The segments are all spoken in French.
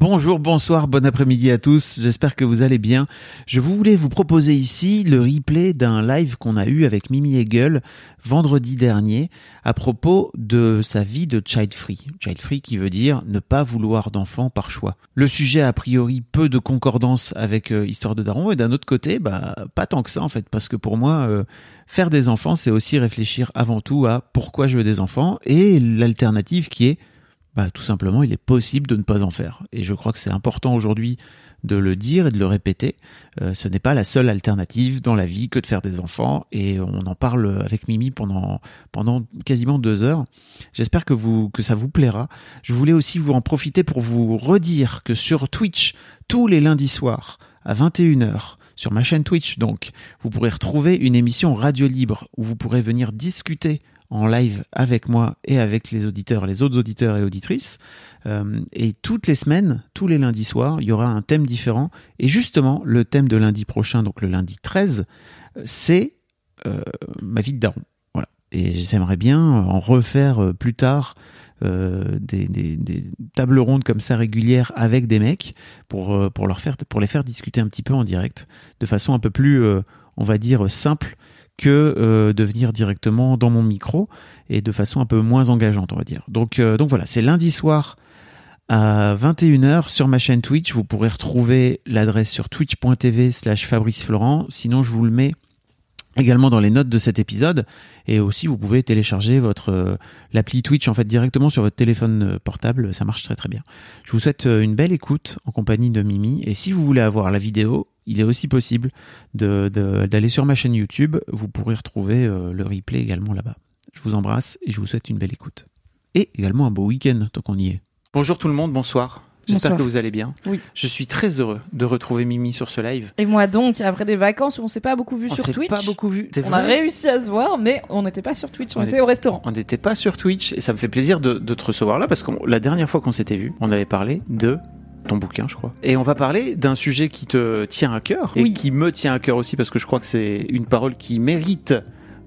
Bonjour, bonsoir, bon après-midi à tous, j'espère que vous allez bien. Je voulais vous proposer ici le replay d'un live qu'on a eu avec Mimi Hegel vendredi dernier à propos de sa vie de child free. Child free qui veut dire ne pas vouloir d'enfants par choix. Le sujet a a priori peu de concordance avec euh, Histoire de Daron et d'un autre côté, bah pas tant que ça en fait, parce que pour moi, euh, faire des enfants c'est aussi réfléchir avant tout à pourquoi je veux des enfants et l'alternative qui est bah, tout simplement, il est possible de ne pas en faire. Et je crois que c'est important aujourd'hui de le dire et de le répéter. Euh, ce n'est pas la seule alternative dans la vie que de faire des enfants. Et on en parle avec Mimi pendant, quasiment deux heures. J'espère que, que ça vous plaira. Je voulais aussi vous en profiter pour vous redire que sur Twitch, tous les lundis soirs, à 21h, sur ma chaîne Twitch donc, vous pourrez retrouver une émission radio libre où vous pourrez venir discuter en live avec moi et avec les auditeurs, les autres auditeurs et auditrices. Euh, et toutes les semaines, tous les lundis soirs, il y aura un thème différent. Et justement, le thème de lundi prochain, donc le lundi 13, c'est euh, ma vie de daron. Voilà. Et j'aimerais bien en refaire euh, plus tard euh, des, tables rondes comme ça régulières avec des mecs pour, euh, pour, les faire discuter un petit peu en direct, de façon un peu plus, euh, on va dire, simple que euh, de venir directement dans mon micro et de façon un peu moins engageante, on va dire. Donc, euh, donc voilà, c'est lundi soir à 21h sur ma chaîne Twitch. Vous pourrez retrouver l'adresse sur twitch.tv slash Fabrice Florent. Sinon, je vous le mets également dans les notes de cet épisode et aussi vous pouvez télécharger votre euh, l'appli Twitch en fait directement sur votre téléphone portable ça marche très très bien je vous souhaite une belle écoute en compagnie de Mimi et si vous voulez avoir la vidéo il est aussi possible d'aller sur ma chaîne YouTube vous pourrez retrouver euh, le replay également là-bas je vous embrasse et je vous souhaite une belle écoute et également un beau week-end tant qu'on y est bonjour tout le monde bonsoir J'espère que vous allez bien. Oui. Je suis très heureux de retrouver Mimi sur ce live. Et moi donc, après des vacances où on s'est pas beaucoup vu on sur Twitch. pas beaucoup vu. On a réussi à se voir, mais on n'était pas sur Twitch, on, on était est... au restaurant. On n'était pas sur Twitch et ça me fait plaisir de, de te recevoir là parce que la dernière fois qu'on s'était vu, on avait parlé de ton bouquin, je crois. Et on va parler d'un sujet qui te tient à cœur et oui. qui me tient à cœur aussi parce que je crois que c'est une parole qui mérite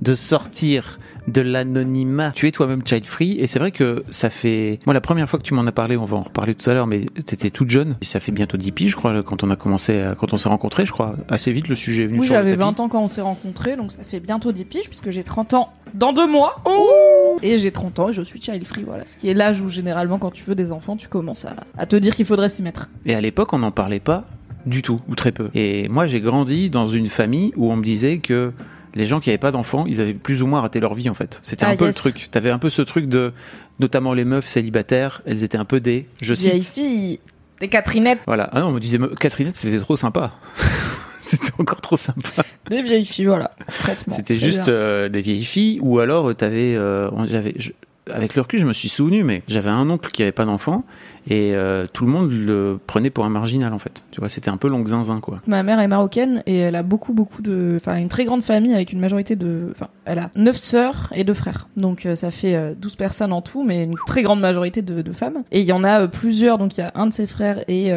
de sortir de l'anonymat. Tu es toi-même child free et c'est vrai que ça fait moi la première fois que tu m'en as parlé, on va en reparler tout à l'heure mais t'étais toute jeune, ça fait bientôt 10 piges je crois quand on a commencé à, quand on s'est rencontrés, je crois. Assez vite le sujet est venu oui, sur j'avais 20 ans quand on s'est rencontrés donc ça fait bientôt 10 piges puisque j'ai 30 ans dans deux mois. Oh et j'ai 30 ans et je suis child free voilà, ce qui est l'âge où généralement quand tu veux des enfants, tu commences à, à te dire qu'il faudrait s'y mettre. Et à l'époque, on n'en parlait pas du tout ou très peu. Et moi, j'ai grandi dans une famille où on me disait que les gens qui avaient pas d'enfants, ils avaient plus ou moins raté leur vie en fait. C'était ah, un peu yes. le truc. T'avais un peu ce truc de, notamment les meufs célibataires, elles étaient un peu des, je cite. fille, des Catherinettes. Voilà. Ah non, on me disait Catherinette, c'était trop sympa. c'était encore trop sympa. Des vieilles filles, voilà. C'était juste euh, des vieilles filles ou alors t'avais, euh, j'avais, avec le recul, je me suis souvenu, mais j'avais un oncle qui avait pas d'enfant et euh, tout le monde le prenait pour un marginal en fait. Tu vois, c'était un peu longue zinzin quoi. Ma mère est marocaine et elle a beaucoup, beaucoup de. Enfin, une très grande famille avec une majorité de. Enfin, elle a neuf sœurs et deux frères. Donc, euh, ça fait euh, 12 personnes en tout, mais une très grande majorité de, de femmes. Et il y en a euh, plusieurs. Donc, il y a un de ses frères et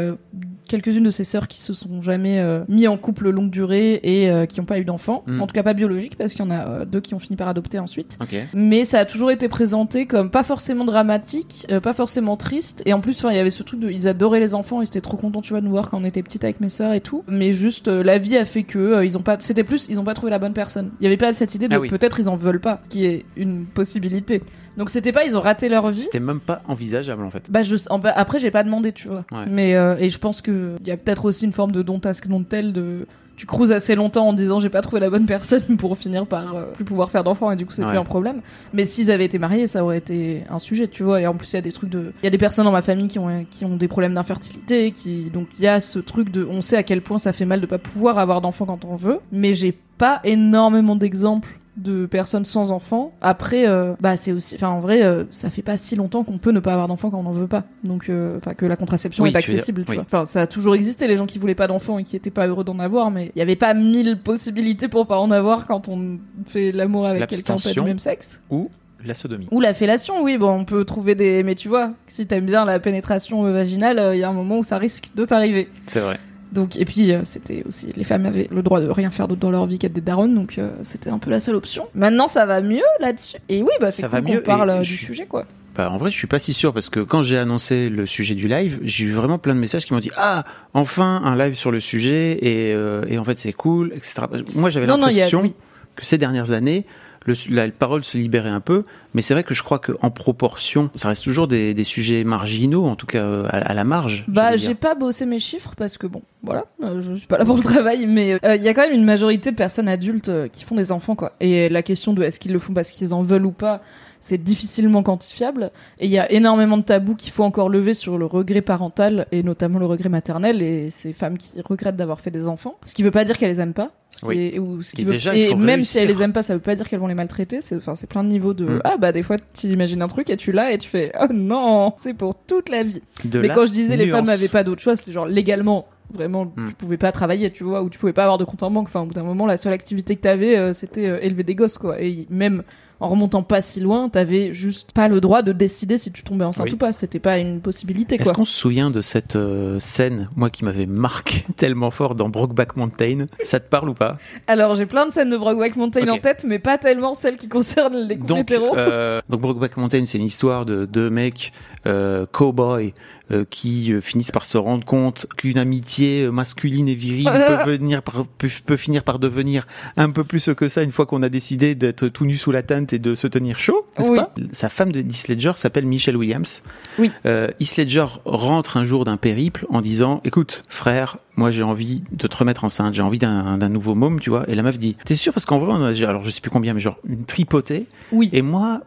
quelques-unes de ses sœurs qui se sont jamais euh, mis en couple longue durée et euh, qui n'ont pas eu d'enfants. Mm. En tout cas, pas biologique, parce qu'il y en a euh, deux qui ont fini par adopter ensuite. Mais ça a toujours été présenté comme pas forcément dramatique, pas forcément triste. Et en plus, il y avait ce truc de, ils adoraient les enfants, ils étaient trop contents, tu vois, de nous voir quand on était petite avec mes sœurs et tout. Mais juste, la vie a fait que ils ont pas, c'était plus, ils ont pas trouvé la bonne personne. Il y avait pas cette idée de Ah oui. peut-être ils en veulent pas, qui est une possibilité. Donc c'était pas, ils ont raté leur vie. C'était même pas envisageable en fait. Bah je, en- bah, après j'ai pas demandé, tu vois. Ouais. Mais euh, et je pense que il y a peut-être aussi une forme de don't ask non tel de tu cruises assez longtemps en disant j'ai pas trouvé la bonne personne pour finir par euh, plus pouvoir faire d'enfants et du coup c'est Ouais. plus un problème. Mais s'ils avaient été mariés, ça aurait été un sujet, tu vois. Et en plus il y a des trucs de, il y a des personnes dans ma famille qui ont qui ont des problèmes d'infertilité, qui donc il y a ce truc de, on sait à quel point ça fait mal de pas pouvoir avoir d'enfants quand on veut. Mais j'ai pas énormément d'exemples de personnes sans enfants. Après, euh, bah c'est aussi, enfin en vrai, euh, ça fait pas si longtemps qu'on peut ne pas avoir d'enfants quand on n'en veut pas. Donc, euh, enfin que la contraception Oui, est tu veux dire- accessible. Tu oui. vois. Enfin, ça a toujours existé les gens qui voulaient pas d'enfants et qui étaient pas heureux d'en avoir, mais il y avait pas mille possibilités pour pas en avoir quand on fait l'amour avec quelqu'un pas du même sexe. Ou la sodomie. Ou la fellation, oui, bon, on peut trouver des. Mais tu vois, si t'aimes bien la pénétration vaginale, il y a un moment où ça risque de t'arriver. C'est vrai. Donc, et puis, euh, c'était aussi. Les femmes avaient le droit de rien faire d'autre dans leur vie qu'être des daronnes, donc euh, c'était un peu la seule option. Maintenant, ça va mieux là-dessus? Et oui, bah, c'est Ça cool va mieux, parle et euh, je du sujet, quoi. Bah, en vrai, je suis pas si sûr parce que quand j'ai annoncé le sujet du live, j'ai eu vraiment plein de messages qui m'ont dit ah enfin un live sur le sujet et, euh, et en fait c'est cool etc. Moi j'avais Non, non, il y a- l'impression que ces dernières années le, la parole se libérait un peu, mais c'est vrai que je crois qu'en proportion, ça reste toujours des, des sujets marginaux, en tout cas euh, à, à la marge. Bah, j'ai pas bossé mes chiffres parce que bon, voilà, euh, je suis pas là pour le travail, mais euh, il y a quand même une majorité de personnes adultes qui font des enfants, quoi. Et la question de est-ce qu'ils le font parce qu'ils en veulent ou pas, c'est difficilement quantifiable. Et il y a énormément de tabous qu'il faut encore lever sur le regret parental et notamment le regret maternel et ces femmes qui regrettent d'avoir fait des enfants. Ce qui veut pas dire qu'elles les aiment pas. Ce qui Oui. est- ou ce qui Et veut- déjà, et même si elles les aiment pas, ça veut pas dire qu'elles vont les maltraiter. C'est enfin c'est plein de niveaux de Mm. ah bah des fois tu imagines un truc et tu l'as et tu fais oh non c'est pour toute la vie. De Mais quand je disais les femmes n'avaient pas d'autre choix, c'était genre légalement, vraiment, Hmm. tu pouvais pas travailler, tu vois, ou tu pouvais pas avoir de compte en banque. Enfin, au bout d'un moment, la seule activité que t'avais, euh, c'était euh, élever des gosses, quoi. Et même en remontant pas si loin, t'avais juste pas le droit de décider si tu tombais enceinte Oui. ou pas. C'était pas une possibilité, Est-ce qu'on se souvient de cette euh, scène, moi qui m'avait marqué tellement fort dans Brokeback Mountain? Ça te parle ou pas? Alors, j'ai plein de scènes de Brokeback Mountain en tête, mais pas tellement celles qui concernent les couples donc, hétéros. euh, donc Brokeback Mountain, c'est une histoire de deux mecs euh, cow-boys euh, qui euh, finissent par se rendre compte qu'une amitié euh, masculine et virile peut, venir par- peut, peut finir par devenir un peu plus que ça une fois qu'on a décidé d'être tout nu sous la tente et de se tenir chaud, n'est-ce Oui. pas? Sa femme de Heath Ledger s'appelle Michelle Williams. Oui. Euh, Heath Ledger rentre un jour d'un périple en disant "Écoute, frère, moi j'ai envie de te remettre enceinte, j'ai envie d'un nouveau môme, tu vois." Et la meuf dit "T'es sûr? Parce qu'en vrai on a déjà- alors je sais plus combien mais genre une tripotée Oui. et moi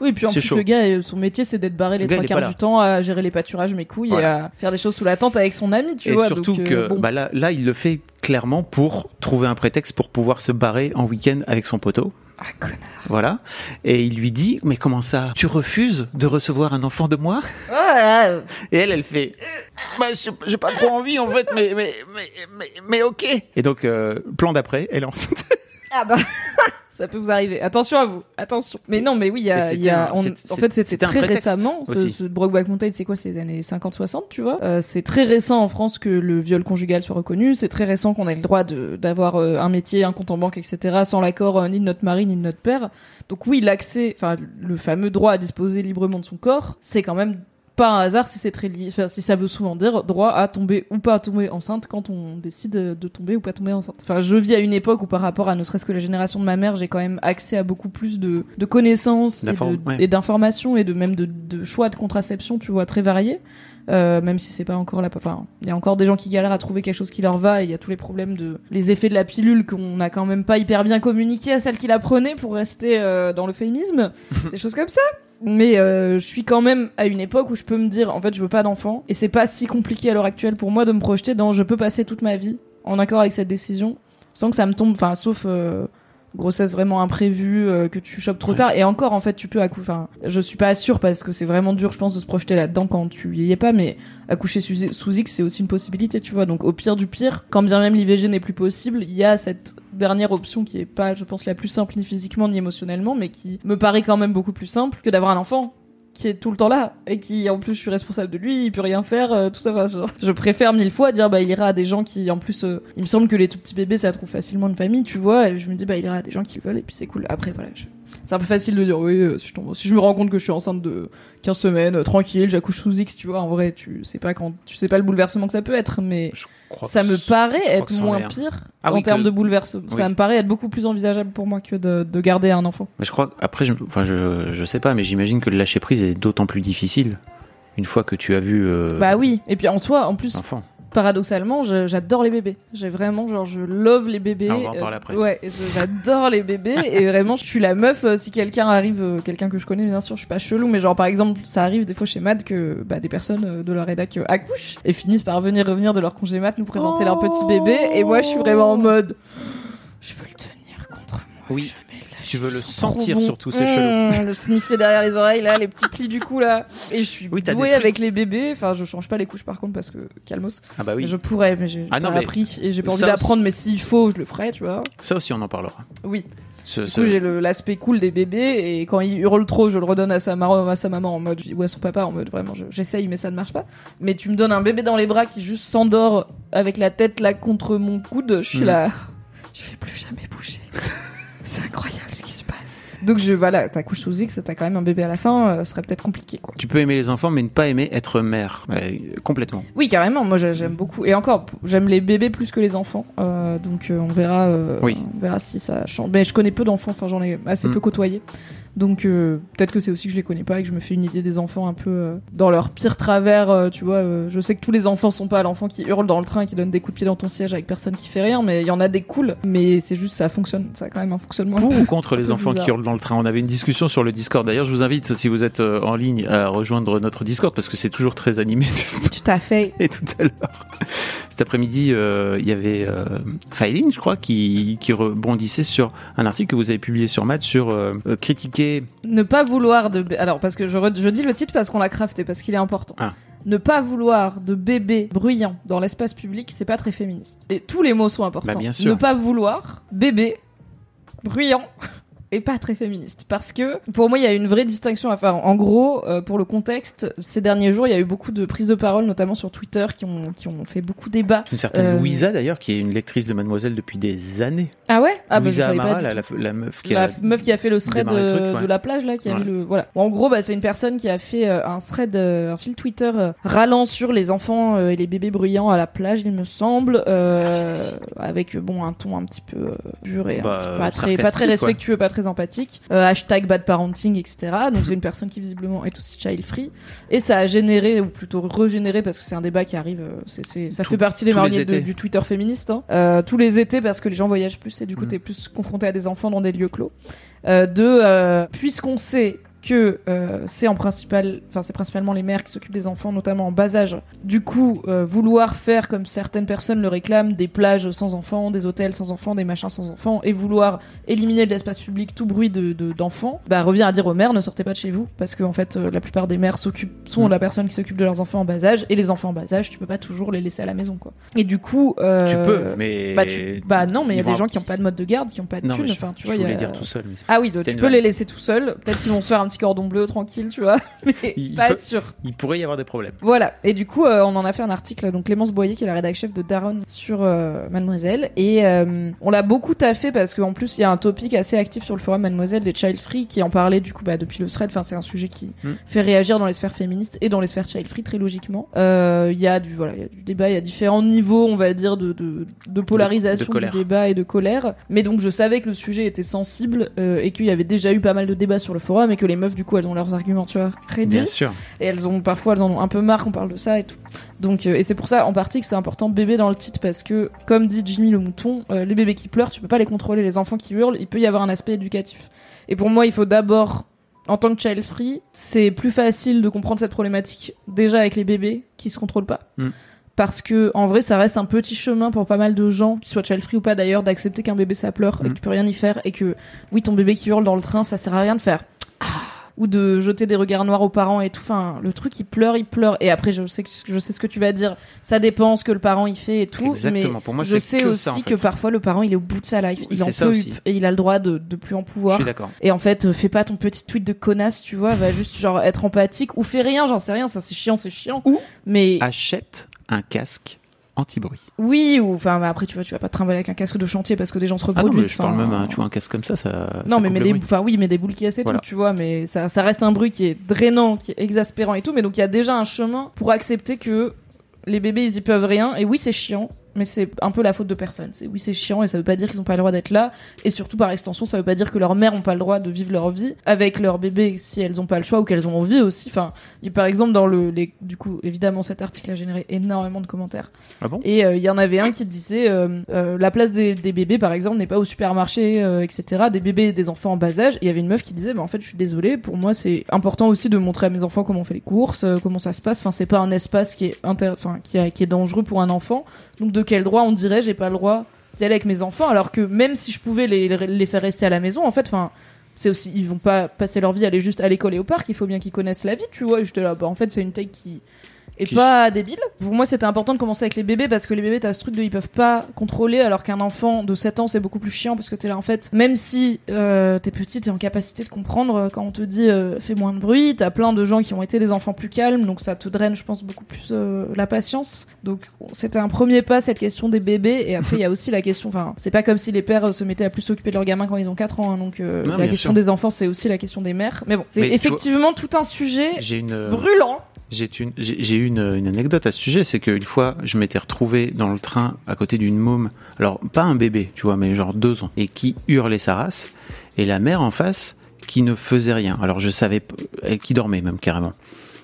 Oui, puis en plus, chaud. le gars, euh, son métier, c'est d'être barré les Le trois quarts du temps à gérer les pâturages, mes couilles, Voilà. et à faire des choses sous la tente avec son ami, tu et vois. surtout donc, que euh, bon. bah là, là, il le fait clairement pour trouver un prétexte pour pouvoir se barrer en week-end avec son poteau. Ah, connard. Voilà. Et il lui dit, mais comment ça? Tu refuses de recevoir un enfant de moi? Ah, Et elle, elle fait, bah, j'ai j'ai pas trop envie en fait, mais, mais, mais, mais, mais ok. Et donc, euh, plan d'après, elle est enceinte. Ah bah ça peut vous arriver. Attention à vous, attention. Mais non, mais oui, il y a, il y a on- en fait c'était très récemment. Ce, aussi. ce Brokeback Mountain, c'est quoi, c'est les années 50-60, tu vois? Euh, c'est très récent en France que le viol conjugal soit reconnu. C'est très récent qu'on ait le droit de d'avoir euh, un métier, un compte en banque, etc. sans l'accord euh, ni de notre mari ni de notre père. Donc oui, l'accès, enfin le fameux droit à disposer librement de son corps, c'est quand même pas un hasard si c'est très lié, enfin, si ça veut souvent dire droit à tomber ou pas tomber enceinte quand on décide de tomber ou pas tomber enceinte. Enfin, je vis à une époque où par rapport à ne serait-ce que la génération de ma mère, j'ai quand même accès à beaucoup plus de, de connaissances et ouais. d'informations et de même de, de choix de contraception, tu vois, très variés. Euh, même si c'est pas encore la, enfin, il y a encore des gens qui galèrent à trouver quelque chose qui leur va. et Il y a tous les problèmes de, les effets de la pilule qu'on n'a quand même pas hyper bien communiqué à celles qui la prenaient pour rester euh, dans le féminisme, des choses comme ça. Mais euh, je suis quand même à une époque où je peux me dire, en fait, je veux pas d'enfant. Et c'est pas si compliqué à l'heure actuelle pour moi de me projeter dans je peux passer toute ma vie en accord avec cette décision sans que ça me tombe, enfin, sauf euh, grossesse vraiment imprévue, euh, que tu chopes trop Ouais. tard. Et encore, en fait, tu peux accoucher. Enfin, je suis pas sûre parce que c'est vraiment dur, je pense, de se projeter là-dedans quand tu y es pas. Mais accoucher sous, sous X, c'est aussi une possibilité, tu vois. Donc, au pire du pire, quand bien même l'IVG n'est plus possible, il y a cette dernière option qui est pas, je pense, la plus simple ni physiquement ni émotionnellement, mais qui me paraît quand même beaucoup plus simple que d'avoir un enfant qui est tout le temps là et qui en plus je suis responsable de lui il peut rien faire euh, tout ça enfin, genre, je préfère mille fois dire bah il ira à des gens qui en plus euh, il me semble que les tout petits bébés ça trouve facilement une famille tu vois et je me dis bah il ira à des gens qui le veulent et puis c'est cool. Après voilà je- c'est un peu facile de dire oui euh, si je, tombe- si je me rends compte que je suis enceinte de 15 semaines euh, tranquille j'accouche sous X tu vois en vrai tu sais pas quand tu sais pas le bouleversement que ça peut être mais ça me paraît être moins pire Ah en oui, termes que- de bouleversement ça me paraît être beaucoup plus envisageable pour moi que de, de garder un enfant. Mais je crois après, je, enfin, je, je sais pas, mais j'imagine que le lâcher prise est d'autant plus difficile une fois que tu as vu euh, bah oui et puis en soi en plus. Paradoxalement, j'adore les bébés. J'ai vraiment, genre, je love les bébés. Ah, on va en parler après. ouais, j'adore les bébés. et vraiment, je suis la meuf, euh, si quelqu'un arrive, euh, quelqu'un que je connais, bien sûr, je suis pas chelou, mais genre, par exemple, ça arrive des fois chez Mad que bah, des personnes euh, de leur rédac accouchent et finissent par venir revenir de leur congé mat, nous présenter leur petit bébé. Et moi, je suis vraiment en mode, je veux le tenir contre moi. Oui. Tu veux le sentir bon. surtout, c'est chelou. Mmh, Le sniffer derrière les oreilles, là, les petits plis du cou, là. Et je suis Oui, douée avec les bébés. Enfin, je change pas les couches par contre parce que calmos. Ah bah oui. Je pourrais, mais j'ai Ah pas mais appris et j'ai pas envie d'apprendre. Mais s'il faut, je le ferai, tu vois. Ça aussi, on en parlera. Oui. Ce- Du ce- coup, j'ai l'aspect cool des bébés et quand ils hurlent trop, je le redonne à sa, à sa maman en mode ou à son papa en mode vraiment je- j'essaye mais ça ne marche pas. Mais tu me donnes un bébé dans les bras qui juste s'endort avec la tête là contre mon coude, je suis Mm. là, je vais plus jamais bouger. C'est incroyable ce qui se passe. Donc je voilà, t'accouches sous X, t'as quand même un bébé à la fin, euh, ce serait peut-être compliqué quoi. Tu peux aimer les enfants, mais ne pas aimer être mère. Ouais, complètement. Oui, carrément. Moi, j'ai- j'aime beaucoup. Et encore, j'aime les bébés plus que les enfants. Euh, donc, euh, on verra. euh, Oui. On verra si ça change. Mais je connais peu d'enfants. Enfin, j'en ai assez Mm. peu côtoyé. Donc, euh, peut-être que c'est aussi que je les connais pas et que je me fais une idée des enfants un peu euh, dans leur pire travers. euh, tu vois, euh, je sais que tous les enfants sont pas l'enfant qui hurle dans le train et qui donne des coups de pied dans ton siège avec personne qui fait rien. Mais il y en a des cools. Mais c'est juste ça fonctionne. Ça a quand même un fonctionnement. Pour ou contre les enfants qui hurlent dans le train? On avait une discussion sur le Discord. D'ailleurs, je vous invite, si vous êtes en ligne, à rejoindre notre Discord parce que c'est toujours très animé. Tout à fait. Et tout à l'heure, cet après-midi, euh, il y avait euh, Failing, je crois, qui, qui rebondissait sur un article que vous avez publié sur Math sur euh, Ne pas vouloir de... Alors, parce que je, re- je dis le titre parce qu'on l'a crafté, parce qu'il est important. Ah. Ne pas vouloir de bébé bruyant dans l'espace public, c'est pas très féministe. Et tous les mots sont importants. Bah, bien sûr. Ne pas vouloir bébé bruyant et pas très féministe. Parce que, pour moi, il y a une vraie distinction à faire. En gros, euh, pour le contexte, ces derniers jours, il y a eu beaucoup de prises de parole, notamment sur Twitter, qui ont, qui ont fait beaucoup débat. Une certaine Euh, Louisa, d'ailleurs, qui est une lectrice de Mademoiselle depuis des années. Ah ouais? Ah bah, Louisa savais Amara, pas la, tout. la- la meuf qui la a. f- meuf qui a fait le thread le euh, truc, ouais. de la plage là qui a Ouais. mis le voilà en gros bah c'est une personne qui a fait euh, un thread un fil Twitter râlant sur les enfants et les bébés bruyants à la plage il me semble euh, Ah, avec bon un ton un petit peu un Bah, petit peu pas très pas très sarcastique, respectueux pas très empathique. Euh, hashtag bad parenting etc donc c'est une personne qui visiblement est aussi child free. Et ça a généré ou plutôt régénéré parce que c'est un débat qui arrive euh, c'est c'est- ça Tout- fait partie des marniers de- du Twitter féministe hein. Euh, tous les étés parce que les gens voyagent plus et du coup Mhm. t'es plus confronté à des enfants dans des lieux clos. Euh, de euh, puisqu'on sait que euh, c'est en principal, enfin c'est principalement les mères qui s'occupent des enfants, notamment en bas âge. Du coup, euh, vouloir faire comme certaines personnes le réclament, des plages sans enfants, des hôtels sans enfants, des machins sans enfants, et vouloir éliminer de l'espace public tout bruit de de- d'enfants, bah revient à dire aux mères ne sortez pas de chez vous, parce que en fait euh, la plupart des mères s'occupent sont Mm. la personne qui s'occupe de leurs enfants en bas âge, et les enfants en bas âge, tu peux pas toujours les laisser à la maison quoi. Et du coup, Tu peux, mais. bah, tu- bah non, mais il y a des gens qui ont pas de mode de garde, qui ont pas de Non, Enfin, tu je vois, voulais a- dire tout seul. Mais... Ah oui, donc tu peux les laisser tout seuls. Peut-être qu'ils vont se faire un petit cordon bleu tranquille, tu vois. Mais Il pas peut- sûr. Il pourrait y avoir des problèmes. Voilà. Et du coup, euh, on en a fait un article. Donc Clémence Boyer, qui est la rédac chef de Daron sur euh, Mademoiselle, et euh, on l'a beaucoup taffé parce qu'en plus il y a un topic assez actif sur le forum Mademoiselle des child free qui en parlait du coup bah, depuis le thread. Enfin, c'est un sujet qui Mm. fait réagir dans les sphères féministes et dans les sphères child free très logiquement. Il y a du voilà, il y a du débat, il y a différents niveaux, on va dire, de, de, de polarisation De- du débat et de colère. Mais donc je savais que le sujet était sensible et qu'il y avait déjà eu pas mal de débats sur le forum et que les meufs du coup elles ont leurs arguments, tu vois, ready. Bien sûr. Et elles ont parfois elles en ont un peu marre qu'on parle de ça et tout. Donc euh, et c'est pour ça en partie que c'est important bébé dans le titre parce que comme dit Jimmy le mouton, euh, les bébés qui pleurent, tu peux pas les contrôler, les enfants qui hurlent, il peut y avoir un aspect éducatif. Et pour moi, il faut d'abord en tant que child free, c'est plus facile de comprendre cette problématique déjà avec les bébés qui se contrôlent pas. Mm. Parce que en vrai, ça reste un petit chemin pour pas mal de gens, qu'ils soient child free ou pas d'ailleurs, d'accepter qu'un bébé ça pleure et Mm. que tu peux rien y faire et que oui, ton bébé qui hurle dans le train, ça sert à rien de faire Ah ou de jeter des regards noirs aux parents et tout. Enfin, le truc, il pleure, il pleure. Et après, je sais, que, je sais ce que tu vas dire. Ça dépend ce que le parent il fait et tout. Exactement. Mais Pour moi, je sais que aussi ça, en que parfois le parent il est au bout de sa life. Il en peut et il a le droit de, de plus en Je pouvoir. suis d'accord. Et en fait, fais pas ton petit tweet de connasse, tu vois, va juste genre être empathique ou fais rien, j'en sais rien, ça c'est chiant, c'est chiant. Ou mais Achète un casque anti-bruit. oui, ou enfin, après tu vois, tu vas pas te trimballer avec un casque de chantier parce que des gens se Ah non, mais reproduisent. je parle même, hein, tu vois, un casque comme ça, ça. non, ça mais, mais des, enfin oui, mais des boules qui et Voilà. tout, tu vois, mais ça, ça reste un bruit qui est drainant, qui est exaspérant et tout, mais donc il y a déjà un chemin pour accepter que les bébés ils y peuvent rien, et oui c'est chiant, mais c'est un peu la faute de personne. C'est oui c'est chiant et ça veut pas dire qu'ils ont pas le droit d'être là, et surtout par extension ça veut pas dire que leurs mères ont pas le droit de vivre leur vie avec leur bébé si elles ont pas le choix ou qu'elles ont envie aussi. Enfin, il- par exemple dans le, les, du coup évidemment cet article a généré énormément de commentaires. Ah bon? Et euh, il y en avait un qui disait euh, euh, la place des, des bébés, par exemple, n'est pas au supermarché, etc. Des bébés et des enfants en bas âge. Et il y avait une meuf qui disait, bah, en fait, je suis désolée, pour moi, c'est important aussi de montrer à mes enfants comment on fait les courses, comment ça se passe. Enfin, c'est pas un espace qui est, inter... enfin, qui, a- qui est dangereux pour un enfant. Donc, de quel droit on dirait, j'ai pas le droit d'y aller avec mes enfants, alors que même si je pouvais les, faire rester à la maison, en fait, enfin, c'est aussi, ils vont pas passer leur vie à aller juste à l'école et au parc. Il faut bien qu'ils connaissent la vie, tu vois. Et j'étais là, bah en fait, c'est une taille qui et Qui- pas débile. Pour moi, c'était important de commencer avec les bébés parce que les bébés, t'as ce truc de ils peuvent pas contrôler, alors qu'un enfant de 7 ans, c'est beaucoup plus chiant parce que t'es là en fait. Même si euh, t'es petit, t'es en capacité de comprendre euh, quand on te dit euh, fais moins de bruit. T'as plein de gens qui ont été des enfants plus calmes, donc ça te draine, je pense, beaucoup plus euh, la patience. Donc c'était un premier pas cette question des bébés. Et après, il y a aussi la question. Enfin, c'est pas comme si les pères euh, se mettaient à plus s'occuper de leurs gamins quand ils ont 4 ans. hein, donc euh, Non, la question sûr. des enfants, c'est aussi la question des mères. Mais bon, c'est vois- effectivement tout un sujet une, brûlant. J'ai une, j'ai une, une anecdote à ce sujet, c'est qu'une fois, je m'étais retrouvé dans le train à côté d'une môme, alors pas un bébé, tu vois, mais genre deux ans, et qui hurlait sa race, et la mère en face qui ne faisait rien. Alors je savais, elle qui dormait même carrément.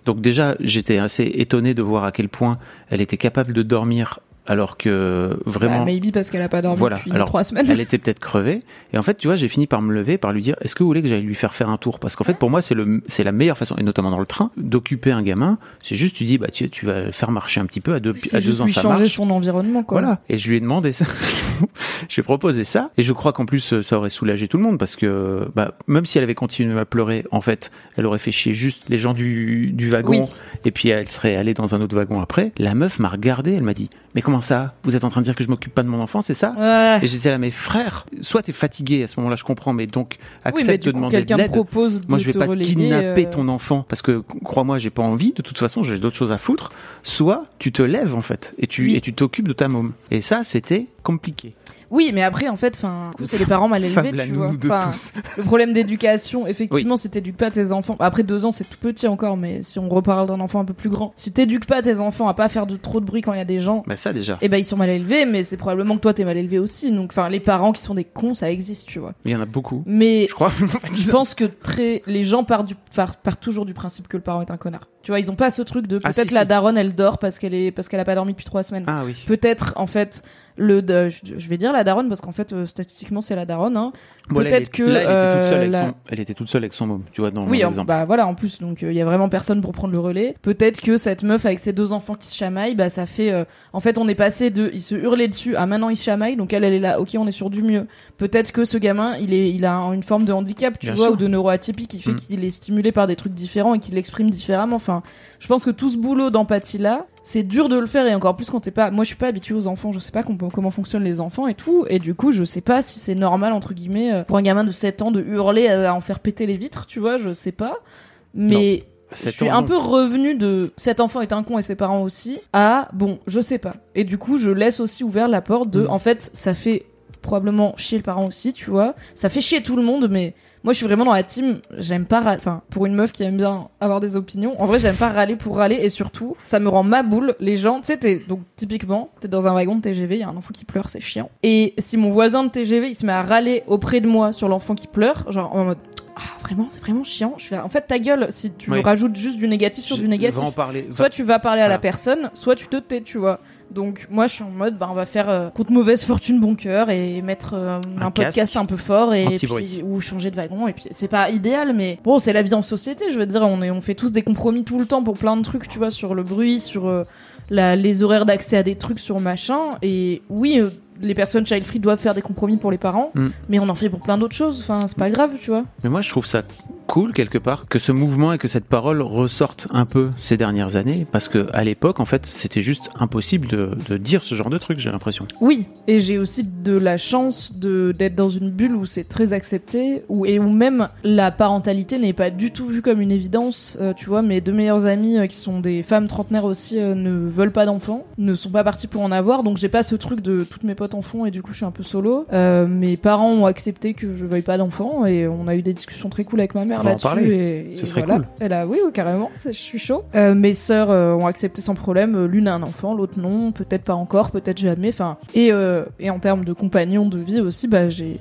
Donc déjà, j'étais assez étonné de voir à quel point elle était capable de dormir, alors que vraiment. Bah, maybe parce qu'elle a pas dormi Voilà. depuis Alors, 3 semaines. elle était peut-être crevée. Et en fait, tu vois, j'ai fini par me lever, par lui dire, est-ce que vous voulez que j'aille lui faire faire un tour? Parce qu'en fait, pour moi, c'est le, c'est la meilleure façon, et notamment dans le train, d'occuper un gamin. C'est juste, tu dis, bah, tu, tu vas le faire marcher un petit peu à deux, à deux ans, lui ça changer marche. son environnement, quoi. Voilà. Et je lui ai demandé ça. je lui ai proposé ça. Et je crois qu'en plus, ça aurait soulagé tout le monde parce que, bah, même si elle avait continué à pleurer, en fait, elle aurait fait chier juste les gens du, du wagon. Oui. Et puis elle serait allée dans un autre wagon après. La meuf m'a regardé, elle m'a dit, mais comment ça? Vous êtes en train de dire que je m'occupe pas de mon enfant, c'est ça? Ouais. Et j'étais là, mais frère, soit t'es fatigué à ce moment-là, je comprends, mais donc Oui, accepte mais de coup, demander de l'aide. propose de Moi, je vais pas kidnapper euh, ton enfant parce que crois-moi, j'ai pas envie. De toute façon, j'ai d'autres choses à foutre. Soit tu te lèves en fait et tu Oui. et tu t'occupes de ta môme. Et ça, c'était compliqué. Oui, mais après, en fait, enfin, c'est les parents mal élevés, tu vois. Le problème d'éducation, effectivement, si t'éduques pas tes enfants, après deux ans, c'est tout petit encore, mais si on reparle d'un enfant un peu plus grand, si t'éduques pas tes enfants à pas faire de trop de bruit quand il y a des gens, Bah ça déjà. eh ben ils sont mal élevés, mais c'est probablement que toi t'es mal élevé aussi. Donc, enfin, les parents qui sont des cons, ça existe, tu vois. Il y en a beaucoup. Mais Je crois. je pense que très les gens partent, du, partent, partent toujours du principe que le parent est un connard. Tu vois, ils ont pas ce truc de Ah, peut-être si, la si. daronne elle dort parce qu'elle est parce qu'elle a pas dormi depuis trois semaines. ah oui. Peut-être en fait le je vais dire la daronne parce qu'en fait euh, statistiquement c'est la daronne. Hein. Peut-être que, là, elle était toute seule euh, avec la- son. Elle était toute seule avec son môme. Tu vois dans Oui, mon en- exemple. bah voilà en plus donc il y a vraiment personne pour prendre le relais. Peut-être que cette meuf avec ses deux enfants qui se chamaillent, bah ça fait euh, en fait on est passé de il se hurlait dessus à maintenant il se chamaille donc elle elle est là OK on est sur du mieux. Peut-être que ce gamin il est il a une forme de handicap tu Bien vois sûr. ou de neuroatypique qui fait Mm. qu'il est stimulé par des trucs différents et qu'il l'exprime différemment. Enfin je pense que tout ce boulot d'empathie là c'est dur de le faire et encore plus quand t'es pas moi je suis pas habituée aux enfants je sais pas com- comment fonctionnent les enfants et tout et du coup je sais pas si c'est normal entre guillemets euh, pour un gamin de 7 ans de hurler à en faire péter les vitres tu vois je sais pas. Mais je suis un peu revenu de cet enfant est un con et ses parents aussi à bon je sais pas. Et du coup je laisse aussi ouvert la porte de Mm. en fait ça fait probablement chier le parent aussi tu vois. Ça fait chier tout le monde mais moi je suis vraiment dans la team j'aime pas râler enfin pour une meuf qui aime bien avoir des opinions en vrai j'aime pas râler pour râler et surtout ça me rend ma boule les gens tu sais t'es donc typiquement t'es dans un wagon de TGV il y a un enfant qui pleure c'est chiant et si mon voisin de TGV il se met à râler auprès de moi sur l'enfant qui pleure genre en mode ah vraiment c'est vraiment chiant je fais en fait ta gueule si tu Oui. rajoutes juste du négatif sur Je- du négatif en parler. soit tu vas parler à la personne, soit tu te tais, tu vois. Donc moi je suis en mode bah on va faire euh, contre mauvaise fortune bon cœur et mettre euh, un, Un podcast un peu fort et puis- ou changer de wagon. Et puis c'est pas idéal mais bon c'est la vie en société je veux dire. On est on fait tous des compromis tout le temps pour plein de trucs tu vois sur le bruit sur euh, la, les horaires d'accès à des trucs sur machin. Et oui euh, les personnes child free doivent faire des compromis pour les parents Mm. mais on en fait pour plein d'autres choses enfin c'est pas grave tu vois Mais moi, je trouve ça cool quelque part que ce mouvement et que cette parole ressortent un peu ces dernières années, parce que à l'époque, en fait, c'était juste impossible de, de dire ce genre de truc. J'ai l'impression. Oui, et j'ai aussi de la chance de d'être dans une bulle où c'est très accepté, où et où même la parentalité n'est pas du tout vue comme une évidence. Euh, tu vois, mes deux meilleures amies euh, qui sont des femmes trentenaires aussi euh, ne veulent pas d'enfants, ne sont pas parties pour en avoir, donc j'ai pas ce truc de toutes mes potes en font et du coup je suis un peu solo. Euh, mes parents ont accepté que je veuille pas d'enfants et on a eu des discussions très cool avec ma mère là-dessus. parler. Et, Ce et serait voilà. cool. Elle a oui, oui carrément, je suis chaud. Euh, mes sœurs euh, ont accepté sans problème. L'une a un enfant, l'autre non. Peut-être pas encore, peut-être jamais. Enfin, et et en termes de compagnons de vie aussi, bah j'ai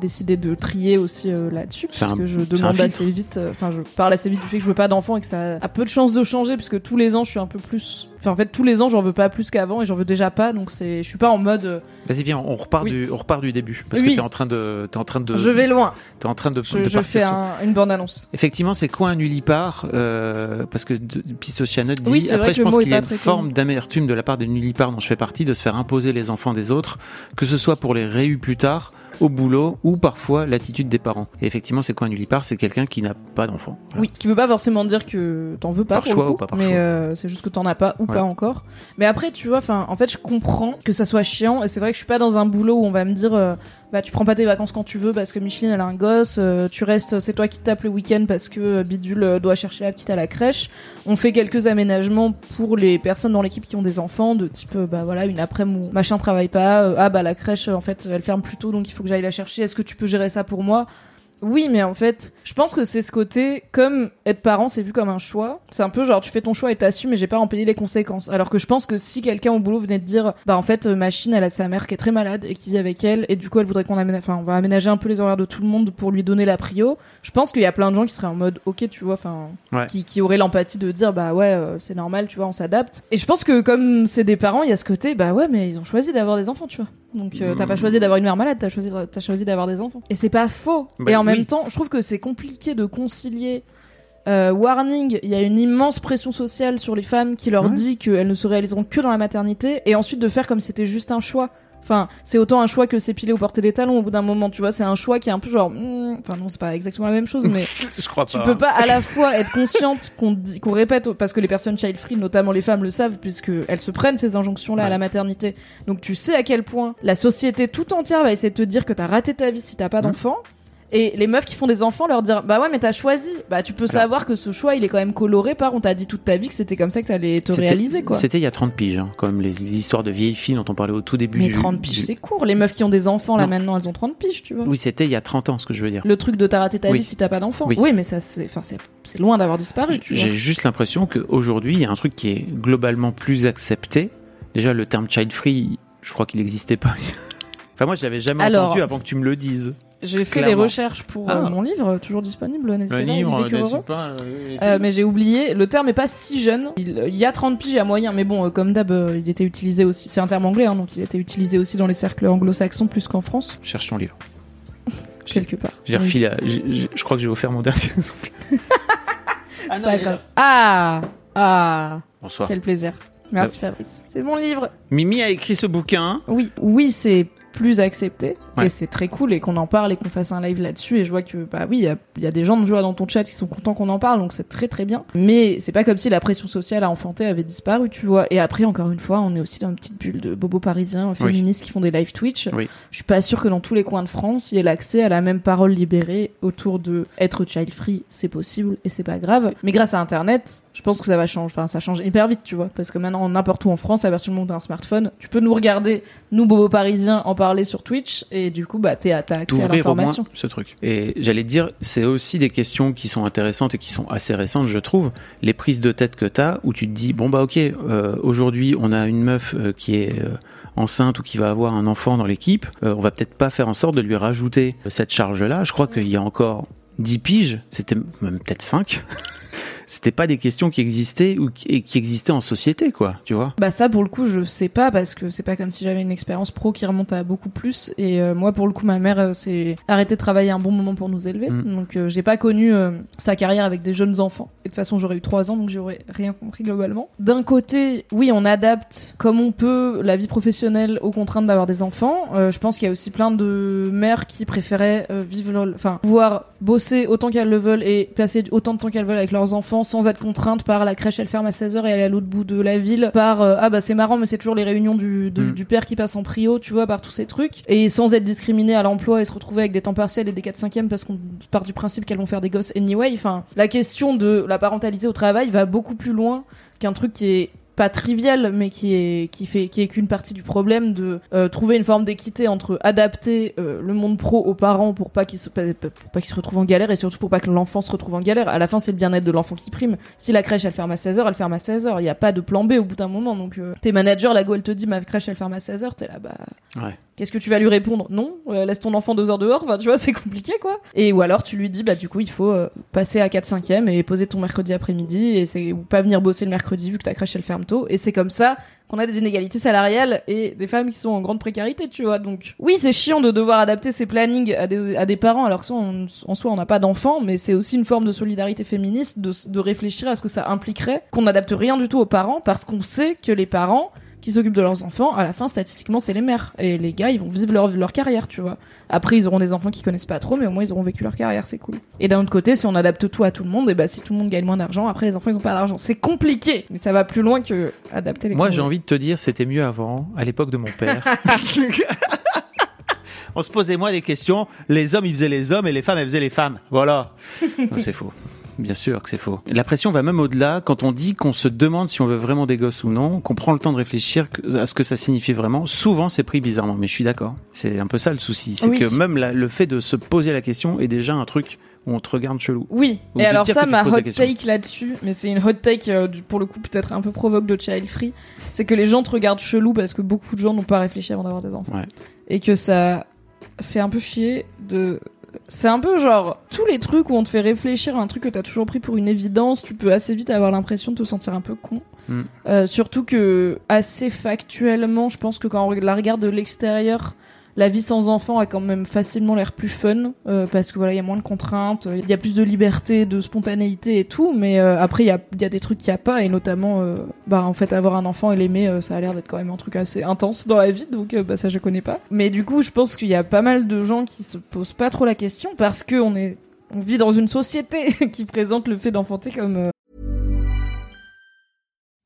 décidé de trier aussi euh, là-dessus parce un- que je demande assez vite. euh, Enfin, je parle assez vite du fait que je veux pas d'enfants et que ça a peu de chances de changer puisque tous les ans je suis un peu plus. Enfin, en fait, tous les ans j'en veux pas plus qu'avant et j'en veux déjà pas. Donc c'est, je suis pas en mode. euh, Vas-y, viens, on repart, Oui. du, on repart du début. Parce Oui. que t'es en train de. T'es en train de. je vais loin. T'es en train de, Je, de je fais un- une bande annonce. Effectivement, c'est quoi un nullipare euh, Parce que Pistocyanot dit. Oui, après, je pense qu'il y a une forme d'amertume de la part des nullipares dont je fais partie de se faire imposer les enfants des autres, que ce soit pour les réus plus tard, au boulot, ou parfois l'attitude des parents. Et effectivement, c'est quoi un nullipare? C'est quelqu'un qui n'a pas d'enfant. Voilà. Oui, qui veut pas forcément dire que t'en veux pas Par pour choix le coup, ou pas par mais choix. euh, c'est juste que t'en as pas ou Voilà. pas encore. Mais après, tu vois, enfin, en fait, je comprends que ça soit chiant et c'est vrai que je suis pas dans un boulot où on va me dire, euh, bah, tu prends pas tes vacances quand tu veux parce que Micheline elle a un gosse, euh, tu restes, c'est toi qui te tapes le week-end parce que euh, Bidule euh, doit chercher la petite à la crèche. On fait quelques aménagements pour les personnes dans l'équipe qui ont des enfants, de type, bah voilà, une après-midi où machin travaille pas, ah bah la crèche, en fait, elle ferme plus tôt donc il faut que j'aille la chercher. Est-ce que tu peux gérer ça pour moi? Oui, mais en fait, je pense que c'est ce côté, comme être parent, c'est vu comme un choix. C'est un peu genre, tu fais ton choix et t'assumes, mais j'ai pas à en payer les conséquences. Alors que je pense que si quelqu'un au boulot venait de dire, bah en fait, euh, machine, elle a sa mère qui est très malade et qui vit avec elle, et du coup, elle voudrait qu'on aménage, enfin, on va aménager un peu les horaires de tout le monde pour lui donner la prio. Je pense qu'il y a plein de gens qui seraient en mode, ok, tu vois, enfin, Ouais. qui, qui auraient l'empathie de dire, bah ouais, euh, c'est normal, tu vois, on s'adapte. Et je pense que comme c'est des parents, il y a ce côté, bah ouais, mais ils ont choisi d'avoir des enfants, tu vois. Donc euh, t'as pas Mm. choisi d'avoir une mère malade, t'as choisi, t'as choisi d'avoir des enfants. Et c'est pas faux. Bah et en oui. même temps, je trouve que c'est compliqué de concilier. euh, warning, il y a une immense pression sociale sur les femmes qui leur Ouais. dit qu'elles ne se réaliseront que dans la maternité, et ensuite de faire comme si c'était juste un choix. Enfin, c'est autant un choix que s'épiler ou porter des talons au bout d'un moment, tu vois. C'est un choix qui est un peu genre, hmm, enfin non, c'est pas exactement la même chose, mais Je crois tu peux pas à la fois être consciente qu'on dit- qu'on répète parce que les personnes child free notamment les femmes le savent puisque elles se prennent ces injonctions là à la maternité donc tu sais à quel point la société tout entière va essayer de te dire que t'as raté ta vie si t'as pas Mhm. d'enfant et les meufs qui font des enfants leur dire bah ouais mais t'as choisi bah tu peux Alors- savoir que ce choix il est quand même coloré par on t'a dit toute ta vie que c'était comme ça que t'allais te réaliser quoi C'était il y a 30 piges, hein, comme les, les histoires de vieilles filles dont on parlait au tout début mais du. 30 piges du- c'est court les meufs qui ont des enfants là Non. maintenant elles ont 30 piges tu vois Oui, c'était il y a 30 ans, ce que je veux dire. le truc de t'as raté ta Oui. vie si t'as pas d'enfant Oui. oui. mais ça c'est enfin c'est c'est loin d'avoir disparu. J'ai juste l'impression qu'aujourd'hui, il y a un truc qui est globalement plus accepté. Déjà, le terme child free, je crois qu'il n'existait pas. enfin, moi, je l'avais jamais Alors- entendu avant que tu me le dises. J'ai fait des recherches pour euh, Ah. mon livre, toujours disponible, n'hésitez pas, euh, heureux. pas, euh, Euh, mais j'ai oublié, le terme est pas si jeune. Il, il y a 30 piges, il y a moyen, mais bon, euh, comme d'hab, euh, il était utilisé aussi. C'est un terme anglais, hein, donc il était utilisé aussi dans les cercles anglo-saxons plus qu'en France, Cherche ton livre. quelque part. J'ai Oui. refilé. Je crois que j'ai offert mon dernier exemple. C'est pas grave. Ah Ah Bonsoir. Quel plaisir. Merci Fabrice. C'est mon livre. Mimi a écrit ce bouquin. Oui, oui, c'est plus accepté Ouais. et c'est très cool et qu'on en parle et qu'on fasse un live là-dessus. Et je vois que bah oui il y a, il y a des gens tu vois, dans ton chat qui sont contents qu'on en parle donc c'est très très bien. Mais c'est pas comme si la pression sociale à enfanter avait disparu tu vois. Et après encore une fois on est aussi dans une petite bulle de bobos parisiens féministes qui font des live Twitch. Oui. je suis pas sûre que dans tous les coins de France il y ait l'accès à la même parole libérée autour de être child free c'est possible et c'est pas grave. Mais grâce à internet je pense que ça va changer enfin ça change hyper vite tu vois parce que maintenant n'importe où en France à partir du moment où t'as un smartphone tu peux nous regarder nous bobos parisiens en parler sur Twitch et du coup bah t'es à t'as accès à l'information ce truc. Et j'allais te dire, c'est aussi des questions qui sont intéressantes et qui sont assez récentes, je trouve. Les prises de tête que t'as, où tu te dis, bon bah ok, euh, aujourd'hui on a une meuf euh, qui est euh, enceinte ou qui va avoir un enfant dans l'équipe, on va peut-être pas faire en sorte de lui rajouter cette charge-là. Je crois qu'il y a encore 10 piges, c'était même peut-être 5. C'était pas des questions qui existaient ou qui, existaient en société, quoi, tu vois. Bah ça pour le coup je sais pas parce que c'est pas comme si j'avais une expérience pro qui remonte à beaucoup plus et euh, moi pour le coup ma mère euh, s'est arrêtée de travailler un bon moment pour nous élever Mm. donc euh, j'ai pas connu euh, sa carrière avec des jeunes enfants et de toute façon j'aurais eu trois ans donc j'aurais rien compris globalement. D'un côté oui on adapte comme on peut la vie professionnelle aux contraintes d'avoir des enfants. Je pense qu'il y a aussi plein de mères qui préféraient vivre enfin pouvoir bosser autant qu'elles le veulent et passer autant de temps qu'elles veulent avec leurs enfants sans être contraintes par la crèche elle ferme à 16h et elle est à l'autre bout de la ville par euh, ah bah c'est marrant mais c'est toujours les réunions du, de- Mm. du père qui passe en prio tu vois par tous ces trucs et sans être discriminé à l'emploi et se retrouver avec des temps partiels et des 4 5 e parce qu'on part du principe qu'elles vont faire des gosses anyway enfin la question de la parentalité au travail va beaucoup plus loin qu'un truc qui est pas trivial mais qui est qui fait qui est qu'une partie du problème de euh, trouver une forme d'équité entre adapter euh, le monde pro aux parents pour pas qu'ils se pour pas qu'ils se retrouvent en galère et surtout pour pas que l'enfant se retrouve en galère. À la fin c'est le bien-être de l'enfant qui prime. Si la crèche elle ferme à 16h elle ferme à 16h il y a pas de plan B au bout d'un moment. Donc euh, tes managers la go elle te dit ma crèche elle ferme à 16h t'es là bah. Ouais. Qu'est-ce que tu vas lui répondre Non, euh, laisse ton enfant deux heures dehors, enfin, tu vois, c'est compliqué quoi. Et ou alors tu lui dis, bah du coup, il faut euh, passer à 4 5 e et poser ton mercredi après-midi, et c'est ou pas venir bosser le mercredi vu que t'as craché le ferme tôt. Et c'est comme ça qu'on a des inégalités salariales et des femmes qui sont en grande précarité, tu vois. Donc oui, c'est chiant de devoir adapter ses plannings à des, à des parents alors que on- en soi on n'a pas d'enfants, mais c'est aussi une forme de solidarité féministe de, de réfléchir à ce que ça impliquerait qu'on n'adapte rien du tout aux parents parce qu'on sait que les parents qui s'occupent de leurs enfants, à la fin, statistiquement, c'est les mères. Et les gars, ils vont vivre leur, leur carrière, tu vois. Après, ils auront des enfants qu'ils connaissent pas trop, mais au moins, ils auront vécu leur carrière, c'est cool. Et d'un autre côté, si on adapte tout à tout le monde, et bah, si tout le monde gagne moins d'argent, après, les enfants, ils ont pas d'argent. C'est compliqué, mais ça va plus loin que adapter les Moi, j'ai envie de te dire, c'était mieux avant, à l'époque de mon père. On se posait moins des questions. Les hommes, ils faisaient les hommes et les femmes, elles faisaient les femmes. Voilà. C'est faux. Bien sûr que c'est faux. La pression va même au-delà quand on dit qu'on se demande si on veut vraiment des gosses ou non, qu'on prend le temps de réfléchir à ce que ça signifie vraiment. Souvent, c'est pris bizarrement. Mais je suis d'accord. C'est un peu ça le souci. C'est Oui. que même la- le fait de se poser la question est déjà un truc où on te regarde chelou. Oui, Ou et alors ça, ma hot take là-dessus, mais c'est une hot take euh, pour le coup peut-être un peu provoque de child free, c'est que les gens te regardent chelou parce que beaucoup de gens n'ont pas réfléchi avant d'avoir des enfants. Ouais. Et que ça fait un peu chier de... C'est un peu genre, tous les trucs où on te fait réfléchir à un truc que t'as toujours pris pour une évidence, tu peux assez vite avoir l'impression de te sentir un peu con. Mm. Euh, surtout que, assez factuellement, je pense que quand on la regarde de l'extérieur, la vie sans enfant a quand même facilement l'air plus fun euh, parce que voilà il y a moins de contraintes il y a plus de liberté de spontanéité et tout mais euh, après il y a, des trucs qu'il n'y a pas et notamment euh, bah en fait avoir un enfant et l'aimer euh, ça a l'air d'être quand même un truc assez intense dans la vie donc bah ça je connais pas. Mais du coup je pense qu'il y a pas mal de gens qui se posent pas trop la question parce que on est on vit dans une société qui présente le fait d'enfanter comme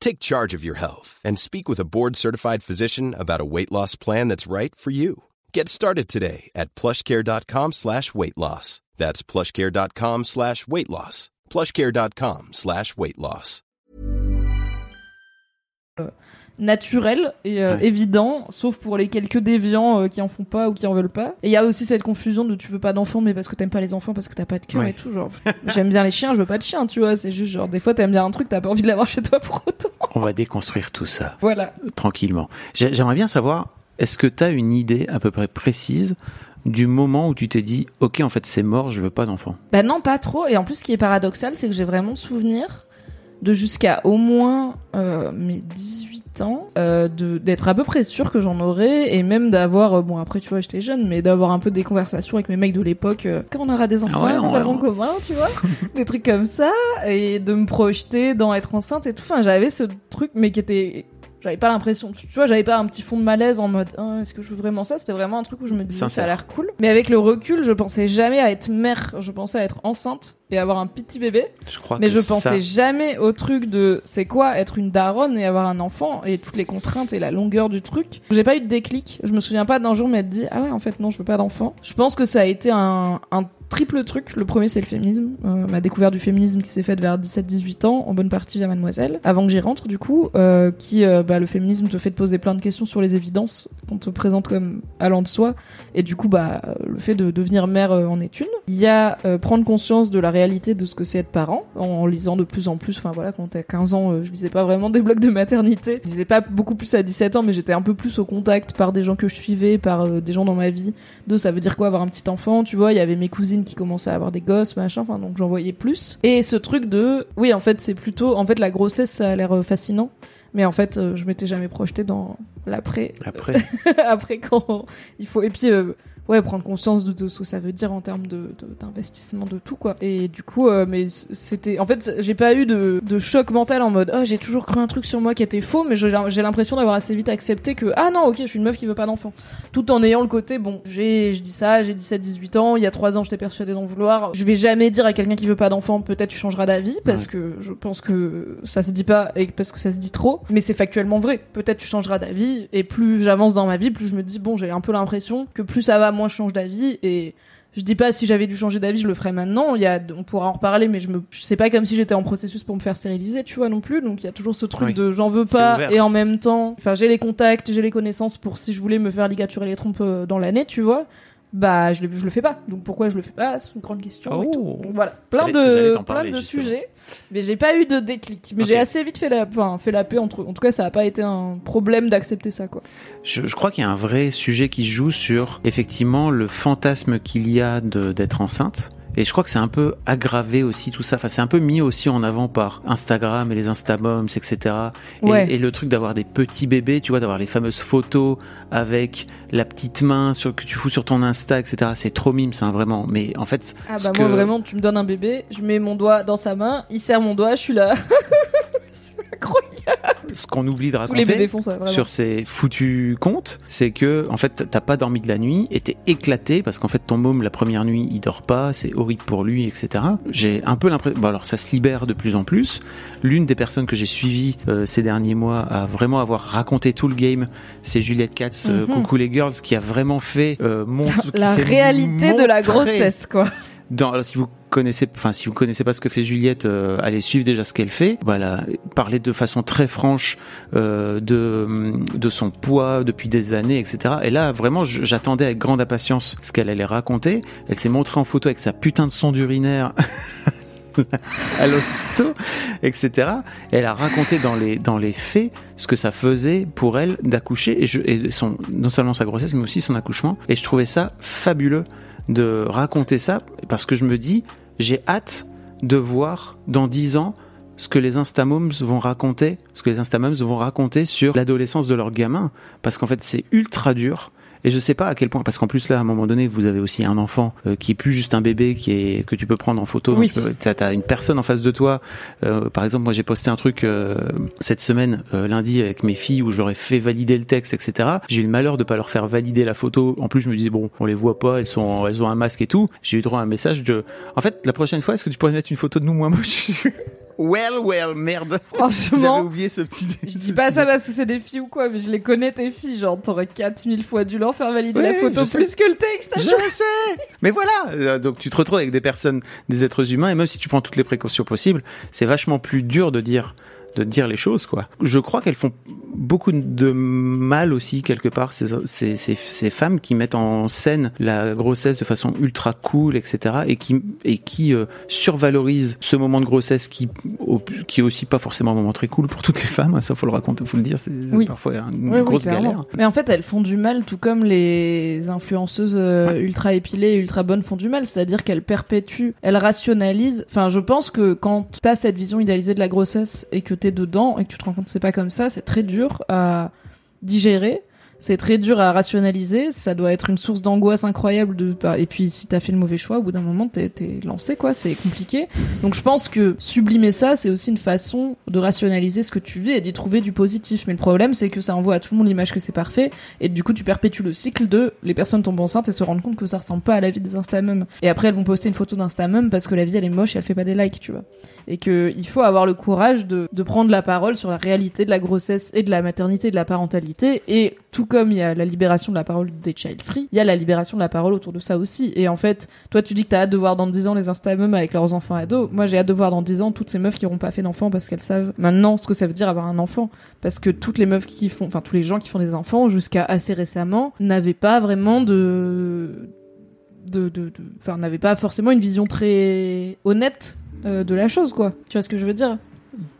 Take charge of your health and speak with a board-certified physician about a weight loss plan that's right for you. Get started today at plushcare.com slash weight loss. That's plushcare.com slash weight loss. plushcare.com slash weight loss. naturel et euh, Ouais. évident, sauf pour les quelques déviants euh, qui en font pas ou qui en veulent pas. Et il y a aussi cette confusion de tu veux pas d'enfants mais parce que t'aimes pas les enfants parce que t'as pas de cœur Ouais. et tout. Genre, j'aime bien les chiens, je veux pas de chien, tu vois. C'est juste genre des fois t'aimes bien un truc, t'as pas envie de l'avoir chez toi pour autant. On va déconstruire tout ça. Voilà. tranquillement. J'ai- J'aimerais bien savoir, est-ce que tu as une idée à peu près précise du moment où tu t'es dit, ok, en fait, c'est mort, je veux pas d'enfant? Bah non, pas trop. Et en plus, ce qui est paradoxal, c'est que j'ai vraiment souvenir de jusqu'à au moins euh, mes 18 ans, euh, d'être à peu près sûr que j'en aurais, et même d'avoir, euh, bon après tu vois j'étais jeune, mais d'avoir un peu des conversations avec mes mecs de l'époque, euh, quand on aura des enfants, ouais, on on va va- en commun, tu vois, des trucs comme ça, et de me projeter dans être enceinte et tout. Enfin, j'avais ce truc, mais qui était... J'avais pas l'impression, tu vois, j'avais pas un petit fond de malaise en mode Ah, est-ce que je veux vraiment ça? C'était vraiment un truc où je me disais ça a Sincère. l'air cool. Mais avec le recul, je pensais jamais à être mère, je pensais à être enceinte et avoir un petit bébé. Je crois Mais je ça- pensais jamais au truc de c'est quoi être une daronne et avoir un enfant et toutes les contraintes et la longueur du truc. J'ai pas eu de déclic. Je me souviens pas d'un jour m'être dit ah ouais en fait non je veux pas d'enfant. Je pense que ça a été un, un triple truc. Le premier c'est le féminisme, euh, ma découverte du féminisme qui s'est faite vers 17-18 ans en bonne partie via Mademoiselle. Avant que j'y rentre du coup, euh, qui euh, bah, le féminisme te fait te poser plein de questions sur les évidences qu'on te présente comme allant de soi et du coup bah le fait de devenir mère en est une. Il y a prendre conscience de la réalité de ce que c'est être parent en lisant de plus en plus. Enfin voilà, quand t'as 15 ans, je lisais pas vraiment des blogs de maternité. Je lisais pas beaucoup plus à 17 ans, mais j'étais un peu plus au contact par des gens que je suivais, par des gens dans ma vie. De ça veut dire quoi avoir un petit enfant, tu vois? Il y avait mes cousines qui commençaient à avoir des gosses, machin. Enfin donc j'en voyais plus. Et ce truc de, oui en fait c'est plutôt, en fait la grossesse ça a l'air euh, fascinant. Mais en fait, euh, je m'étais jamais projetée dans l'après Après, après quand il faut et puis euh, ouais prendre conscience de, de ce que ça veut dire en termes de de- d'investissement de, tout quoi. Et du coup euh, mais c'était en fait j'ai pas eu de, de choc mental en mode oh j'ai toujours cru un truc sur moi qui était faux mais j'ai l'impression d'avoir assez vite accepté que ah non ok je suis une meuf qui veut pas d'enfant tout en ayant le côté bon j'ai je dis ça j'ai 17 18 ans il y a 3 ans j'étais persuadée d'en vouloir. Je vais jamais dire à quelqu'un qui veut pas d'enfant peut-être tu changeras d'avis parce que je pense que ça se dit pas et parce que ça se dit trop. Mais c'est factuellement vrai. Peut-être tu changeras d'avis et plus j'avance dans ma vie plus je me dis bon j'ai un peu l'impression que plus ça va moins je change d'avis et je dis pas si j'avais dû changer d'avis, je le ferais maintenant. Il y a, on pourra en reparler, mais je me, c'est pas comme si j'étais en processus pour me faire stériliser, tu vois non plus. Donc il y a toujours ce truc Oui. de j'en veux pas et en même temps, enfin j'ai les contacts, j'ai les connaissances pour si je voulais me faire ligaturer les trompes euh, dans l'année, tu vois. Bah je le, je le fais pas. Donc pourquoi je le fais pas? C'est une grande question. et Oh. tout. Donc voilà, plein de plein parler, de justement. sujets, mais j'ai pas eu de déclic. Mais j'ai assez vite fait la, enfin, fait la paix entre. En tout cas, ça a pas été un problème d'accepter ça quoi. Je, je crois qu'il y a un vrai sujet qui joue sur effectivement le fantasme qu'il y a d'être enceinte. Et je crois que c'est un peu aggravé aussi tout ça. Enfin, c'est un peu mis aussi en avant par Instagram et les Instamoms, etc. Et, Ouais. et le truc d'avoir des petits bébés, tu vois, d'avoir les fameuses photos avec la petite main sur, que tu fous sur ton Insta, etc. C'est trop mime, ça, vraiment. Mais en fait, Ah bah que- moi vraiment, tu me donnes un bébé, je mets mon doigt dans sa main, il serre mon doigt, je suis là. c'est incroyable. ce qu'on oublie de raconter. ça, sur ces foutus comptes, c'est que en fait t'as pas dormi de la nuit et t'es éclaté parce qu'en fait ton môme la première nuit il dort pas, c'est horrible pour lui, etc. J'ai un peu l'impression, bon alors ça se libère de plus en plus. L'une des personnes que j'ai suivies euh, ces derniers mois à vraiment avoir raconté tout le game, c'est Juliette Katz, euh, Mhm. coucou les girls, qui a vraiment fait euh, mon, La réalité de la grossesse, quoi. dans, alors, si vous connaissez, enfin si vous connaissez pas ce que fait Juliette, euh, allez suivre déjà ce qu'elle fait. Voilà, parler de façon très franche euh, de de son poids depuis des années, etc. Et là, vraiment, j'attendais avec grande impatience ce qu'elle allait raconter. Elle s'est montrée en photo avec sa putain de sonde urinaire. à l'hosto, etc. Et elle a raconté dans les dans les faits ce que ça faisait pour elle d'accoucher et, je, et son non seulement sa grossesse mais aussi son accouchement. Et je trouvais ça fabuleux de raconter ça parce que je me dis j'ai hâte de voir dans dix ans ce que les Instamoms vont raconter, ce que les Instamoms vont raconter sur l'adolescence de leurs gamins parce qu'en fait c'est ultra dur. Et je sais pas à quel point, parce qu'en plus là, à un moment donné, vous avez aussi un enfant euh, qui est plus juste un bébé, qui est que tu peux prendre en photo. Oui. Tu peux- T'as as une personne en face de toi. Euh, par exemple, moi j'ai posté un truc euh, cette semaine, euh, lundi, avec mes filles où ai fait valider le texte, etc. J'ai eu le malheur de pas leur faire valider la photo. En plus, je me disais bon, on les voit pas, elles sont, elles ont un masque et tout. J'ai eu droit à un message de, en fait, la prochaine fois, est-ce que tu pourrais mettre une photo de nous moins moche? Well, well, merde. J'avais Franchement, oublié ce petit. je dis pas ça parce que c'est des filles ou quoi, mais je les connais tes filles. Genre, t'aurais 4000 fois dû leur faire valider Oui, la photo sais. plus que le texte. Je sais. Mais voilà. Euh, Donc tu te retrouves avec des personnes, des êtres humains, et même si tu prends toutes les précautions possibles, c'est vachement plus dur de dire de dire les choses quoi. Je crois qu'elles font beaucoup de mal aussi quelque part ces, ces, ces, ces femmes qui mettent en scène la grossesse de façon ultra cool etc et qui et qui euh, survalorisent ce moment de grossesse qui au- qui est aussi pas forcément un moment très cool pour toutes les femmes hein, ça faut le raconter faut le dire c'est Oui. parfois une Oui, oui, grosse clairement. galère Mais en fait, elles font du mal, tout comme les influenceuses euh, ultra épilées et ultra bonnes font du mal. C'est-à-dire qu'elles perpétuent, elles rationalisent. Enfin, je pense que quand t'as cette vision idéalisée de la grossesse et que t'es dedans et que tu te rends compte que c'est pas comme ça, c'est très dur à digérer. C'est très dur à rationaliser, ça doit être une source d'angoisse incroyable de et puis si t'as fait le mauvais choix, au bout d'un moment t'es lancé quoi, c'est compliqué. Donc je pense que sublimer ça, c'est aussi une façon de rationaliser ce que tu vis et d'y trouver du positif. Mais le problème, c'est que ça envoie à tout le monde l'image que c'est parfait et du coup tu perpétues le cycle de les personnes tombent enceintes et se rendent compte que ça ressemble pas à la vie des Instamums. Et après elles vont poster une photo d'Instamum parce que la vie elle est moche et elle fait pas des likes, tu vois. Et que il faut avoir le courage de, prendre la parole sur la réalité de la grossesse et de la maternité de la parentalité et tout comme il y a la libération de la parole des child free, il y a la libération de la parole autour de ça aussi. Et en fait, toi tu dis que t'as hâte de voir dans 10 ans les Instamums avec leurs enfants ados. Moi j'ai hâte de voir dans 10 ans toutes ces meufs qui n'auront pas fait d'enfants parce qu'elles savent maintenant ce que ça veut dire avoir un enfant. Parce que toutes les meufs qui font, enfin tous les gens qui font des enfants jusqu'à assez récemment n'avaient pas vraiment de de de enfin n'avaient pas forcément une vision très honnête euh, de la chose quoi. Tu vois ce que je veux dire?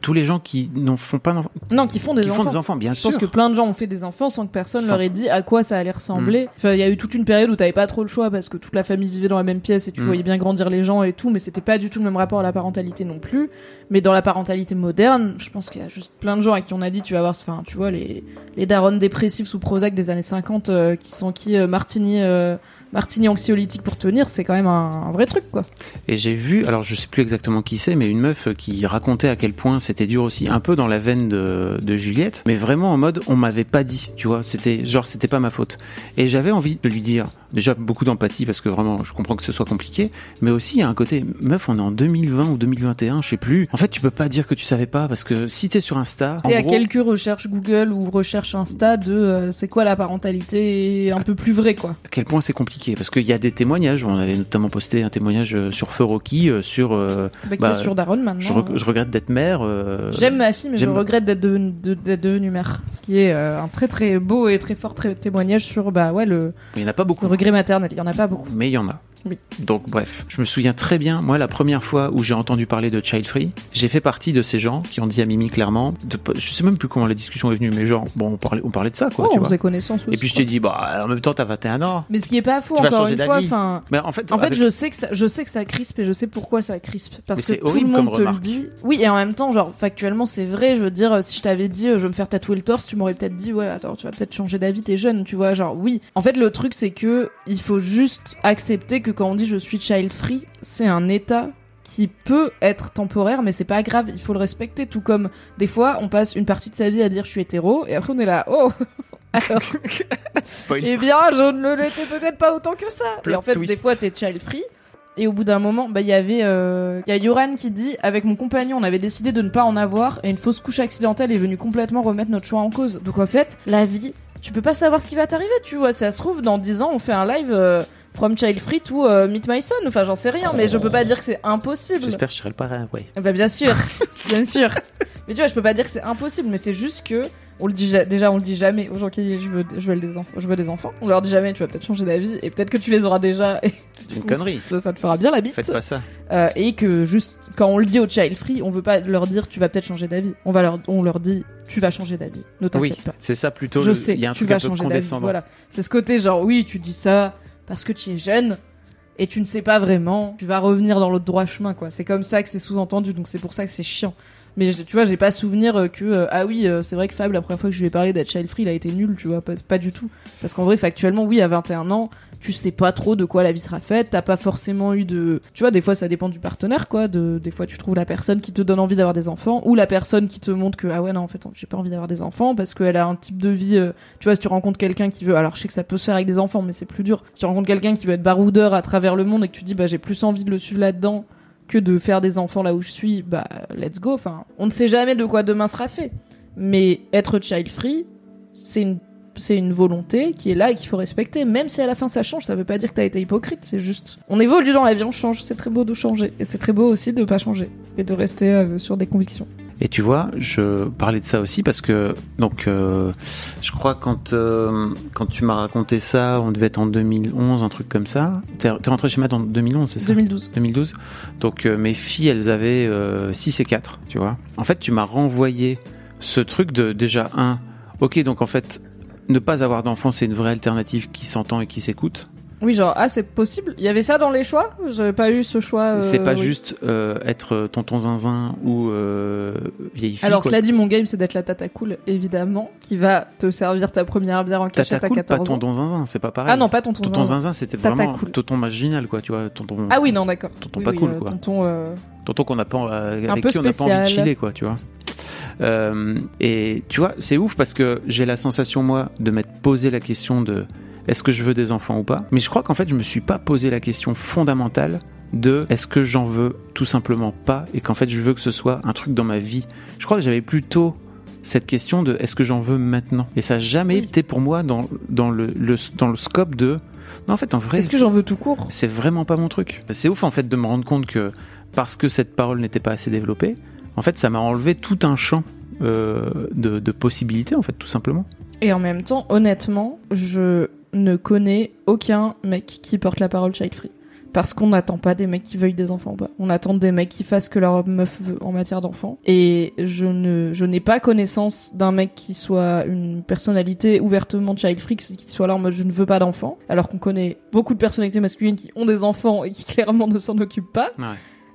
Tous les gens qui n'en font pas d'enfants, Non, qui font des qui enfants. font des enfants, bien Je sûr. pense que plein de gens ont fait des enfants sans que personne Sans- leur ait dit à quoi ça allait ressembler. Enfin, il y a eu toute une période où t'avais pas trop le choix parce que toute la famille vivait dans la même pièce et tu Mm. voyais bien grandir les gens et tout, mais c'était pas du tout le même rapport à la parentalité non plus. Mais dans la parentalité moderne, je pense qu'il y a juste plein de gens à qui on a dit tu vas voir, enfin, tu vois, les, les darons dépressifs sous Prozac des années 50 euh, qui sont qui euh, Martini, euh, Martini anxiolytique pour tenir, c'est quand même un, vrai truc quoi. Et j'ai vu, alors je sais plus exactement qui c'est, mais une meuf qui racontait à quel point c'était dur aussi, un peu dans la veine de, de Juliette, mais vraiment en mode on m'avait pas dit, tu vois, c'était genre c'était pas ma faute. Et j'avais envie de lui dire, déjà beaucoup d'empathie parce que vraiment je comprends que ce soit compliqué, mais aussi il y a un côté, meuf, on est en 2020 ou 2021, je sais plus. En fait, tu peux pas dire que tu savais pas parce que si t'es sur Insta, T'es à gros, quelques recherches Google ou recherches Insta de euh, c'est quoi la parentalité un peu plus vraie quoi. à quel point c'est compliqué parce qu'il y a des témoignages, on avait notamment posté un témoignage euh, sur Feu Rocky, sur euh, Bah, Bah, sur Daron maintenant. je, re- je regrette d'être mère. euh, J'aime ma fille, mais je regrette d'être devenue de- d'être devenue mère. Ce qui est un très très beau et très fort très- témoignage sur bah ouais le, Il y en a pas beaucoup. le regret maternel. Il y en a pas beaucoup. mais il y en a. Oui. Donc bref, je me souviens très bien, moi la première fois où j'ai entendu parler de Child Free, j'ai fait partie de ces gens qui ont dit à Mimi clairement, de, je sais même plus comment la discussion est venue, mais genre, bon, on parlait, on parlait de ça, quoi, Oh, tu on vois. faisait connaissance aussi. Et puis je t'ai dit, bah, en même temps, t'as 21 ans. Mais ce qui est pas faux Tu vas encore une fois. Enfin, Mais en fait, en fait, avec- je sais que ça, je sais que ça crispe et je sais pourquoi ça crispe parce Mais que tout le monde comme te le dit. Oui, et en même temps, genre factuellement, c'est vrai. Je veux dire, si je t'avais dit, euh, je vais me faire tatouer le torse, tu m'aurais peut-être dit, ouais, attends, tu vas peut-être changer d'avis, t'es jeune, tu vois. Genre, oui. En fait, le truc, c'est que il faut juste accepter que quand on dit je suis child free, c'est un état qui peut être temporaire, mais c'est pas grave, il faut le respecter. Tout comme des fois, on passe une partie de sa vie à dire je suis hétéro, et après on est là, oh, alors eh bien, je ne l'étais peut-être pas autant que ça. Plot et en fait, twist. des fois, t'es child free. Et au bout d'un moment, bah, il y avait, euh, il y a Yoran qui dit, avec mon compagnon, on avait décidé de ne pas en avoir, et une fausse couche accidentelle est venue complètement remettre notre choix en cause. Donc en fait, la vie, tu peux pas savoir ce qui va t'arriver, tu vois. Ça se trouve, dans 10 ans, on fait un live euh, from child free to euh, meet my son. Enfin, j'en sais rien, mais je peux pas dire que c'est impossible. J'espère que je serai le parrain, ouais. Bah bien sûr, bien sûr. Mais tu vois, je peux pas dire que c'est impossible, mais c'est juste que on le dit ja- déjà, on le dit jamais aux gens qui disent je veux, je veux des enfants, je veux des enfants. On leur dit jamais, tu vas peut-être changer d'avis et peut-être que tu les auras déjà. Et C'est une connerie. Ça, ça te fera bien la bite. Faites pas ça. Euh, et que juste quand on le dit au child free, on veut pas leur dire tu vas peut-être changer d'avis. On va leur, on leur dit tu vas changer d'avis. Ne t'inquiète Oui, pas. c'est ça plutôt. Je le- sais, Il y a un tu truc vas un peu changer d'avis. condescendant. Voilà. C'est ce côté genre oui, tu dis ça parce que tu es jeune et tu ne sais pas vraiment. Tu vas revenir dans l'autre droit chemin quoi. C'est comme ça que c'est sous-entendu, donc c'est pour ça que c'est chiant. Mais tu vois, j'ai pas souvenir euh, que euh, ah oui, euh, c'est vrai que Fab la première fois que je lui ai parlé d'être child free, il a été nul, tu vois, pas, pas du tout. Parce qu'en vrai, factuellement, oui, à 21 ans, tu sais pas trop de quoi la vie sera faite, t'as pas forcément eu de tu vois, des fois ça dépend du partenaire quoi, de des fois tu trouves la personne qui te donne envie d'avoir des enfants ou la personne qui te montre que ah ouais non, en fait, j'ai pas envie d'avoir des enfants parce qu'elle a un type de vie euh, tu vois, si tu rencontres quelqu'un qui veut, alors je sais que ça peut se faire avec des enfants, mais c'est plus dur. Si tu rencontres quelqu'un qui veut être baroudeur à travers le monde et que tu dis, bah, j'ai plus envie de le suivre là-dedans que de faire des enfants là où je suis, bah, let's go. Enfin, on ne sait jamais de quoi demain sera fait. Mais être child free, c'est une, c'est une volonté qui est là et qu'il faut respecter. Même si à la fin ça change, ça veut pas dire que t'as été hypocrite, c'est juste. On évolue dans la vie, on change, c'est très beau de changer. Et c'est très beau aussi de pas changer. Et de rester euh, sur des convictions. Et tu vois, je parlais de ça aussi parce que donc euh, je crois quand euh, quand tu m'as raconté ça, on devait être en 2011, un truc comme ça. T'es rentré chez Matt en 2011, c'est ça? 2012. 2012. Donc euh, mes filles, elles avaient euh, 6 et 4, tu vois. En fait, tu m'as renvoyé ce truc de déjà un. OK, donc en fait ne pas avoir d'enfant, c'est une vraie alternative qui s'entend et qui s'écoute. Oui, genre, ah, c'est possible. Il y avait ça dans les choix? J'avais pas eu ce choix. euh, c'est pas oui. juste euh, être tonton zinzin ou euh, vieille fille. Alors, quoi. cela dit, mon game, c'est d'être la tata cool, évidemment, qui va te servir ta première bière en cachette Tata à cool, pas 14 ans. tonton zinzin, c'est pas pareil. Ah non, pas tonton, Tonton zinzin. zinzin, c'était vraiment cool. tonton marginal, quoi, tu vois. Tonton, Ah oui, non, d'accord. Tonton Oui, pas oui, cool, euh, quoi. Tonton, euh, tonton qu'on n'a pas, euh, avec qui on n'a pas envie de chiller, quoi, tu vois. Euh, et tu vois, c'est ouf parce que j'ai la sensation, moi, de m'être posé la question de est-ce que je veux des enfants ou pas. Mais je crois qu'en fait, je me suis pas posé la question fondamentale de est-ce que j'en veux tout simplement pas et qu'en fait, je veux que ce soit un truc dans ma vie. Je crois que j'avais plutôt cette question de est-ce que j'en veux maintenant et ça n'a jamais Oui. été pour moi dans, dans, le, le- dans le scope de non en fait en vrai Est-ce que j'en veux tout court? c'est vraiment pas mon truc. C'est ouf en fait de me rendre compte que parce que cette parole n'était pas assez développée, en fait ça m'a enlevé tout un champ euh, de, de possibilités en fait tout simplement. Et en même temps, honnêtement, je ne connais aucun mec qui porte la parole child free. parce qu'on n'attend pas des mecs qui veuillent des enfants. Pas. On attend des mecs qui fassent ce que leur meuf veut en matière d'enfants. Et je n'ai pas connaissance d'un mec qui soit une personnalité ouvertement child free, qui soit là en mode je ne veux pas d'enfants, alors qu'on connaît beaucoup de personnalités masculines qui ont des enfants et qui clairement ne s'en occupent pas.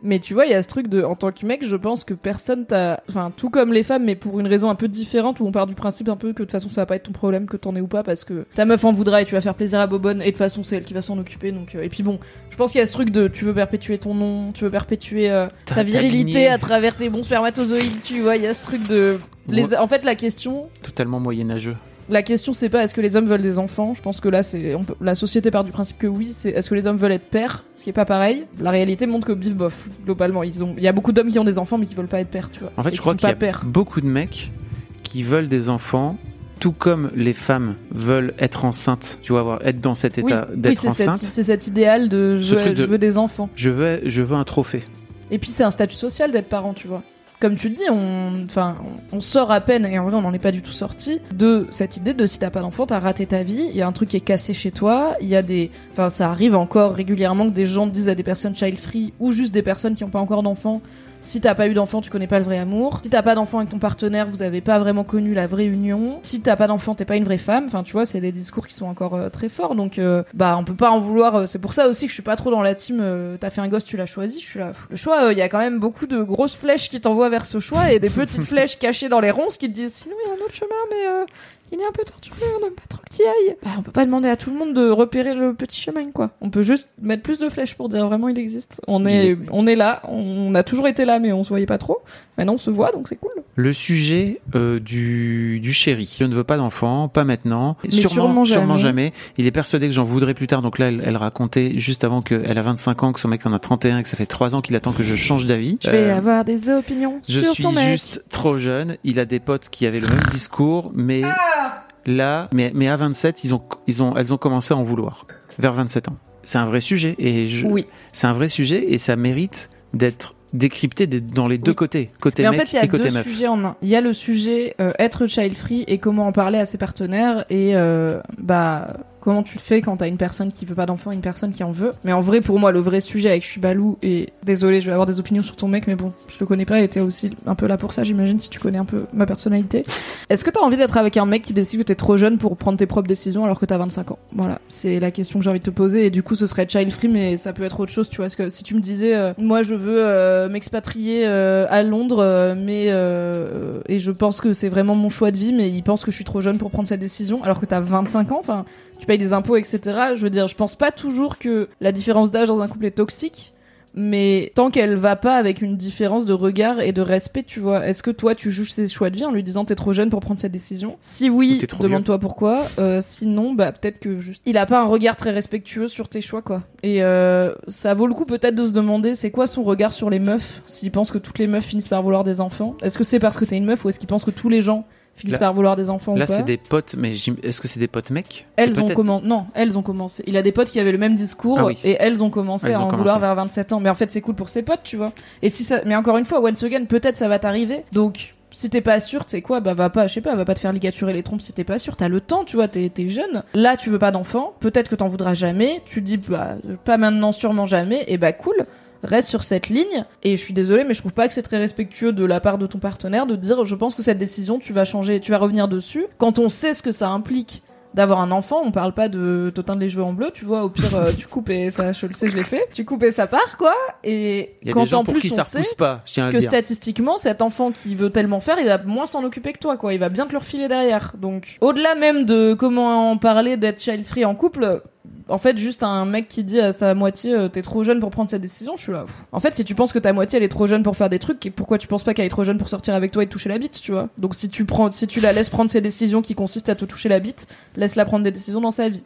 Mais tu vois, il y a ce truc de, en tant que mec, je pense que personne t'a, enfin, tout comme les femmes, mais pour une raison un peu différente, où on part du principe un peu que de toute façon ça va pas être ton problème que t'en aies ou pas, parce que ta meuf en voudra et tu vas faire plaisir à Bobonne, et de toute façon c'est elle qui va s'en occuper, donc, euh, et puis bon, je pense qu'il y a ce truc de, tu veux perpétuer ton nom, tu veux perpétuer euh, Ta- ta ta virilité lignée. à travers tes bons spermatozoïdes, tu vois, il y a ce truc de, les, en fait, la question, Totalement moyenâgeux. La question c'est pas est-ce que les hommes veulent des enfants. Je pense que là c'est on peut- la société part du principe que oui. C'est est-ce que les hommes veulent être pères, ce qui est pas pareil. La réalité montre que bif bof globalement ils ont. Il y a beaucoup d'hommes qui ont des enfants mais qui veulent pas être pères, tu vois. En fait, je crois qu'il y a pères. beaucoup de mecs qui veulent des enfants, tout comme les femmes veulent être enceintes. Tu vois, avoir, être dans cet Oui, état oui d'être c'est cet, enceinte. c'est cet idéal de je, veux, de- je veux des enfants. Je veux, je veux un trophée. Et puis c'est un statut social d'être parent, tu vois. Comme tu le dis, on, enfin, on sort à peine, et en vrai on n'en est pas du tout sorti, de cette idée de si t'as pas d'enfant, t'as raté ta vie, il y a un truc qui est cassé chez toi, il y a des... Enfin, ça arrive encore régulièrement que des gens disent à des personnes child free, ou juste des personnes qui n'ont pas encore d'enfant, si t'as pas eu d'enfant, tu connais pas le vrai amour. Si t'as pas d'enfant avec ton partenaire, vous avez pas vraiment connu la vraie union. Si t'as pas d'enfant, t'es pas une vraie femme. Enfin, tu vois, c'est des discours qui sont encore euh, très forts. Donc, euh, bah, on peut pas en vouloir. euh, c'est pour ça aussi que je suis pas trop dans la team. euh, t'as fait un gosse, tu l'as choisi. Je suis là. Le choix, il y a quand même beaucoup de grosses flèches qui t'envoient vers ce choix et des petites flèches cachées dans les ronces qui te disent sinon il y a un autre chemin, mais euh, il est un peu torturé, on aime pas trop qu'il y aille. Bah, on peut pas demander à tout le monde de repérer le petit chemin, quoi. On peut juste mettre plus de flèches pour dire vraiment il existe. On est- on est là, on a toujours été là, mais on se voyait pas trop. Maintenant on se voit, donc c'est cool. Le sujet euh, du, du chéri. Je ne veux pas d'enfant, pas maintenant. Mais sûrement jamais. jamais. Il est persuadé que j'en voudrais plus tard. Donc là, elle, elle racontait juste avant qu'elle a 25 ans, que son mec en a 31 et que ça fait 3 ans qu'il attend que je change d'avis. Je vais Euh, avoir des opinions Je sur suis ton mec. juste trop jeune. Il a des potes qui avaient le même discours, mais Ah là, mais, mais à 27, ils ont, ils ont, elles ont commencé à en vouloir. Vers 27 ans. C'est un vrai sujet et je, Oui. c'est un vrai sujet et ça mérite d'être décrypté des- dans les deux Oui. côtés, côté Mais en mec fait, il y a deux meuf. sujets en un. Il y a le sujet euh, être child free et comment en parler à ses partenaires et euh, bah comment tu le fais quand t'as une personne qui veut pas d'enfant une personne qui en veut. Mais en vrai, pour moi, le vrai sujet avec je suis balou et désolé, je vais avoir des opinions sur ton mec, mais bon, je le connais pas et t'es aussi un peu là pour ça, j'imagine, si tu connais un peu ma personnalité. Est-ce que t'as envie d'être avec un mec qui décide que t'es trop jeune pour prendre tes propres décisions alors que t'as 25 ans? Voilà, c'est la question que j'ai envie de te poser et du coup, ce serait child free, mais ça peut être autre chose, tu vois. Parce que si tu me disais, euh, moi, je veux euh, m'expatrier euh, à Londres, mais et je pense que c'est vraiment mon choix de vie, mais il pense que je suis trop jeune pour prendre cette décision, alors que t'as 25 ans, enfin, tu payes des impôts, etc. Je veux dire, je pense pas toujours que la différence d'âge dans un couple est toxique. Mais tant qu'elle va pas avec une différence de regard et de respect, tu vois, est-ce que toi tu juges ses choix de vie en lui disant t'es trop jeune pour prendre cette décision? Si Ou oui, demande-toi pourquoi. Euh, sinon, bah peut-être que juste il a pas un regard très respectueux sur tes choix, quoi. Et euh, ça vaut le coup peut-être de se demander c'est quoi son regard sur les meufs S'il pense que toutes les meufs finissent par vouloir des enfants, est-ce que c'est parce que t'es une meuf ou est-ce qu'il pense que tous les gens finissent Là- par vouloir des enfants Là, ou c'est des potes, mais est-ce que c'est des potes mecs? Elles C'est ont commencé. Non, elles ont commencé. Il a des potes qui avaient le même discours Ah oui. et elles ont commencé Elles à ont en commencé. vouloir vers 27 ans. Mais en fait, c'est cool pour ses potes, tu vois. Et si ça, mais encore une fois, once again, peut-être ça va t'arriver. Donc, si t'es pas sûr, tu sais quoi, bah va pas, je sais pas, va pas te faire ligaturer les trompes si t'es pas sûr. T'as le temps, tu vois, t'es t'es jeune. Là, tu veux pas d'enfant. Peut-être que t'en voudras jamais. Tu te dis, bah pas maintenant, sûrement jamais. Et bah cool. Reste sur cette ligne. Et je suis désolée mais je trouve pas que c'est très respectueux de la part de ton partenaire de dire je pense que cette décision tu vas changer tu vas revenir dessus. Quand on sait ce que ça implique d'avoir un enfant, on parle pas de te teindre les cheveux en bleu, tu vois, au pire euh, tu coupes et ça, je le sais, je l'ai fait, tu coupes et ça part quoi, et Il y a quand des gens en pour plus qui on ça sait repousse pas, je tiens à que dire. statistiquement cet enfant qui veut tellement faire, il va moins s'en occuper que toi quoi, il va bien te le refiler derrière. Donc au-delà même de comment en parler d'être child free en couple, en fait, juste un mec qui dit à sa moitié euh, t'es trop jeune pour prendre cette décision, je suis là. pff. En fait, si tu penses que ta moitié elle est trop jeune pour faire des trucs, et pourquoi tu penses pas qu'elle est trop jeune pour sortir avec toi et te toucher la bite, tu vois? Donc si tu prends, si tu la laisses prendre ses décisions qui consistent à te toucher la bite, laisse-la prendre des décisions dans sa vie.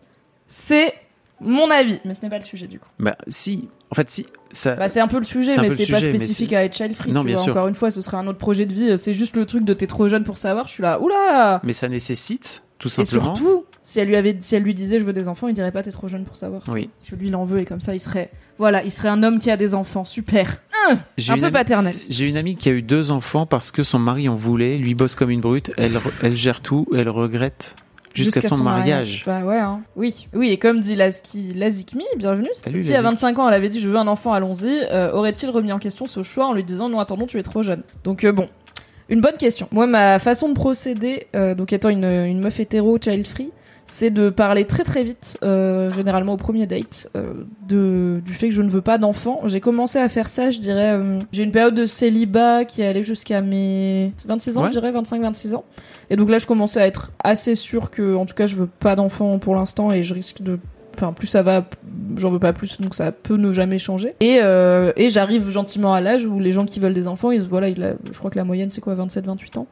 C'est mon avis, mais ce n'est pas le sujet du coup. Bah, si, en fait, si, ça. Bah, c'est un peu le sujet, mais c'est pas spécifique à être child free. Non, tu bien vois. sûr. Encore une fois, ce serait un autre projet de vie. C'est juste le truc de t'es trop jeune pour savoir. Je suis là, oula. mais ça nécessite, tout Et simplement. surtout, si elle lui avait, si elle lui disait je veux des enfants, il dirait pas t'es trop jeune pour savoir. Oui. Si lui il en veut et comme ça, il serait, voilà, il serait un homme qui a des enfants. Super. Un peu amie- paternel. J'ai une amie qui a eu deux enfants parce que son mari en voulait, lui bosse comme une brute, elle, elle gère tout, elle regrette Jusqu'à son mariage. Bah ouais, hein. oui. Oui, et comme dit Lazikmi, bienvenue. Salut, si à Lazik. 25 ans elle avait dit je veux un enfant, allons-y, euh, aurait-il remis en question ce choix en lui disant non, attendons, tu es trop jeune Donc euh, bon, une bonne question. Moi, ma façon de procéder, euh, donc étant une, une meuf hétéro, child free, c'est de parler très très vite, euh, généralement au premier date, euh, de, du fait que je ne veux pas d'enfant. J'ai commencé à faire ça, je dirais. euh, j'ai une période de célibat qui est allée jusqu'à mes 26 ans, Ouais. je dirais, 25-26 ans. Et donc là, je commençais à être assez sûr que, en tout cas, je veux pas d'enfant pour l'instant et je risque de. Enfin, plus ça va, j'en veux pas plus, donc ça peut ne jamais changer. Et, euh, et j'arrive gentiment à l'âge où les gens qui veulent des enfants, ils, voilà, il a, je crois que la moyenne c'est quoi, 27-28 ans?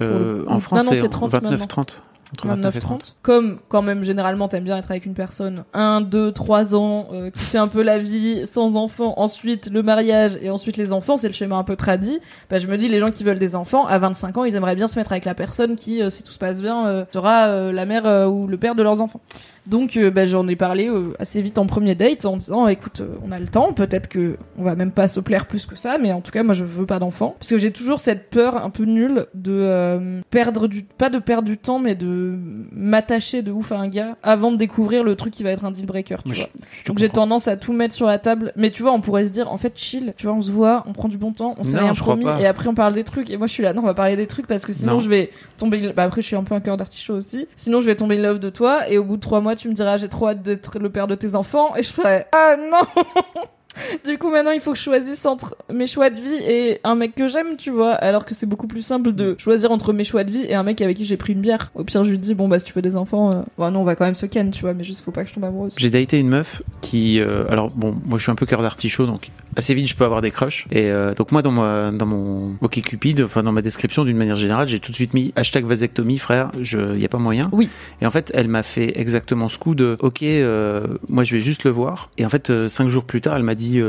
Euh, Non, en France, non, c'est c'est 30 29 maintenant. 30. Entre 29 et 30. 29-30. Comme quand même généralement t'aimes bien être avec une personne 1, 2, 3 ans euh, qui fait un peu la vie sans enfants, ensuite le mariage et ensuite les enfants, c'est le schéma un peu tradit. Bah, je me dis les gens qui veulent des enfants à 25 ans, ils aimeraient bien se mettre avec la personne qui, euh, si tout se passe bien, euh, sera euh, la mère euh, ou le père de leurs enfants. Donc euh, bah, j'en ai parlé euh, assez vite en premier date en disant écoute euh, on a le temps, peut-être que on va même pas se plaire plus que ça, mais en tout cas moi je veux pas d'enfants parce que j'ai toujours cette peur un peu nulle de euh, perdre du pas de perdre du temps mais de m'attacher de ouf à un gars avant de découvrir le truc qui va être un deal breaker. Tu vois. je Donc j'ai tendance à tout mettre sur la table, mais tu vois on pourrait se dire en fait chill, tu vois on se voit, on prend du bon temps, on s'est rien promis et après on parle des trucs et moi je suis là non on va parler des trucs parce que sinon Non. je vais tomber bah après je suis un peu un cœur d'artichaut aussi sinon je vais tomber in love de toi et au bout de trois mois tu me diras j'ai trop hâte d'être le père de tes enfants et je ferai ah non. Du coup maintenant il faut que je choisisse entre mes choix de vie et un mec que j'aime tu vois. Alors que c'est beaucoup plus simple de choisir entre mes choix de vie et un mec avec qui j'ai pris une bière. Au pire je lui dis bon bah si tu veux des enfants euh... non on va quand même se ken tu vois mais juste faut pas que je tombe amoureuse. J'ai daté une meuf qui, euh, alors bon, moi je suis un peu cœur d'artichaut, donc assez vite je peux avoir des crushs. Et euh, donc moi dans ma, dans mon OK Cupid, enfin dans ma description d'une manière générale, j'ai tout de suite mis hashtag vasectomie, frère. Je, y a pas moyen. Oui. Et en fait, elle m'a fait exactement ce coup de, ok, euh, moi je vais juste le voir. Et en fait, euh, cinq jours plus tard, elle m'a dit,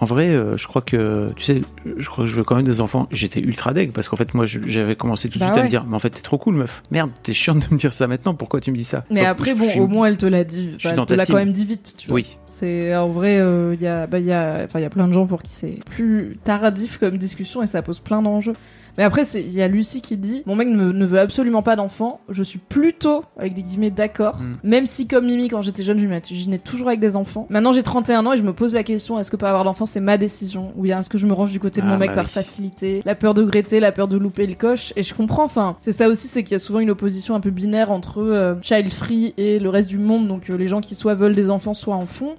en vrai, je crois que, tu sais, je crois que je veux quand même des enfants. J'étais ultra deg parce qu'en fait, moi j'avais commencé tout de Bah suite à me dire, mais en fait, t'es trop cool, meuf. Merde, t'es chiante de me dire ça maintenant. Pourquoi tu me dis ça? Mais Donc, après je- bon je suis- au moins elle te l'a dit je suis dans elle te l'a quand même dit vite tu vois Oui. C'est en vrai, il y a, bah, y a, enfin, il y a plein de gens pour qui c'est plus tardif comme discussion et ça pose plein d'enjeux. Mais après, c'est, il y a Lucie qui dit, mon mec ne, ne veut absolument pas d'enfant. Je suis plutôt, avec des guillemets, d'accord. Mm. Même si, comme Mimi, quand j'étais jeune, je m'imaginais toujours avec des enfants. Maintenant, j'ai 31 ans et je me pose la question, est-ce que pas avoir d'enfant, c'est ma décision? Ou bien est-ce que je me range du côté de Ah, mon mec bah par oui. facilité? La peur de regretter, la peur de louper le coche. Et je comprends, enfin, c'est ça aussi, c'est qu'il y a souvent une opposition un peu binaire entre euh, child free et le reste du monde. Donc, euh, les gens qui soit veulent des enfants, soit en font.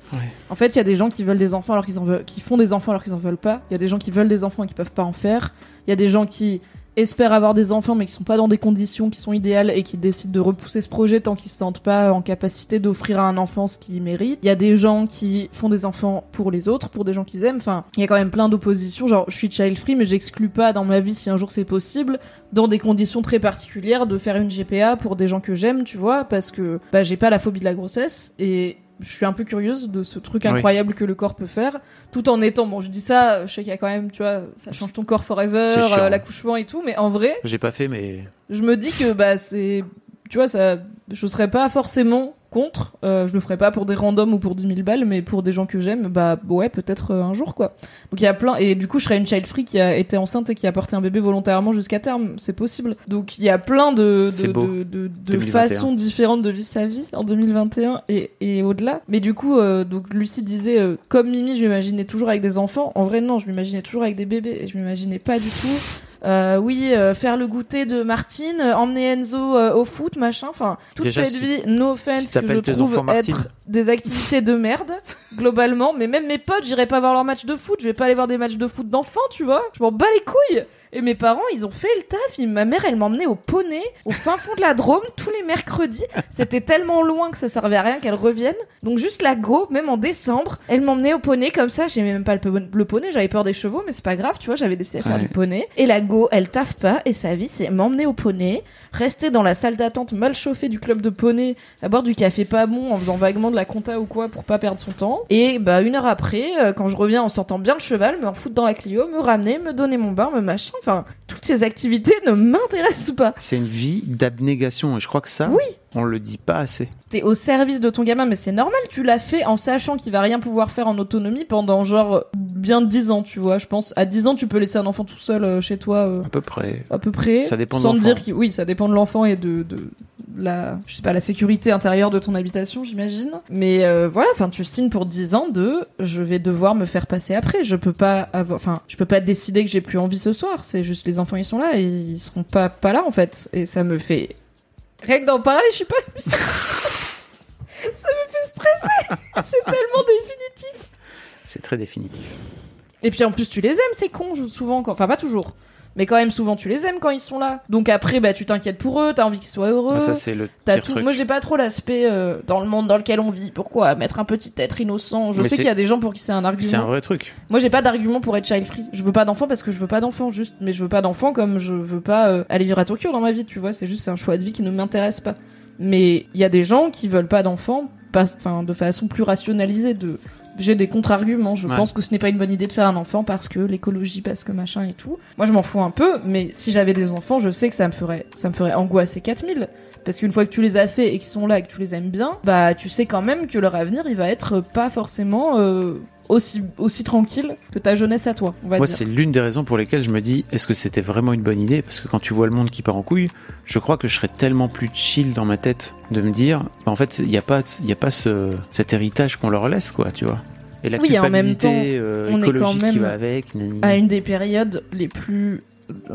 En fait, il y a des gens qui veulent des enfants alors qu'ils en veulent, qui font des enfants alors qu'ils en veulent pas. Il y a des gens qui veulent des enfants et qui peuvent pas en faire. Il y a des gens qui espèrent avoir des enfants mais qui sont pas dans des conditions qui sont idéales et qui décident de repousser ce projet tant qu'ils se sentent pas en capacité d'offrir à un enfant ce qu'il mérite. Il y a des gens qui font des enfants pour les autres, pour des gens qu'ils aiment. Enfin, il y a quand même plein d'oppositions. Genre, je suis child free mais j'exclus pas dans ma vie si un jour c'est possible, dans des conditions très particulières, de faire une GPA pour des gens que j'aime, tu vois, parce que bah, j'ai pas la phobie de la grossesse et je suis un peu curieuse de ce truc Oui. incroyable que le corps peut faire, tout en étant, bon, je dis ça, je sais qu'il y a quand même, tu vois, ça change ton corps forever, euh, l'accouchement et tout, mais en vrai, J'ai pas fait, mais je me dis que bah c'est tu vois ça je serais pas forcément contre euh, je le ferais pas pour des randoms ou pour 10 000 balles mais pour des gens que j'aime bah ouais peut-être euh, un jour quoi. Donc il y a plein et du coup je serais une child free qui a été enceinte et qui a porté un bébé volontairement jusqu'à terme. C'est possible. Donc il y a plein de de, de, de- de 2021. façons différentes de vivre sa vie en 2021 et, et au-delà. Mais du coup euh, donc Lucie disait euh, comme Mimi je m'imaginais toujours avec des enfants. En vrai non je m'imaginais toujours avec des bébés et je m'imaginais pas du tout euh, oui, euh, faire le goûter de Martine, euh, emmener Enzo au foot, machin. Enfin, toute Déjà, cette si- vie, no si offense, que je trouve être des activités de merde, globalement. Mais même mes potes, j'irai pas voir leur match de foot. Je vais pas aller voir des matchs de foot d'enfants, tu vois. Je m'en bats les couilles. Et mes parents, ils ont fait le taf. Ma mère, elle m'emmenait au poney, au fin fond de la Drôme, tous les mercredis. C'était tellement loin que ça servait à rien qu'elle revienne. Donc juste la go, même en décembre, elle m'emmenait au poney comme ça. J'aimais même pas le, le poney, j'avais peur des chevaux, mais c'est pas grave, tu vois. J'avais décidé de faire Ouais. du poney. Et la elle taffe pas. Et sa vie, c'est m'emmener au poney, rester dans la salle d'attente mal chauffée du club de poney, à boire du café pas bon en faisant vaguement de la compta ou quoi pour pas perdre son temps. Et bah une heure après, euh, quand je reviens en sentant bien le cheval, me foutre dans la Clio, me ramener, me donner mon bain, me machin. Enfin, toutes ces activités ne m'intéressent pas. c'est une vie d'abnégation. Et je crois que ça, Oui. On le dit pas assez. T'es au service de ton gamin, mais c'est normal, tu l'as fait en sachant qu'il va rien pouvoir faire en autonomie pendant genre bien 10 ans, tu vois. Je pense, à 10 ans, tu peux laisser un enfant tout seul euh, chez toi. euh, À peu près. à peu près. Ça dépend de Sans te l'enfant. dire qu'il, oui, ça dépend de l'enfant et de, de la, je sais pas, la sécurité intérieure de ton habitation, j'imagine. Mais euh, voilà, enfin, tu signes pour 10 ans de, je vais devoir me faire passer après. Je peux pas avoir, enfin, je peux pas décider que j'ai plus envie ce soir. C'est juste les enfants, ils sont là et ils seront pas, pas là, en fait. Et ça me fait, rien que d'en parler, je suis pas, ça me fait stresser. C'est tellement définitif. C'est très définitif. Et puis en plus, tu les aimes, ces cons, je- souvent. Quand... Enfin, pas toujours. Mais quand même, souvent, tu les aimes quand ils sont là. Donc après, bah, tu t'inquiètes pour eux, t'as envie qu'ils soient heureux. Ah, ça, c'est le tout... truc. Moi, j'ai pas trop l'aspect euh, dans le monde dans lequel on vit. Pourquoi mettre un petit être innocent? Je Mais sais qu'il y a des gens pour qui c'est un C'est un argument. vrai truc. Moi, j'ai pas d'argument pour être child free. Je veux pas d'enfant parce que je veux pas d'enfant, juste. Mais je veux pas d'enfant comme je veux pas euh, aller vivre à Tokyo dans ma vie, tu vois. C'est juste un choix de vie qui ne m'intéresse pas. Mais il y a des gens qui veulent pas d'enfants, enfin, de façon plus rationalisée. De j'ai des contre-arguments. Je Ouais. pense que ce n'est pas une bonne idée de faire un enfant parce que l'écologie, parce que machin et tout. Moi, je m'en fous un peu, mais si j'avais des enfants, je sais que ça me ferait, ça me ferait angoisser 4000. Parce qu'une fois que tu les as fait et qu'ils sont là et que tu les aimes bien, bah, tu sais quand même que leur avenir, il va être pas forcément euh, aussi, aussi tranquille que ta jeunesse à toi, on va Moi, c'est l'une des raisons pour lesquelles je me dis est-ce que c'était vraiment une bonne idée? Parce que quand tu vois le monde qui part en couille, je crois que je serais tellement plus chill dans ma tête de me dire en fait, il n'y a pas, y a pas ce, cet héritage qu'on leur laisse, quoi, tu vois. Et la Oui, en même culpabilité temps, euh, on est quand écologique qui même va avec. À une des périodes les plus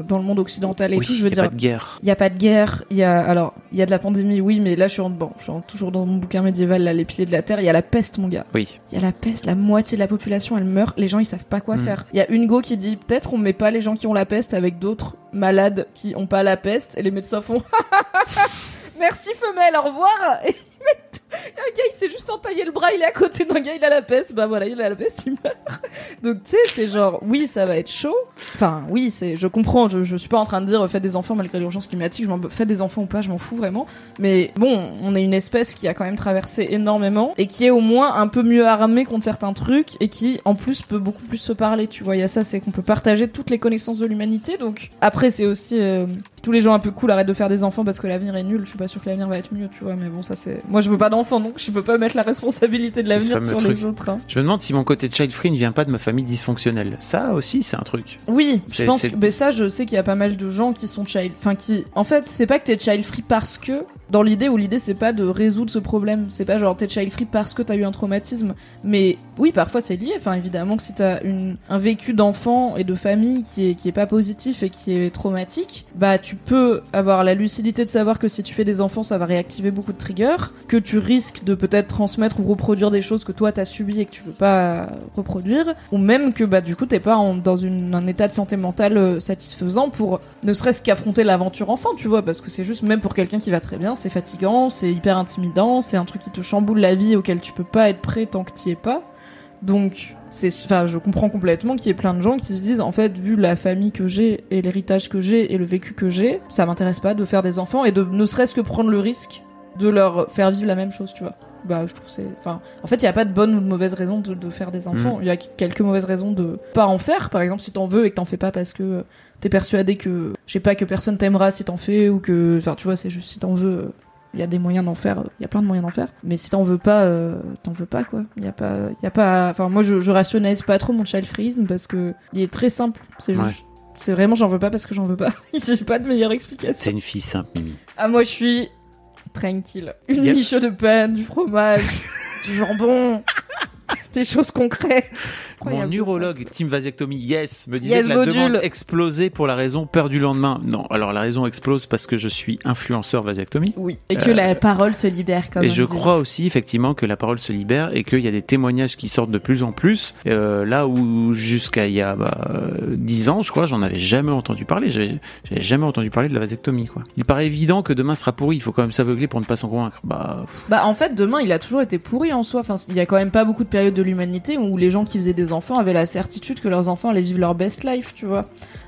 dans le monde occidental et oui, tout, je veux y a dire. pas de guerre. Il y a pas de guerre, il y a alors il y a de la pandémie, oui, mais là je suis en, bon, je suis en- toujours dans mon bouquin médiéval, là, les piliers de la terre. Il y a la peste, mon gars. Oui. Il y a la peste, la moitié de la population, elle meurt. Les gens, ils savent pas quoi Mm. faire. Il y a une go qui dit peut-être on met pas les gens qui ont la peste avec d'autres malades qui ont pas la peste, et les médecins font merci femelle, au revoir. Et un gars, il s'est juste entaillé le bras, il est à côté d'un gars, il a la peste, bah voilà, il a la peste, il meurt. Donc tu sais, c'est genre oui, ça va être chaud. Enfin oui, c'est, je comprends, je, suis pas en train de dire faites des enfants malgré l'urgence climatique, je m'en faites des enfants ou pas, je m'en fous vraiment. Mais bon, on est une espèce qui a quand même traversé énormément et qui est au moins un peu mieux armée contre certains trucs et qui en plus peut beaucoup plus se parler. Tu vois, il y a ça, c'est qu'on peut partager toutes les connaissances de l'humanité. Donc après, c'est aussi euh, tous les gens un peu cool arrêtent de faire des enfants parce que l'avenir est nul. Je suis pas sûr que l'avenir va être mieux, tu vois. Mais bon, ça c'est. Moi, je veux pas d'enfants, donc je peux pas mettre la responsabilité de l'avenir sur les autres. hein. Je me demande si mon côté child free ne vient pas de ma famille dysfonctionnelle. Ça aussi, c'est un truc. Oui, je pense que mais ça je sais qu'il y a pas mal de gens qui sont child enfin qui en fait, c'est pas que t'es child free parce que dans l'idée où l'idée c'est pas de résoudre ce problème, c'est pas genre t'es child free parce que t'as eu un traumatisme, mais oui, parfois c'est lié, enfin évidemment que si t'as une un vécu d'enfant et de famille qui est qui est pas positif et qui est traumatique, bah tu peux avoir la lucidité de savoir que si tu fais des enfants, ça va réactiver beaucoup de triggers, que tu risques de peut-être transmettre ou reproduire des choses que toi t'as subies et que tu veux pas reproduire, ou même que bah du coup t'es pas dans un état de santé mentale euh, satisfaisant pour ne serait-ce qu'affronter l'aventure enfant, tu vois, parce que c'est juste même pour quelqu'un qui va très bien, c'est fatigant, c'est hyper intimidant, c'est un truc qui te chamboule la vie auquel tu peux pas être prêt tant que t'y es pas. Donc, c'est, enfin, je comprends complètement qu'il y ait plein de gens qui se disent, en fait, vu la famille que j'ai et l'héritage que j'ai et le vécu que j'ai, ça m'intéresse pas de faire des enfants et de ne serait-ce que prendre le risque de leur faire vivre la même chose, tu vois. Bah, je trouve c'est, enfin, en fait, il y a pas de bonne ou de mauvaise raison de, de faire des enfants. Il y a quelques mauvaises raisons de pas en faire. Par exemple, si t'en veux et que t'en fais pas parce que t'es persuadé que, je sais pas, que personne t'aimera si t'en fais ou que, enfin, tu vois, c'est juste si t'en veux. Il y a des moyens d'en faire, il y a plein de moyens d'en faire. Mais si t'en veux pas, euh, t'en veux pas quoi. Il y a pas, il y a pas. Enfin moi je, je rationalise pas trop mon child freeism parce que il est très simple. C'est Ouais. juste, c'est vraiment j'en veux pas parce que j'en veux pas. J'ai pas de meilleure C'est explication. une fille simple, Mimi. Ah moi je suis tranquille. Une Yep. miche de pain, du fromage, du jambon, des choses concrètes. Mon Incroyable. urologue, Team Vasectomie, yes, me disait Yes, que la module. demande explosait pour la raison peur du lendemain. Non, alors la raison explose parce que je suis influenceur vasectomie. Oui. Et que Euh, la parole se libère comme et je crois aussi effectivement que la parole se libère et qu'il y a des témoignages qui sortent de plus en plus. Euh, là où jusqu'à il y a bah, euh, 10 ans, je crois, j'en avais jamais entendu parler. J'avais jamais entendu parler de la vasectomie. Quoi. Il paraît évident que demain sera pourri. Il faut quand même s'aveugler pour ne pas s'en convaincre. Bah, Bah en fait demain il a toujours été pourri en soi. Enfin il y a quand même pas beaucoup de périodes de l'humanité où les gens qui faisaient des enfants avaient la certitude que leurs enfants allaient vivre leur best life, tu vois.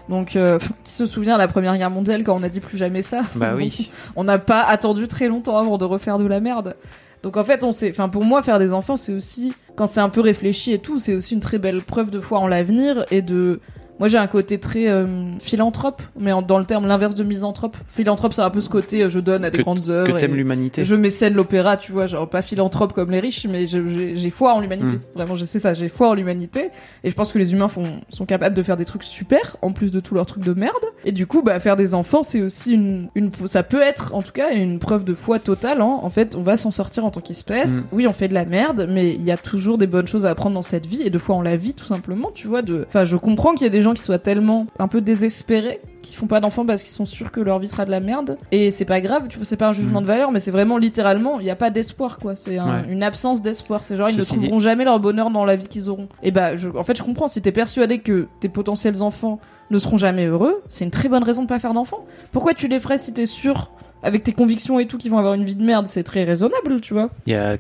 Donc euh, qui se souvient de la Première Guerre mondiale quand on a dit plus jamais ça? bah oui. on n'a pas attendu très longtemps avant de refaire de la merde. Donc en fait, on sait, enfin pour moi faire des enfants, c'est aussi quand c'est un peu réfléchi et tout, c'est aussi une très belle preuve de foi en l'avenir et de Moi, j'ai un côté très euh, philanthrope, mais en- dans le terme l'inverse de misanthrope. Philanthrope, c'est un peu ce côté euh, je donne à des Que- grandes œuvres. Que t'aimes l'humanité. Je mécène l'opéra, tu vois, genre pas philanthrope comme les riches, mais j'ai foi en l'humanité. Mm. Vraiment, je sais ça, j'ai foi en l'humanité. Et je pense que les humains font, sont capables de faire des trucs super, en plus de tous leurs trucs de merde. Et du coup, bah, faire des enfants, c'est aussi une, une, ça peut être, en tout cas, une preuve de foi totale. hein. En fait, on va s'en sortir en tant qu'espèce. Mm. Oui, on fait de la merde, mais il y a toujours des bonnes choses à apprendre dans cette vie, et de foi en la vie, tout simplement, tu vois. De... Enfin, je comprends qu'il y a des gens qui soient tellement un peu désespérés qui font pas d'enfants parce qu'ils sont sûrs que leur vie sera de la merde. Et c'est pas grave, tu vois, c'est pas un jugement Mm. de valeur, mais c'est vraiment littéralement, il n'y a pas d'espoir, quoi. C'est un- Ouais. une absence d'espoir. C'est genre, ils Ceci ne trouveront jamais leur bonheur dans la vie qu'ils auront. Et bah, je, en fait, je comprends. Si t'es persuadé que tes potentiels enfants ne seront jamais heureux, c'est une très bonne raison de pas faire d'enfants. Pourquoi tu les ferais si t'es sûr avec tes convictions et tout qu'ils vont avoir une vie de merde C'est très raisonnable, tu vois. Il y a,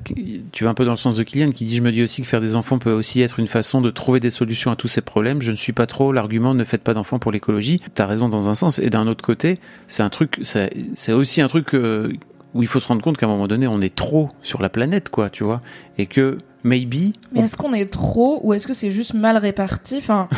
tu vas un peu dans le sens de Kylian qui dit Je me dis aussi que faire des enfants peut aussi être une façon de trouver des solutions à tous ces problèmes. Je ne suis pas trop l'argument ne faites pas d'enfants pour l'écologie. T'as raison dans un sens. Et d'un autre côté, c'est un truc, c'est c'est aussi un truc euh, où il faut se rendre compte qu'à un moment donné, on est trop sur la planète, quoi, tu vois. Et que maybe. Mais on- est-ce qu'on est trop ou est-ce que c'est juste mal réparti? Enfin.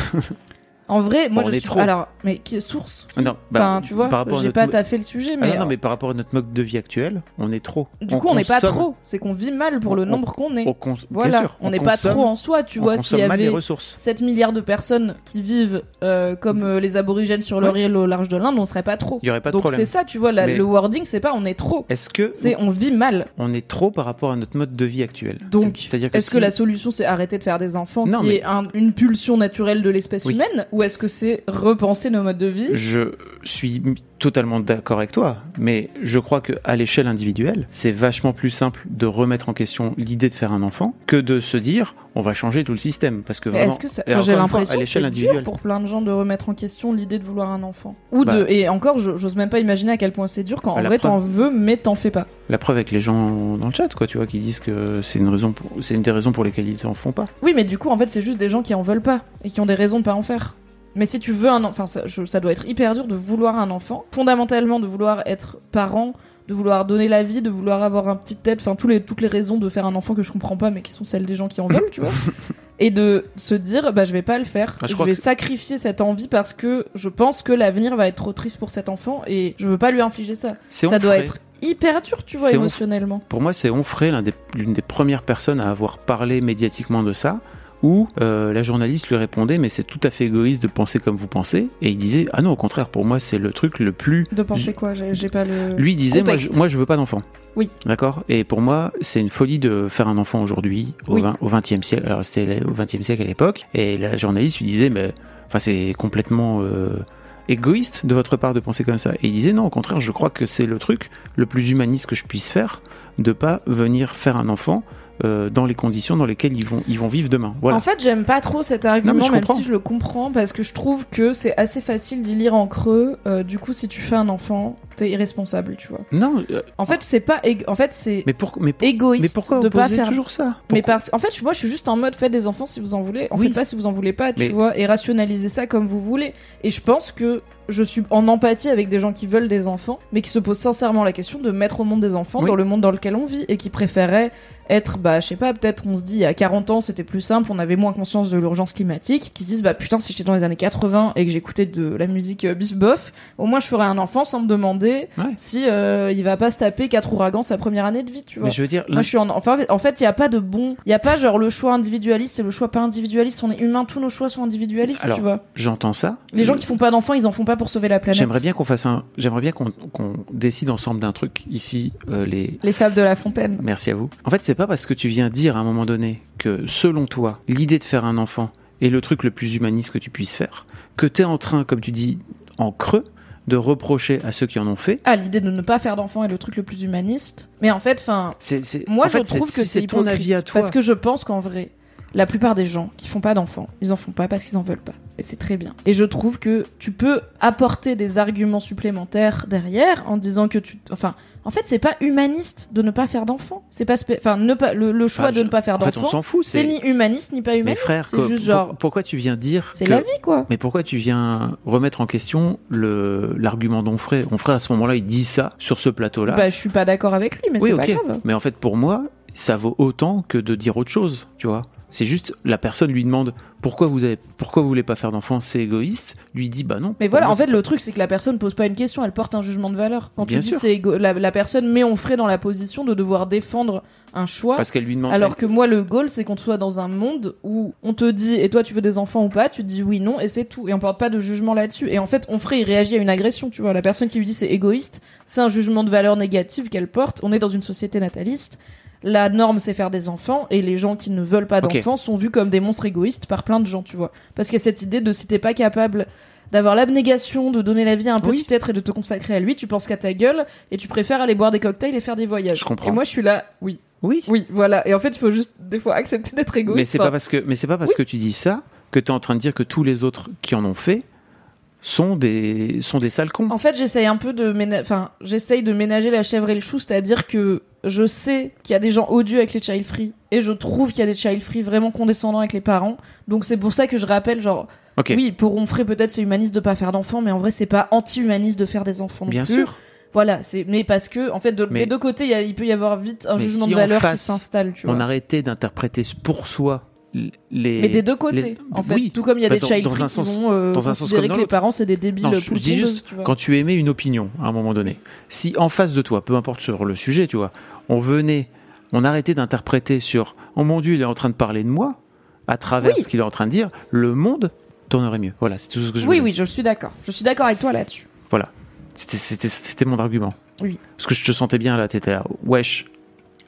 En vrai, moi Bon, je est suis. trop. Alors, mais qui source? Qui Non, bah, Enfin, tu vois, j'ai pas taffé le sujet, Ah mais. non, non, mais par rapport à notre mode de vie actuel, on est trop. Du coup, on n'est pas trop. C'est qu'on vit mal pour le nombre qu'on est. on cons- Voilà, sûr, on n'est pas trop en soi, tu on vois. S'il y avait ressources. 7 milliards de personnes qui vivent euh, comme euh, les aborigènes sur le Ouais. riel au large de l'Inde, on serait pas trop. Il y aurait pas de Donc problème. c'est ça, tu vois, la- Mais- le wording, c'est pas on est trop. Est-ce que C'est on vit mal. on est trop par rapport à notre mode de vie actuel? Donc, c'est-à-dire Est-ce que la solution c'est arrêter de faire des enfants Non, qui est un- une pulsion naturelle de l'espèce humaine ou est-ce que c'est repenser nos modes de vie? Je suis totalement d'accord avec toi, mais je crois que à l'échelle individuelle, c'est vachement plus simple de remettre en question l'idée de faire un enfant que de se dire on va changer tout le système parce que vraiment Est-ce que ça... enfin, j'ai l'impression que c'est dur pour plein de gens de remettre en question l'idée de vouloir un enfant. Ou Bah. de et encore, j'ose même pas imaginer à quel point c'est dur quand Bah, en la vrai preuve- t'en veux mais t'en fais pas. La preuve avec les gens dans le chat, quoi, tu vois, qui disent que c'est une raison, pour- c'est une des raisons pour lesquelles ils en font pas. Oui, mais du coup, en fait, c'est juste des gens qui en veulent pas et qui ont des raisons de pas en faire. Mais si tu veux un enfant, ça, ça doit être hyper dur de vouloir un enfant, fondamentalement de vouloir être parent, de vouloir donner la vie, de vouloir avoir un petit tête, enfin tous les, toutes les raisons de faire un enfant que je comprends pas, mais qui sont celles des gens qui en veulent, tu vois. Et de se dire, bah je vais pas le faire, Ah, je vais que- sacrifier cette envie parce que je pense que l'avenir va être trop triste pour cet enfant et je veux pas lui infliger ça. C'est Ça doit être hyper dur, tu vois, Onf- émotionnellement. Pour moi, c'est Onfray, des- l'une des premières personnes à avoir parlé médiatiquement de ça, où euh, la journaliste lui répondait mais c'est tout à fait égoïste de penser comme vous pensez, et il disait ah non au contraire pour moi c'est le truc le plus De penser quoi? J'ai pas le. Lui disait moi je, Contexte. moi je veux pas d'enfant. Oui. D'accord? Et pour moi c'est une folie de faire un enfant aujourd'hui au, Oui. 20 au 20e siècle. Alors c'était au 20e siècle à l'époque et la journaliste lui disait mais enfin c'est complètement euh, égoïste de votre part de penser comme ça. Et il disait non au contraire je crois que c'est le truc le plus humaniste que je puisse faire de pas venir faire un enfant euh, dans les conditions dans lesquelles ils vont ils vont vivre demain. Voilà. En fait, j'aime pas trop cet argument, même comprends. si je le comprends, parce que je trouve que c'est assez facile d'y lire en creux. Euh, du coup, si tu fais un enfant, t'es irresponsable, tu vois. non euh, En fait, c'est pas. En fait, c'est mais pour mais, égoïste mais pourquoi de pas faire. toujours ça? Mais parce en fait, moi, je suis juste en mode faites des enfants si vous en voulez. En Oui. fait, pas si vous en voulez pas, tu Mais- vois, et rationalisez ça comme vous voulez. Et je pense que je suis en empathie avec des gens qui veulent des enfants, mais qui se posent sincèrement la question de mettre au monde des enfants Oui. dans le monde dans lequel on vit et qui préféraient être, bah, je sais pas, peut-être on se dit, a 40 ans, c'était plus simple, on avait moins conscience de l'urgence climatique, qui se disent, bah putain, si j'étais dans les années 80 et que j'écoutais de la musique euh, bif bof, au moins je ferais un enfant sans me demander Ouais. si euh, il va pas se taper quatre ouragans sa première année de vie, tu vois. mais je veux dire Moi, je suis en, enfin, en fait, il y a pas de bon, il y a pas genre le choix individualiste et le choix pas individualiste. On est humain, tous nos choix sont individualistes, Alors, tu vois. j'entends ça. Les gens qui font pas d'enfants, ils en font pas pour sauver la planète. J'aimerais bien qu'on fasse un. J'aimerais bien qu'on décide ensemble d'un truc ici. euh, les. Les fables de la fontaine. Merci à vous. En fait, c'est pas parce que tu viens dire à un moment donné que selon toi, l'idée de faire un enfant est le truc le plus humaniste que tu puisses faire, que t'es en train, comme tu dis, en creux, de reprocher à ceux qui en ont fait. Ah, l'idée de ne pas faire d'enfants est le truc le plus humaniste. Mais en fait, enfin, moi, en je fait, trouve que si c'est ton avis à toi. Parce que je pense qu'en vrai, la plupart des gens qui font pas d'enfants, ils en font pas parce qu'ils en veulent pas. Et c'est très bien. Et je trouve que tu peux apporter des arguments supplémentaires derrière en disant que tu, enfin, en fait, c'est pas humaniste de ne pas faire d'enfants. C'est pas, enfin, ne pas le, le choix Enfin, de je- ne pas faire en fait, on d'enfants. s'en fout. C'est ni humaniste ni pas humaniste. c'est quoi, juste genre, pourquoi tu viens dire c'est que- la vie quoi. Mais pourquoi tu viens remettre en question le l'argument d'Onfray? Onfray à ce moment-là, il dit ça sur ce plateau-là. Bah, je suis pas d'accord avec lui, mais oui, c'est pas grave. Mais en fait, pour moi, ça vaut autant que de dire autre chose, tu vois. C'est juste la personne lui demande pourquoi vous avez, pourquoi vous voulez pas faire d'enfant, c'est égoïste. Lui dit bah non. Mais voilà, moi, en fait, le truc, c'est que la personne pose pas une question, elle porte un jugement de valeur. Quand Bien tu dis c'est égo- la, la personne met Onfray dans la position de devoir défendre un choix. parce qu'elle lui demande. Alors que moi, le goal, c'est qu'on soit dans un monde où on te dit, et toi, tu veux des enfants ou pas, tu dis oui, non, et c'est tout. Et on porte pas de jugement là-dessus. Et en fait, Onfray, il réagit à une agression, tu vois. La personne qui lui dit c'est égoïste, c'est un jugement de valeur négative qu'elle porte. On est dans une société nataliste. La norme, c'est faire des enfants, et les gens qui ne veulent pas d'enfants sont vus comme des monstres égoïstes par plein de gens, tu vois. Parce qu'il y a cette idée de si t'es pas capable d'avoir l'abnégation de donner la vie à un Oui. petit être et de te consacrer à lui, tu penses qu'à ta gueule et tu préfères aller boire des cocktails et faire des voyages. Je comprends. Et moi, je suis là, oui, oui. oui, voilà. Et en fait, il faut juste des fois accepter d'être égoïste. Mais c'est pas parce que, mais c'est pas parce que tu dis ça que tu es en train de dire que tous les autres qui en ont fait sont des, sont des sales cons. En fait, j'essaye un peu de ména- enfin, j'essaye de ménager la chèvre et le chou, c'est-à-dire que je sais qu'il y a des gens odieux avec les child free et je trouve qu'il y a des child free vraiment condescendants avec les parents. Donc c'est pour ça que je rappelle genre oui, pour Onfray peut-être c'est humaniste de pas faire d'enfants, mais en vrai c'est pas anti-humaniste de faire des enfants Bien plus. sûr. Voilà, c'est mais parce que en fait de, Mais- des deux côtés, il, y a- il peut y avoir vite un jugement si de valeur face, qui s'installe, On arrêtait d'interpréter pour soi les. Mais des deux côtés, les- en fait. Oui. Tout comme il y a Bah, des dans- child dans un qui sens- vont euh, dans un sens comme que les parents c'est des débiles Non, je, je dis juste tu quand tu émets une opinion à un moment donné, si en face de toi, peu importe sur le sujet, tu vois, on venait, on arrêtait d'interpréter sur oh mon dieu, il est en train de parler de moi à travers Oui. ce qu'il est en train de dire, le monde tournerait mieux. Voilà, c'est tout ce que je Oui, oui, je suis d'accord. Je suis d'accord avec toi là-dessus. Voilà. C'était mon argument. Oui. Parce que je te sentais bien là, t'étais là. Wesh.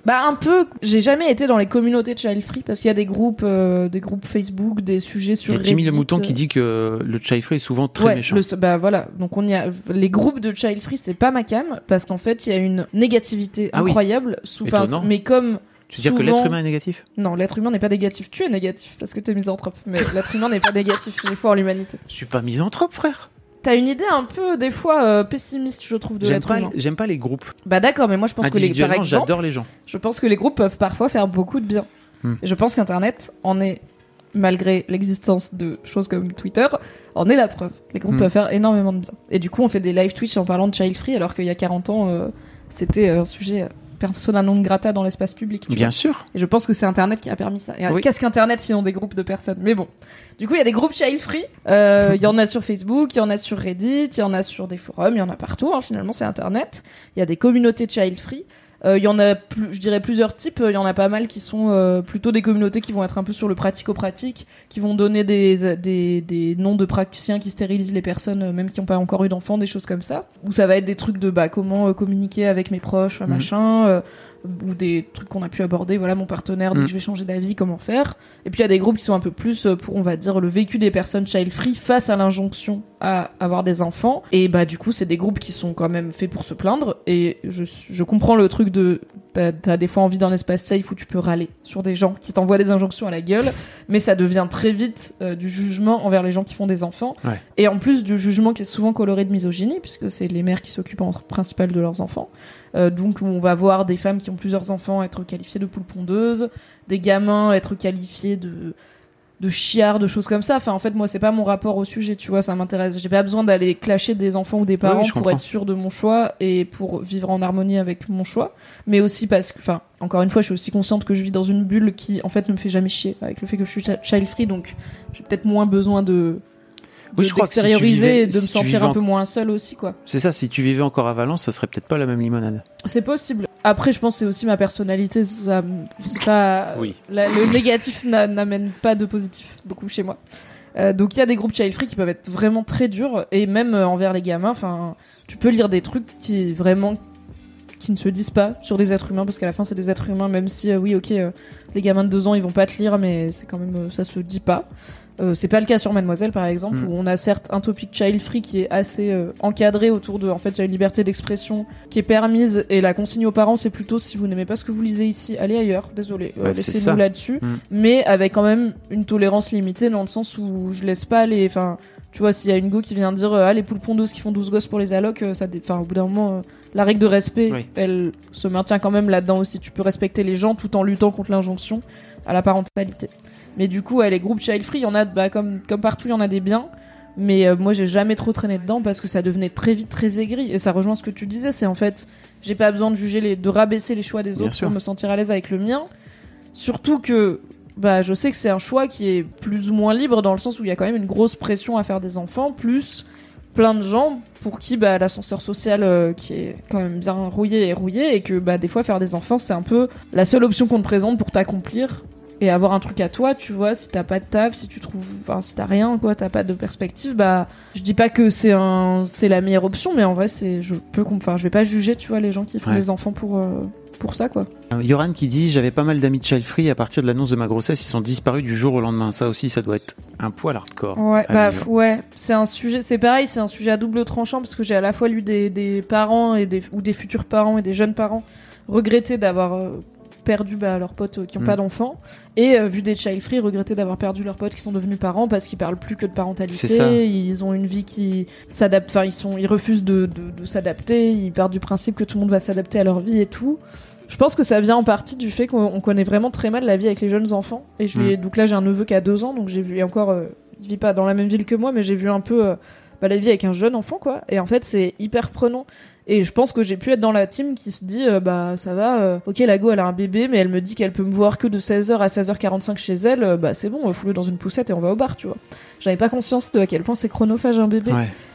Bah un peu. J'ai jamais été dans les communautés de child free parce qu'il y a des groupes, euh, des groupes Facebook, des sujets Il sur y a Jimmy le mouton euh, qui dit que le child free est souvent très ouais, méchant. le- bah voilà. Donc on y a les groupes de child free, c'est pas ma cam parce qu'en fait il y a une négativité Ah oui. incroyable. Sous, mais comme Tu veux dire que l'être humain est négatif? Non, l'être humain n'est pas négatif. Tu es négatif parce que t'es misanthrope. Mais l'être humain n'est pas négatif. Il est fort l'humanité. Je suis pas misanthrope, frère. T'as une idée un peu des fois euh, pessimiste, je trouve, de J'aime l'être pas, humain. j'aime pas les groupes. Bah d'accord, mais moi je pense que les, par exemple, j'adore les gens. Je pense que les groupes peuvent parfois faire beaucoup de bien. Hmm. Et je pense qu'Internet en est, malgré l'existence de choses comme Twitter, en est la preuve. Les groupes Hmm. peuvent faire énormément de bien. Et du coup, on fait des live Twitch en parlant de child free, alors qu'il y a 40 ans, euh, c'était un sujet euh, persona non grata dans l'espace public. tu Bien vois. sûr. Et je pense que c'est Internet qui a permis ça. Euh, Oui. Qu'est-ce qu'Internet sinon des groupes de personnes? Mais bon. Du coup, il y a des groupes child free. Euh, Il y en a sur Facebook, il y en a sur Reddit, il y en a sur des forums, il y en a partout. hein, finalement, c'est Internet. Il y a des communautés de child free. Euh, Il y en a, plus, je dirais plusieurs types. Il y en a pas mal qui sont euh, plutôt des communautés qui vont être un peu sur le pratico-pratique, qui vont donner des, des, des noms de praticiens qui stérilisent les personnes, euh, même qui n'ont pas encore eu d'enfants, des choses comme ça. Ou ça va être des trucs de bah comment euh, communiquer avec mes proches, Mhm. machin. Ou des trucs qu'on a pu aborder. Voilà, mon partenaire dit Mm. que je vais changer d'avis, comment faire? Et puis il y a des groupes qui sont un peu plus euh, pour, on va dire, le vécu des personnes child free face à l'injonction à avoir des enfants. Et bah du coup, c'est des groupes qui sont quand même faits pour se plaindre. Et je, je comprends le truc de t'as des fois envie d'un espace safe où tu peux râler sur des gens qui t'envoient des injonctions à la gueule, mais ça devient très vite euh, du jugement envers les gens qui font des enfants. Ouais. Et en plus du jugement qui est souvent coloré de misogynie, puisque c'est les mères qui s'occupent en principal de leurs enfants. Euh, donc on va voir des femmes qui ont plusieurs enfants être qualifiées de poules pondeuses, des gamins être qualifiés de de chiards, de choses comme ça. Enfin, en fait, moi, c'est pas mon rapport au sujet, tu vois, ça m'intéresse. J'ai pas besoin d'aller clasher des enfants ou des parents oui, pour comprends. être sûr de mon choix et pour vivre en harmonie avec mon choix. Mais aussi parce que, enfin, encore une fois, je suis aussi consciente que je vis dans une bulle qui, en fait, ne me fait jamais chier avec le fait que je suis chi- child free, donc j'ai peut-être moins besoin de, Oui, de- je crois que si tu vivais- de si me sentir vivais un peu moins seule aussi, quoi. C'est ça, si tu vivais encore à Valence, ça serait peut-être pas la même limonade. C'est possible. Après, je pense que c'est aussi ma personnalité. Ça, pas, Oui. la- le négatif n'a- n'amène pas de positif beaucoup chez moi. Euh, donc il y a des groupes child free qui peuvent être vraiment très durs et même euh, envers les gamins. Enfin, tu peux lire des trucs qui vraiment qui ne se disent pas sur des êtres humains parce qu'à la fin c'est des êtres humains. Même si euh, oui, ok, euh, les gamins de deux ans ils vont pas te lire, mais c'est quand même euh, ça se dit pas. Euh, c'est pas le cas sur Mademoiselle par exemple Mm. où on a certes un topic child free qui est assez euh, encadré autour de en fait il y a une liberté d'expression qui est permise et la consigne aux parents c'est plutôt si vous n'aimez pas ce que vous lisez ici allez ailleurs désolé euh, Ouais, laissez-nous là-dessus Mm. mais avec quand même une tolérance limitée dans le sens où je laisse pas les enfin tu vois s'il y a une go qui vient dire ah les poules pondeuses qui font 12 gosses pour les allocs ça enfin au bout d'un moment euh, la règle de respect Oui. elle se maintient quand même là-dedans aussi tu peux respecter les gens tout en luttant contre l'injonction à la parentalité mais du coup, ouais, les groupes child free, il y en a, bah, comme, comme partout, il y en a des biens. Mais euh, moi, j'ai jamais trop traîné dedans parce que ça devenait très vite très aigri. Et ça rejoint ce que tu disais, c'est en fait, j'ai pas besoin de juger les, de rabaisser les choix des Bien autres sûr. pour me sentir à l'aise avec le mien. Surtout que bah, je sais que c'est un choix qui est plus ou moins libre dans le sens où il y a quand même une grosse pression à faire des enfants, plus plein de gens pour qui bah, l'ascenseur social euh, qui est quand même bien rouillé et rouillé et que bah, des fois faire des enfants c'est un peu la seule option qu'on te présente pour t'accomplir et avoir un truc à toi, tu vois, si t'as pas de taf, si tu trouves, enfin, si t'as rien, quoi, t'as pas de perspective, bah, je dis pas que c'est un, c'est la meilleure option, mais en vrai, c'est, je peux, enfin, je vais pas juger, tu vois, les gens qui font Ouais. des enfants pour, euh, pour ça, quoi. Euh, Yoran qui dit J'avais pas mal d'amis de child free, à partir de l'annonce de ma grossesse, ils sont disparus du jour au lendemain. Ça aussi, ça doit être un poil hardcore. Ouais, bah, ouais, c'est un sujet, c'est pareil, c'est un sujet à double tranchant parce que j'ai à la fois lu des, des parents et des, ou des futurs parents et des jeunes parents regretter d'avoir euh, perdu bah, leurs potes euh, qui n'ont Mm. pas d'enfants et euh, vu des child free regretter d'avoir perdu leurs potes qui sont devenus parents parce qu'ils parlent plus que de parentalité, ils ont une vie qui s'adapte, enfin ils sont, ils refusent de, de, de s'adapter, ils partent du principe que tout le monde va s'adapter à leur vie et tout. Je pense que ça vient en partie du fait qu'on on connaît vraiment très mal la vie avec les jeunes enfants. Et je l'ai- donc là, j'ai un neveu qui a deux ans, donc j'ai vu, et encore, euh, il vit pas dans la même ville que moi, mais j'ai vu un peu euh, bah, la vie avec un jeune enfant, quoi. Et en fait, c'est hyper prenant. Et je pense que j'ai pu être dans la team qui se dit, euh, bah ça va, euh, ok, la go, elle a un bébé, mais elle me dit qu'elle peut me voir que de 16h à 16h45 chez elle, euh, bah c'est bon, fous-le dans une poussette et on va au bar, tu vois. J'avais pas conscience de à quel point c'est chronophage un bébé.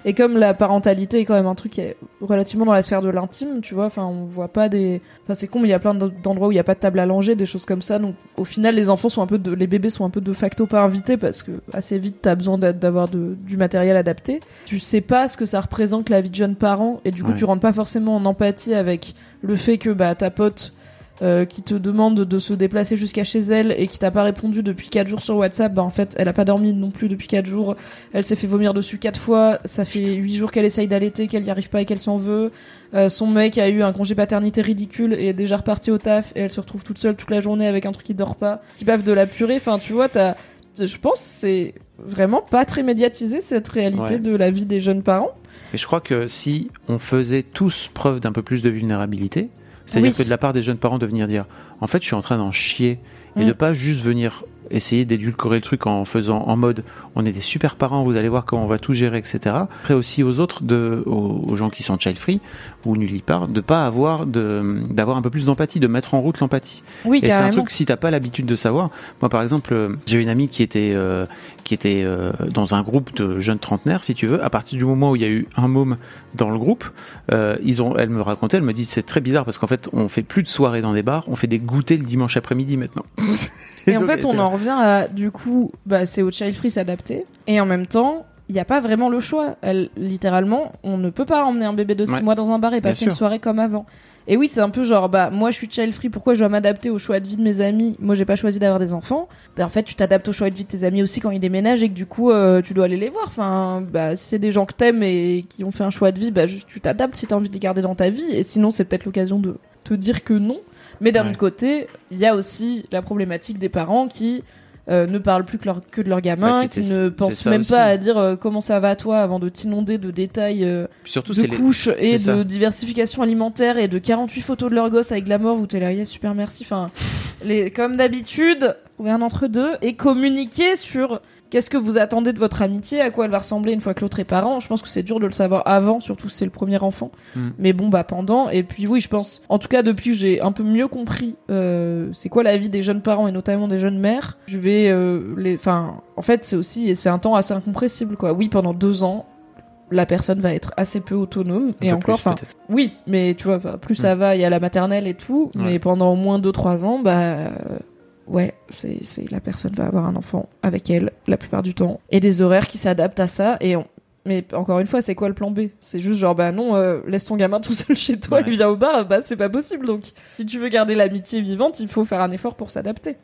Et comme la parentalité est quand même un truc qui est relativement dans la sphère de l'intime, tu vois, enfin, on voit pas des. Enfin, c'est con, mais il y a plein d'endroits où il y a pas de table à langer, des choses comme ça. Donc, au final, les enfants sont un peu de. Les bébés sont un peu de facto pas invités parce que assez vite, t'as besoin d'a- d'avoir de- du matériel adapté. Tu sais pas ce que ça représente la vie de jeune parent, et du coup, Ouais. tu rentres pas forcément en empathie avec le fait que, bah, ta pote. Euh, qui te demande de se déplacer jusqu'à chez elle et qui t'a pas répondu depuis 4 jours sur WhatsApp, bah en fait elle a pas dormi non plus depuis 4 jours, elle s'est fait vomir dessus quatre fois. Ça fait huit jours qu'elle essaye d'allaiter, qu'elle y arrive pas et qu'elle s'en veut. Euh, son mec a eu un congé paternité ridicule et est déjà reparti au taf et elle se retrouve toute seule toute la journée avec un truc qui dort pas, qui bave de la purée. Enfin, tu vois, t'as, je pense que c'est vraiment pas très médiatisé cette réalité Ouais. de la vie des jeunes parents. Et je crois que si on faisait tous preuve d'un peu plus de vulnérabilité, c'est-à-dire Oui. que de la part des jeunes parents de venir dire en fait je suis en train d'en chier et Mm. de pas juste venir essayer d'édulcorer le truc en faisant en mode on est des super parents, vous allez voir comment on va tout gérer, etc. Après aussi aux autres, de, aux, aux gens qui sont child free ou nullipare, de pas avoir de d'avoir un peu plus d'empathie, de mettre en route l'empathie. Oui, Et c'est un truc si t'as pas l'habitude de savoir. Moi, par exemple, euh, j'ai une amie qui était euh, qui était euh, dans un groupe de jeunes trentenaires, si tu veux. À partir du moment où il y a eu un môme dans le groupe, euh, ils ont, elle me racontait, elle me dit c'est très bizarre parce qu'en fait, on fait plus de soirées dans des bars, on fait des goûters le dimanche après-midi maintenant. Et en fait, on en revient à, du coup, bah, c'est au child free s'adapter. Et en même temps, il n'y a pas vraiment le choix. Elle, littéralement, on ne peut pas emmener un bébé de 6 Ouais. mois dans un bar et passer une soirée comme avant. Et oui, c'est un peu genre, bah, moi je suis child free, pourquoi je dois m'adapter au choix de vie de mes amis? Moi j'ai pas choisi d'avoir des enfants. Bah, en fait, tu t'adaptes au choix de vie de tes amis aussi quand ils déménagent et que du coup, euh, tu dois aller les voir. Enfin, bah, si c'est des gens que t'aimes et qui ont fait un choix de vie, bah, juste, tu t'adaptes si t'as envie de les garder dans ta vie. Et sinon, c'est peut-être l'occasion de te dire que non. Mais d'un Ouais. autre côté, il y a aussi la problématique des parents qui euh, ne parlent plus que, leur- que de leur gamin, Bah, qui ne pensent même aussi. pas à dire euh, comment ça va toi avant de t'inonder de détails euh, Surtout, de les. couches et ça. de diversification alimentaire et de 48 photos de leur gosse avec de la mort où t'es là, yes, super merci. Enfin, les, comme d'habitude, trouver un entre deux et communiquer sur qu'est-ce que vous attendez de votre amitié, à quoi elle va ressembler une fois que l'autre est parent? Je pense que c'est dur de le savoir avant, surtout si c'est le premier enfant. Mm. Mais bon, bah pendant. Et puis oui, je pense, en tout cas depuis que j'ai un peu mieux compris euh, c'est quoi la vie des jeunes parents et notamment des jeunes mères, je vais euh, les... Enfin, en fait, c'est aussi, c'est un temps assez incompressible, quoi. Oui, pendant deux ans, la personne va être assez peu autonome un et peu encore enfin oui mais tu vois plus ça va il y a la maternelle et tout Ouais. mais pendant au moins 2 3 ans bah ouais c'est c'est la personne va avoir un enfant avec elle la plupart du temps et des horaires qui s'adaptent à ça et on mais encore une fois, c'est quoi le plan B? C'est juste genre, bah non, euh, laisse ton gamin tout seul chez toi Ouais. et viens au bar, bah c'est pas possible. Donc, si tu veux garder l'amitié vivante, il faut faire un effort pour s'adapter.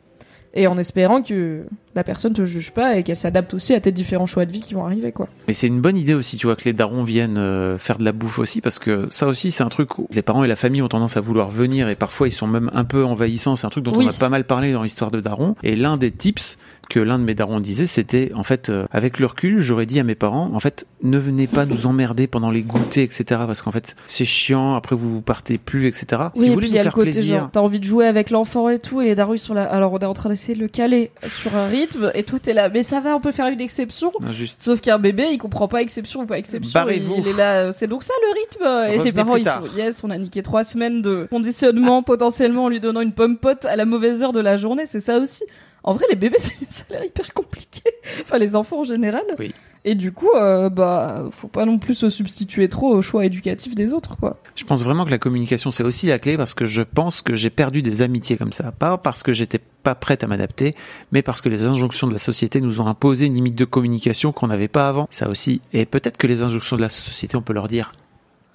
Et en espérant que la personne te juge pas et qu'elle s'adapte aussi à tes différents choix de vie qui vont arriver, quoi. Mais c'est une bonne idée aussi, tu vois, que les darons viennent euh, faire de la bouffe aussi, parce que ça aussi, c'est un truc où les parents et la famille ont tendance à vouloir venir, et parfois ils sont même un peu envahissants. C'est un truc dont Oui. on a pas mal parlé dans l'histoire de darons. Et l'un des tips que l'un de mes darons disait, c'était, en fait, euh, avec le recul, j'aurais dit à mes parents, en fait, ne venez pas nous emmerder pendant les goûters, etc., parce qu'en fait, c'est chiant, après vous partez plus, etc. Oui, si vous voulez nous y a le faire côté plaisir, t'as envie de jouer avec l'enfant et tout, et les darons ils sont là. Alors on est en train d'essayer de le caler sur un rythme, et toi t'es là, mais ça va, on peut faire une exception. Non, juste, Sauf qu'un bébé, il comprend pas exception ou pas exception. Barrez-vous. Il est là, c'est donc ça le rythme. Et les parents, ils font, yes, on a niqué trois semaines de conditionnement potentiellement en lui donnant une pomme pote à la mauvaise heure de la journée. C'est ça aussi. En vrai, les bébés, ça a l'air hyper compliqué. Enfin, les enfants en général. Oui. Et du coup, euh, bah, faut pas non plus se substituer trop au choix éducatif des autres, quoi. Je pense vraiment que la communication, c'est aussi la clé parce que je pense que j'ai perdu des amitiés comme ça. Pas parce que j'étais pas prête à m'adapter, mais parce que les injonctions de la société nous ont imposé une limite de communication qu'on n'avait pas avant. Ça aussi. Et peut-être que les injonctions de la société, on peut leur dire.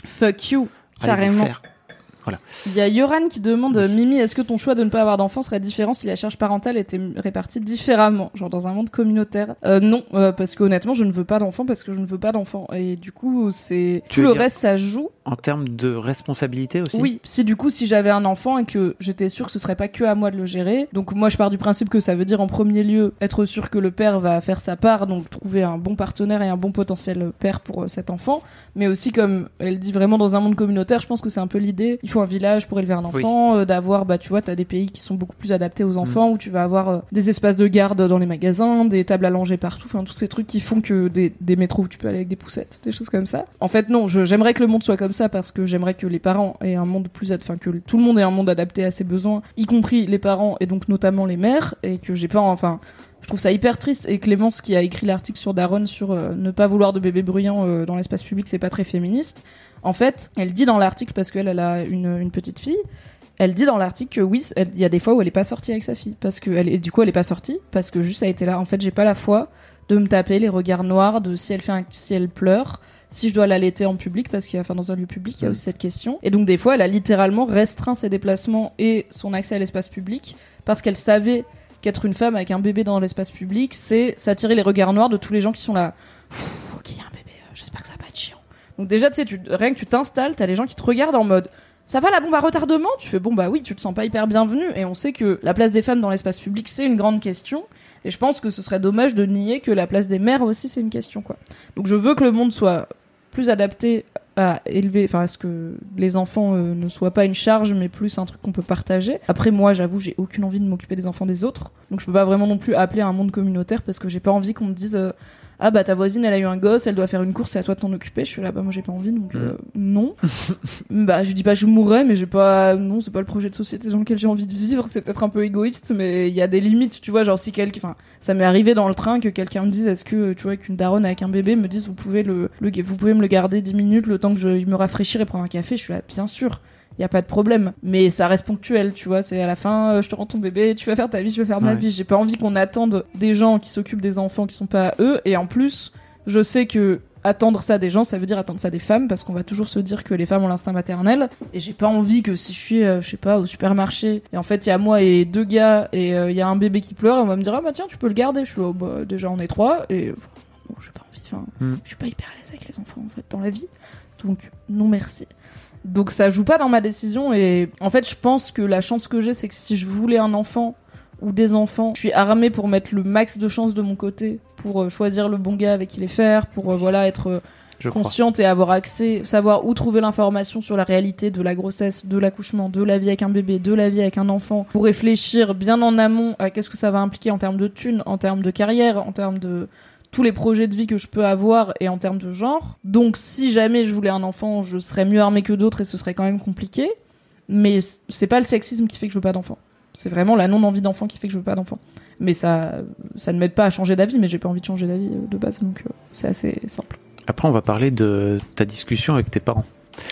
Fuck you, allez vous carrément. Faire. Il y a Yoran qui demande Oui. Mimi, est-ce que ton choix de ne pas avoir d'enfant serait différent si la charge parentale était répartie différemment, genre dans un monde communautaire? Euh, Non, euh, parce que honnêtement, je ne veux pas d'enfant parce que je ne veux pas d'enfant. Et du coup, c'est Tu tout le dire- reste, ça joue. En termes de responsabilité aussi. Oui, si du coup, si j'avais un enfant et que j'étais sûre que ce serait pas que à moi de le gérer, donc moi je pars du principe que ça veut dire en premier lieu être sûr que le père va faire sa part, donc trouver un bon partenaire et un bon potentiel père pour euh, cet enfant, mais aussi comme elle dit vraiment dans un monde communautaire, je pense que c'est un peu l'idée. Il faut un village pour élever un enfant, euh, d'avoir, bah tu vois, t'as des pays qui sont beaucoup plus adaptés aux enfants où tu vas avoir euh, des espaces de garde dans les magasins, des tables à langer partout, enfin tous ces trucs qui font que des, des métros où tu peux aller avec des poussettes, des choses comme ça. En fait, non, j'aimerais que le monde soit comme ça parce que j'aimerais que les parents aient un monde plus, enfin que tout le monde un monde adapté à ses besoins, y compris les parents et donc notamment les mères, et que j'ai pas, enfin. Je trouve ça hyper triste et Clémence qui a écrit l'article sur Daron sur euh, ne pas vouloir de bébé bruyant euh, dans l'espace public, c'est pas très féministe. En fait, elle dit dans l'article parce qu'elle elle a une, petite fille, elle dit dans l'article que oui, il y a des fois où elle est pas sortie avec sa fille parce que et du coup elle est pas sortie parce que juste elle était là. En fait, j'ai pas la foi de me taper les regards noirs de si elle fait un, si elle pleure, si je dois l'allaiter en public parce qu'il y a enfin dans un lieu public, il y a Mm. aussi cette question. Et donc des fois, elle a littéralement restreint ses déplacements et son accès à l'espace public parce qu'elle savait qu'être une femme avec un bébé dans l'espace public, c'est s'attirer les regards noirs de tous les gens qui sont là. Ok, il y a un bébé, euh, j'espère que ça va pas être chiant. Donc déjà, tu sais, tu- rien que tu t'installes, t'as les gens qui te regardent en mode ça va la bombe à retardement? Tu fais bon bah oui, tu te sens pas hyper bienvenue et on sait que la place des femmes dans l'espace public c'est une grande question et je pense que ce serait dommage de nier que la place des mères aussi c'est une question quoi. Donc je veux que le monde soit plus adapté à élever, enfin à ce que les enfants euh, ne soient pas une charge mais plus un truc qu'on peut partager. Après moi j'avoue j'ai aucune envie de m'occuper des enfants des autres donc je peux pas vraiment non plus appeler à un monde communautaire parce que j'ai pas envie qu'on me dise euh, ah bah ta voisine elle a eu un gosse, elle doit faire une course, c'est à toi de t'en occuper. Je suis là bah moi j'ai pas envie donc euh, non. bah je dis pas je mourrais mais j'ai pas non c'est pas le projet de société dans lequel j'ai envie de vivre. C'est peut-être un peu égoïste mais il y a des limites tu vois genre si quelqu'un enfin ça m'est arrivé dans le train que quelqu'un me dise est-ce que tu vois qu'une daronne avec un bébé me dise vous pouvez le, le vous pouvez me le garder 10 minutes le temps que je il me rafraîchir et prendre un café. Je suis là bien sûr. Il y a pas de problème, mais ça reste ponctuel, tu vois. C'est à la fin, euh, je te rends ton bébé, tu vas faire ta vie, je vais faire ma Ouais. vie. J'ai pas envie qu'on attende des gens qui s'occupent des enfants qui sont pas à eux. Et en plus, je sais que attendre ça des gens, ça veut dire attendre ça des femmes, parce qu'on va toujours se dire que les femmes ont l'instinct maternel. Et j'ai pas envie que si je suis, euh, je sais pas, au supermarché, et en fait il y a moi et deux gars, et euh, il y a un bébé qui pleure, et on va me dire ah bah tiens tu peux le garder. Je suis oh, bah, déjà on est trois, et bon, j'ai pas envie. Enfin, Hmm. je suis pas hyper à l'aise avec les enfants en fait dans la vie, donc non merci. Donc ça joue pas dans ma décision et en fait je pense que la chance que j'ai c'est que si je voulais un enfant ou des enfants, je suis armée pour mettre le max de chance de mon côté, pour euh, choisir le bon gars avec qui les faire, pour euh, voilà être euh, crois. consciente et avoir accès, savoir où trouver l'information sur la réalité de la grossesse, de l'accouchement, de la vie avec un bébé, de la vie avec un enfant, pour réfléchir bien en amont à qu'est-ce que ça va impliquer en termes de thunes, en termes de carrière, en termes de tous les projets de vie que je peux avoir et en termes de genre. Donc si jamais je voulais un enfant, je serais mieux armée que d'autres et ce serait quand même compliqué. Mais c'est pas le sexisme qui fait que je veux pas d'enfant. C'est vraiment la non-envie d'enfant qui fait que je veux pas d'enfant. Mais ça, ça ne m'aide pas à changer d'avis, mais j'ai pas envie de changer d'avis euh, de base, donc euh, c'est assez simple. Après, on va parler de ta discussion avec tes parents.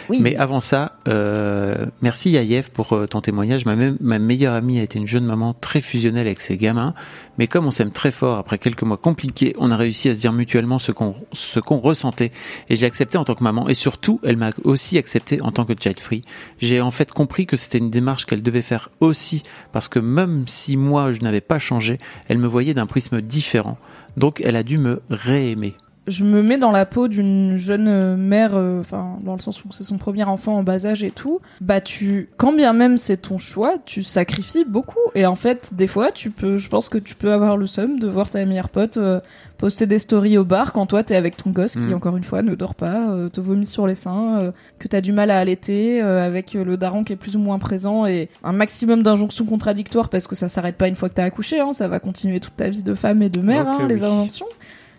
Mais avant ça, euh, merci Yayev pour euh, ton témoignage. Ma, ma meilleure amie a été une jeune maman très fusionnelle avec ses gamins. Mais comme on s'aime très fort, après quelques mois compliqués, on a réussi à se dire mutuellement ce qu'on ce qu'on ressentait. Et j'ai accepté en tant que maman. Et surtout, elle m'a aussi accepté en tant que child free. J'ai en fait compris que c'était une démarche qu'elle devait faire aussi. Parce que même si moi, je n'avais pas changé, elle me voyait d'un prisme différent. Donc, elle a dû me réaimer. Je me mets dans la peau d'une jeune euh, mère, euh, enfin dans le sens où c'est son premier enfant en bas âge et tout. Bah tu, quand bien même c'est ton choix, tu sacrifies beaucoup. Et en fait, des fois, tu peux, je pense que tu peux avoir le seum de voir ta meilleure pote euh, poster des stories au bar quand toi t'es avec ton gosse qui Mhm. encore une fois ne dort pas, euh, te vomit sur les seins, que t'as du mal à allaiter, avec le daron qui est plus ou moins présent et un maximum d'injonctions contradictoires parce que ça s'arrête pas une fois que t'as accouché, hein, ça va continuer toute ta vie de femme et de mère, hein, les oui. injonctions.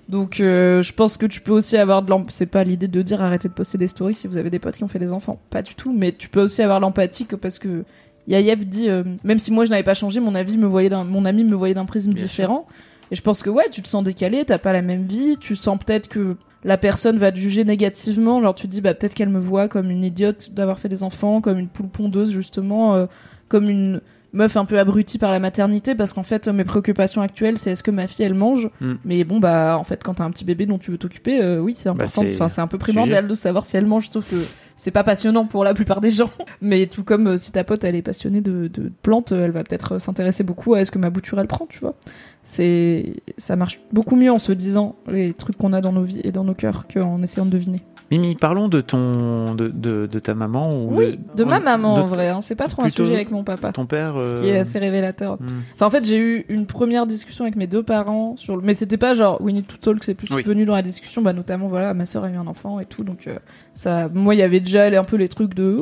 Donc euh, je pense que tu peux aussi avoir de l'empathie. C'est pas l'idée de dire arrêtez de poster des stories si vous avez des potes qui ont fait des enfants, pas du tout. Mais tu peux aussi avoir l'empathie que parce que Yayev dit, euh, même si moi je n'avais pas changé, mon avis me voyait d'un, mon ami me voyait d'un prisme Bien différent. Et je pense que ouais, tu te sens décalé, t'as pas la même vie, tu sens peut-être que la personne va te juger négativement, genre tu te dis bah peut-être qu'elle me voit comme une idiote d'avoir fait des enfants, comme une poule pondeuse justement, euh, comme une meuf un peu abrutie par la maternité parce qu'en fait mes préoccupations actuelles c'est est-ce que ma fille elle mange Mm. mais bon bah en fait quand t'as un petit bébé dont tu veux t'occuper euh, oui c'est important. c'est- enfin c'est un peu primordial de savoir si elle mange sauf que c'est pas passionnant pour la plupart des gens. Mais tout comme euh, si ta pote elle est passionnée de, de plantes euh, elle va peut-être s'intéresser beaucoup à est-ce que ma bouture elle prend tu vois. C'est ça marche beaucoup mieux en se disant les trucs qu'on a dans nos vies et dans nos cœurs qu'en essayant de deviner Mimi, parlons de ton, de, de, de ta maman ou oui de ma maman de en vrai hein. c'est pas trop un sujet avec mon papa Ton père. ce qui est euh, assez révélateur hmm. Enfin, en fait, j'ai eu une première discussion avec mes deux parents sur le... mais c'était pas genre we need to talk, c'est plus Oui. venu dans la discussion, bah notamment voilà, ma sœur a eu un enfant et tout, donc euh, ça, moi il y avait déjà un peu les trucs de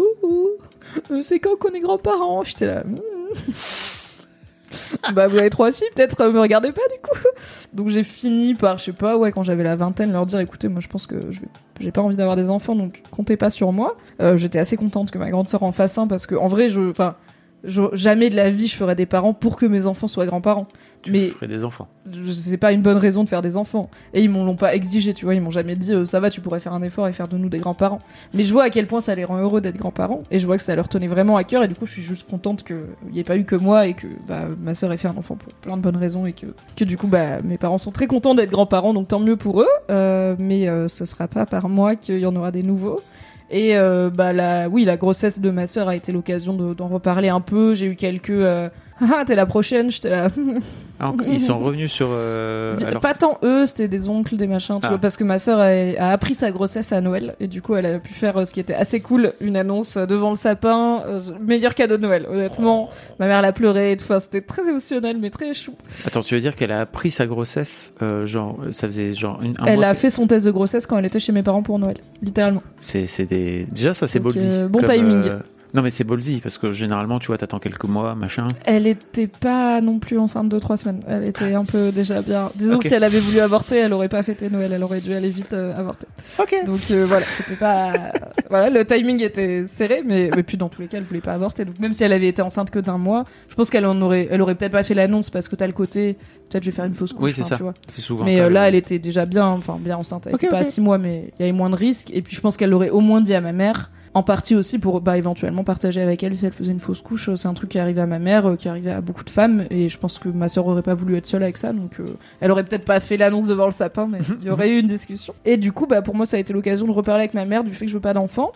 euh, c'est quand qu'on est grands-parents, j'étais là. hmm. Bah vous avez trois filles, peut-être euh, me regardez pas du coup. Donc j'ai fini par, je sais pas, ouais, quand j'avais la vingtaine, leur dire écoutez, moi je pense que je vais j'ai pas envie d'avoir des enfants, donc comptez pas sur moi. Euh, J'étais assez contente que ma grande sœur en fasse un parce que en vrai, je, enfin, je- jamais de la vie je ferais des parents pour que mes enfants soient grands-parents. Tu Mais ferais des enfants. c'est pas une bonne raison de faire des enfants. Et ils m'en l'ont pas exigé, tu vois. Ils m'ont jamais dit, euh, ça va, tu pourrais faire un effort et faire de nous des grands-parents. Mais je vois à quel point ça les rend heureux d'être grands-parents. Et je vois que ça leur tenait vraiment à cœur. Et du coup, je suis juste contente qu'il n'y ait pas eu que moi et que bah, ma sœur ait fait un enfant pour plein de bonnes raisons. Et que, que du coup, bah, mes parents sont très contents d'être grands-parents. Donc tant mieux pour eux. Euh, mais euh, ce sera pas par moi qu'il y en aura des nouveaux. Et euh, bah la, oui, la grossesse de ma sœur a été l'occasion de- d'en reparler un peu. J'ai eu quelques euh, ah t'es la prochaine, j'étais là. Ah, ils sont revenus sur. euh, alors- Pas tant eux, c'était des oncles, des machins, tu Ah. vois, parce que ma sœur a, a appris sa grossesse à Noël et du coup elle a pu faire euh, ce qui était assez cool, une annonce euh, devant le sapin, euh, meilleur cadeau de Noël. Honnêtement, ma mère l'a pleuré, et tout. enfin c'était très émotionnel mais très chou. Attends, tu veux dire qu'elle a appris sa grossesse, genre, ça faisait genre une, un elle mois a fait son test de grossesse quand elle était chez mes parents pour Noël, littéralement. C'est, des. Déjà, ça, c'est euh, bon timing. Euh, Non, mais c'est ballsy parce que généralement, tu vois, t'attends quelques mois, machin. Elle était pas non plus enceinte de trois semaines. Elle était un peu déjà bien. Disons que si elle avait voulu avorter, elle aurait pas fêté Noël. Elle aurait dû aller vite euh, avorter. Ok. Donc euh, voilà, c'était pas. voilà, le timing était serré, mais et puis dans tous les cas, elle voulait pas avorter. Donc même si elle avait été enceinte que d'un mois, je pense qu'elle en aurait, elle aurait peut-être pas fait l'annonce parce que t'as le côté, peut-être je vais faire une fausse couche. Oui, c'est ça. C'est souvent Mais ça. euh, le- là, elle était déjà bien, enfin bien enceinte. Elle Ok, était pas à six mois, mais il y avait moins de risques. Et puis je pense qu'elle l'aurait au moins dit à ma mère. En partie aussi pour bah, éventuellement partager avec elle si elle faisait une fausse couche. C'est un truc qui arrivait à ma mère, euh, qui arrivait à beaucoup de femmes. Et je pense que ma sœur aurait pas voulu être seule avec ça. Donc euh, elle aurait peut-être pas fait l'annonce devant le sapin, mais il y aurait eu une discussion. Et du coup, bah, pour moi, ça a été l'occasion de reparler avec ma mère du fait que je veux pas d'enfant.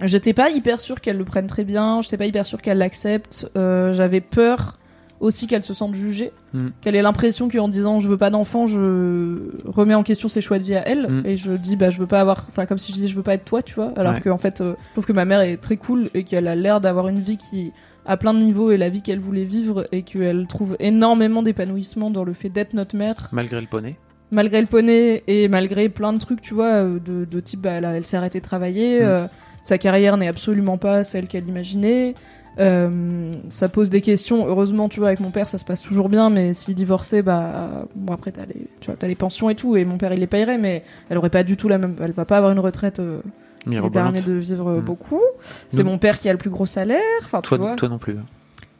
J'étais pas hyper sûre qu'elle le prenne très bien. J'étais pas hyper sûre qu'elle l'accepte. Euh, J'avais peur aussi qu'elle se sente jugée, Mm. qu'elle ait l'impression qu'en disant je veux pas d'enfant, je remets en question ses choix de vie à elle Mm. et je dis bah je veux pas avoir, enfin comme si je disais je veux pas être toi, tu vois, alors Ouais. que en fait euh, je trouve que ma mère est très cool et qu'elle a l'air d'avoir une vie qui à plein de niveaux et la vie qu'elle voulait vivre et qu'elle trouve énormément d'épanouissement dans le fait d'être notre mère Malgré le poney. malgré le poney et malgré plein de trucs, tu vois, euh, de, de type, bah, elle s'est arrêtée de travailler, Mm. euh, sa carrière n'est absolument pas celle qu'elle imaginait. Euh, ça pose des questions. Heureusement, tu vois, avec mon père, ça se passe toujours bien, mais s'il divorçait, bah, bon, après, t'as les, tu vois, t'as les pensions et tout, et mon père, il les payerait, mais elle aurait pas du tout la même, elle va pas avoir une retraite euh, qui lui permet de vivre euh, Mm. beaucoup. C'est mon père qui a le plus gros salaire, enfin, tu Toi, vois. toi non plus.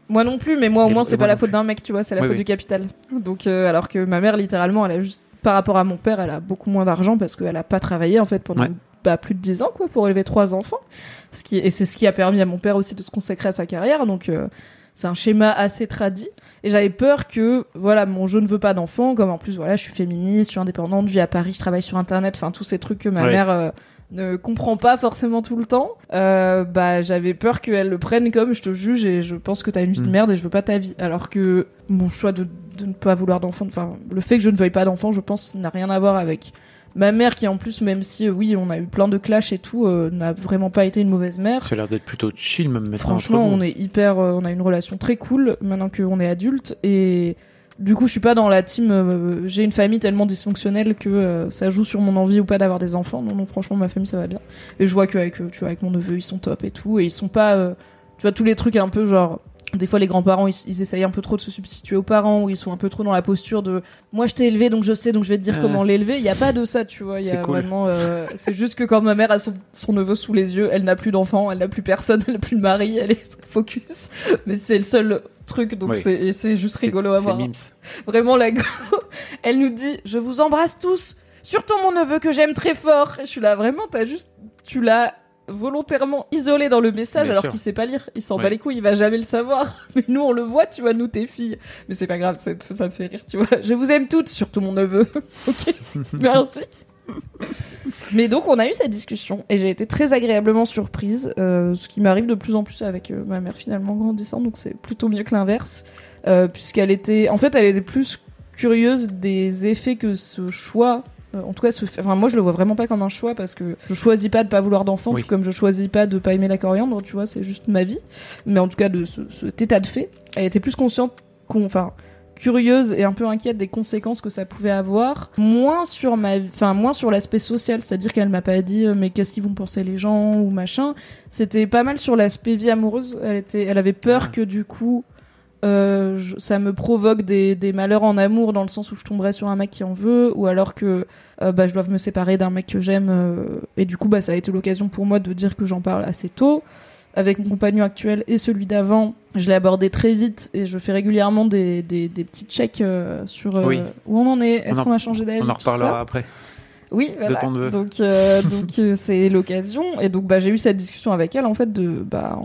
Moi non plus, mais moi au Et moins moi- c'est pas la faute d'un mec, tu vois, c'est la Oui, faute oui. du capital. Donc euh, alors que ma mère littéralement, elle a juste par rapport à mon père, elle a beaucoup moins d'argent parce qu'elle a pas travaillé en fait pendant Ouais. Bah, plus de 10 ans quoi pour élever trois enfants. Ce qui et c'est ce qui a permis à mon père aussi de se consacrer à sa carrière. Donc euh, c'est un schéma assez tradit et j'avais peur que voilà mon je ne veux pas d'enfant comme en plus voilà je suis féministe, je suis indépendante, je vis à Paris, je travaille sur internet, enfin tous ces trucs que ma Ouais. mère euh, ne comprend pas forcément tout le temps, euh, bah j'avais peur qu'elle le prenne comme je te juge et je pense que t'as une vie de Mm. merde et je veux pas ta vie. Alors que mon choix de, de ne pas vouloir d'enfant, enfin le fait que je ne veuille pas d'enfant, je pense n'a rien à voir avec ma mère qui en plus même si euh, oui on a eu plein de clashs et tout, euh, n'a vraiment pas été une mauvaise mère. Ça a l'air d'être plutôt chill, même maintenant. Franchement, on est hyper, euh, on a une relation très cool maintenant qu'on est adulte et du coup, je suis pas dans la team. euh, J'ai une famille tellement dysfonctionnelle que euh, ça joue sur mon envie ou pas d'avoir des enfants. Non, non, franchement, ma famille ça va bien. Et je vois qu'avec, euh, tu vois, avec mon neveu, ils sont top et tout et ils sont pas, euh, tu vois, tous les trucs un peu genre Des fois, les grands-parents, ils, ils essayent un peu trop de se substituer aux parents, ou ils sont un peu trop dans la posture de moi, je t'ai élevé, donc je sais, donc je vais te dire comment l'élever. Il y a pas de ça, tu vois. Il y C'est a cool. vraiment. euh, c'est juste que quand ma mère a son, son neveu sous les yeux, elle n'a plus d'enfant, elle n'a plus personne, elle n'a plus de mari, elle est focus. Mais c'est le seul truc, donc Oui. c'est juste rigolo à voir. Mims. Vraiment, la go, elle nous dit Je vous embrasse tous, surtout mon neveu que j'aime très fort. Et je suis là, vraiment, t'as juste. Tu l'as volontairement isolé dans le message Bien alors qu'il sait pas lire. Il s'en Ouais. bat les couilles, il va jamais le savoir. Mais nous, on le voit, tu vois, nous, tes filles. Mais c'est pas grave, ça, ça me fait rire, tu vois. Je vous aime toutes, surtout mon neveu. ok, merci. Mais donc, on a eu cette discussion et j'ai été très agréablement surprise, euh, ce qui m'arrive de plus en plus avec euh, ma mère finalement grandissant, donc c'est plutôt mieux que l'inverse, euh, puisqu'elle était, en fait, elle était plus curieuse des effets que ce choix. Euh, En tout cas, ce... enfin, moi je le vois vraiment pas comme un choix parce que je choisis pas de pas vouloir d'enfant, Oui. tout comme je choisis pas de pas aimer la coriandre, tu vois, c'est juste ma vie. Mais en tout cas, de ce, cet état de fait, elle était plus consciente, qu'on, enfin, curieuse et un peu inquiète des conséquences que ça pouvait avoir moins sur ma enfin moins sur l'aspect social c'est-à-dire qu'elle m'a pas dit euh, mais qu'est-ce qu'ils vont penser les gens ou machin c'était pas mal sur l'aspect vie amoureuse elle était elle avait peur que du coup euh, je- ça me provoque des, des malheurs en amour dans le sens où je tomberais sur un mec qui en veut ou alors que euh, bah, je dois me séparer d'un mec que j'aime euh, et du coup bah ça a été l'occasion pour moi de dire que j'en parle assez tôt avec mon compagnon actuel et celui d'avant, je l'ai abordé très vite et je fais régulièrement des, des, des petits checks sur Oui. où on en est, est-ce qu'on a changé d'avis, On en reparlera après. Oui, voilà. ton neveu. Donc, euh, donc euh, c'est l'occasion. Et donc, bah, j'ai eu cette discussion avec elle, en fait, de, bah,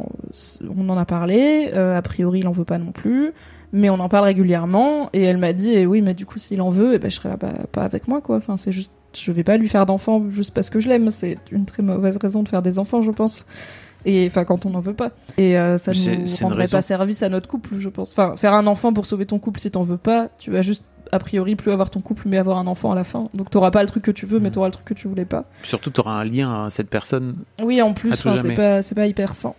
on, en a parlé. euh, a priori, il en veut pas non plus. Mais on en parle régulièrement. Et elle m'a dit, eh oui, mais du coup, s'il en veut, eh ben, je serai là, bah, pas avec moi, quoi. Enfin, c'est juste, je vais pas lui faire d'enfants juste parce que je l'aime. C'est une très mauvaise raison de faire des enfants, je pense. Et enfin, quand on n'en veut pas. Et euh, ça ne rendrait pas service à notre couple, je pense. Enfin, faire un enfant pour sauver ton couple si t'en veux pas, tu vas juste a priori plus avoir ton couple mais avoir un enfant à la fin. Donc t'auras pas le truc que tu veux mais Mhm. t'auras le truc que tu voulais pas. Surtout, tu auras un lien à cette personne. Oui, en plus, c'est pas c'est pas hyper sain.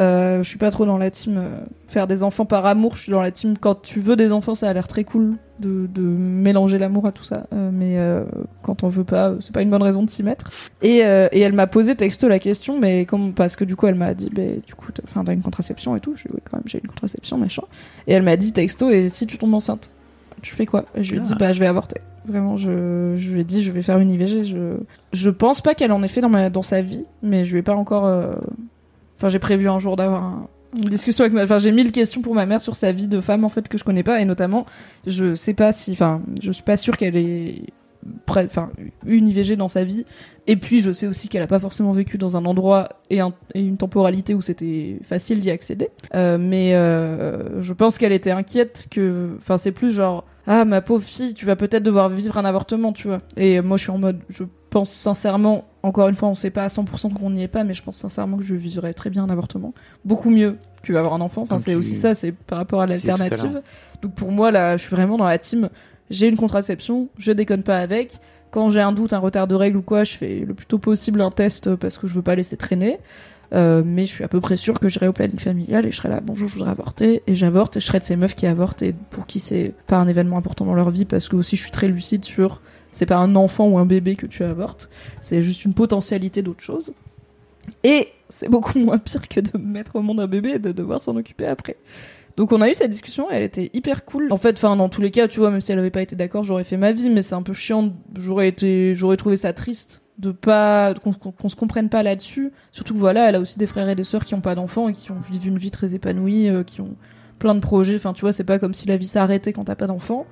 Euh, je suis pas trop dans la team euh, faire des enfants par amour. Je suis dans la team quand tu veux des enfants, ça a l'air très cool de, de mélanger l'amour à tout ça. Euh, mais quand on veut pas, c'est pas une bonne raison de s'y mettre. Et, et elle m'a posé texto la question, mais comme parce que du coup elle m'a dit, bah, du coup, t'as- t'as une contraception et tout. Je lui ai dit, oui, quand même, j'ai une contraception, machin. Et elle m'a dit texto, et si tu tombes enceinte, tu fais quoi? Je lui ai dit, Ah. bah, je vais avorter. Vraiment, je, je lui ai dit, je vais faire une IVG. Je, je pense pas qu'elle en ait fait dans, ma, dans sa vie, mais je lui ai pas encore. euh, Enfin, j'ai prévu un jour d'avoir un- une discussion avec ma. Enfin, j'ai mille questions pour ma mère sur sa vie de femme en fait que je connais pas, et notamment, je sais pas si. Enfin, je suis pas sûre qu'elle ait enfin une IVG dans sa vie. Et puis je sais aussi qu'elle a pas forcément vécu dans un endroit et, un- et une temporalité où c'était facile d'y accéder. Euh, mais euh, je pense qu'elle était inquiète que enfin c'est plus genre ah ma pauvre fille tu vas peut-être devoir vivre un avortement tu vois. Et moi je suis en mode je pense sincèrement encore une fois on sait pas à 100% qu'on n'y est pas mais je pense sincèrement que je vivrais très bien un avortement. Beaucoup mieux que avoir un enfant. Enfin Comme c'est aussi ça c'est par rapport à l'alternative. donc pour moi là je suis vraiment dans la team j'ai une contraception, je déconne pas avec. Quand j'ai un doute, un retard de règles ou quoi, je fais le plus tôt possible un test parce que je veux pas laisser traîner. Euh, mais je suis à peu près sûre que j'irai au planning familial et je serai là, bonjour, je voudrais avorter, et j'avorte, et je serai de ces meufs qui avortent et pour qui c'est pas un événement important dans leur vie parce que aussi je suis très lucide sur c'est pas un enfant ou un bébé que tu avortes, c'est juste une potentialité d'autre chose. Et c'est beaucoup moins pire que de mettre au monde un bébé et de devoir s'en occuper après. Donc on a eu cette discussion, elle était hyper cool. En fait, enfin dans tous les cas, tu vois, même si elle avait pas été d'accord, j'aurais fait ma vie, mais c'est un peu chiant. J'aurais été, j'aurais trouvé ça triste de pas qu'on se comprenne pas là-dessus. Surtout que voilà, elle a aussi des frères et des sœurs qui ont pas d'enfants et qui ont vécu une vie très épanouie, euh, qui ont plein de projets. Enfin, tu vois, c'est pas comme si la vie s'arrêtait quand t'as pas d'enfants.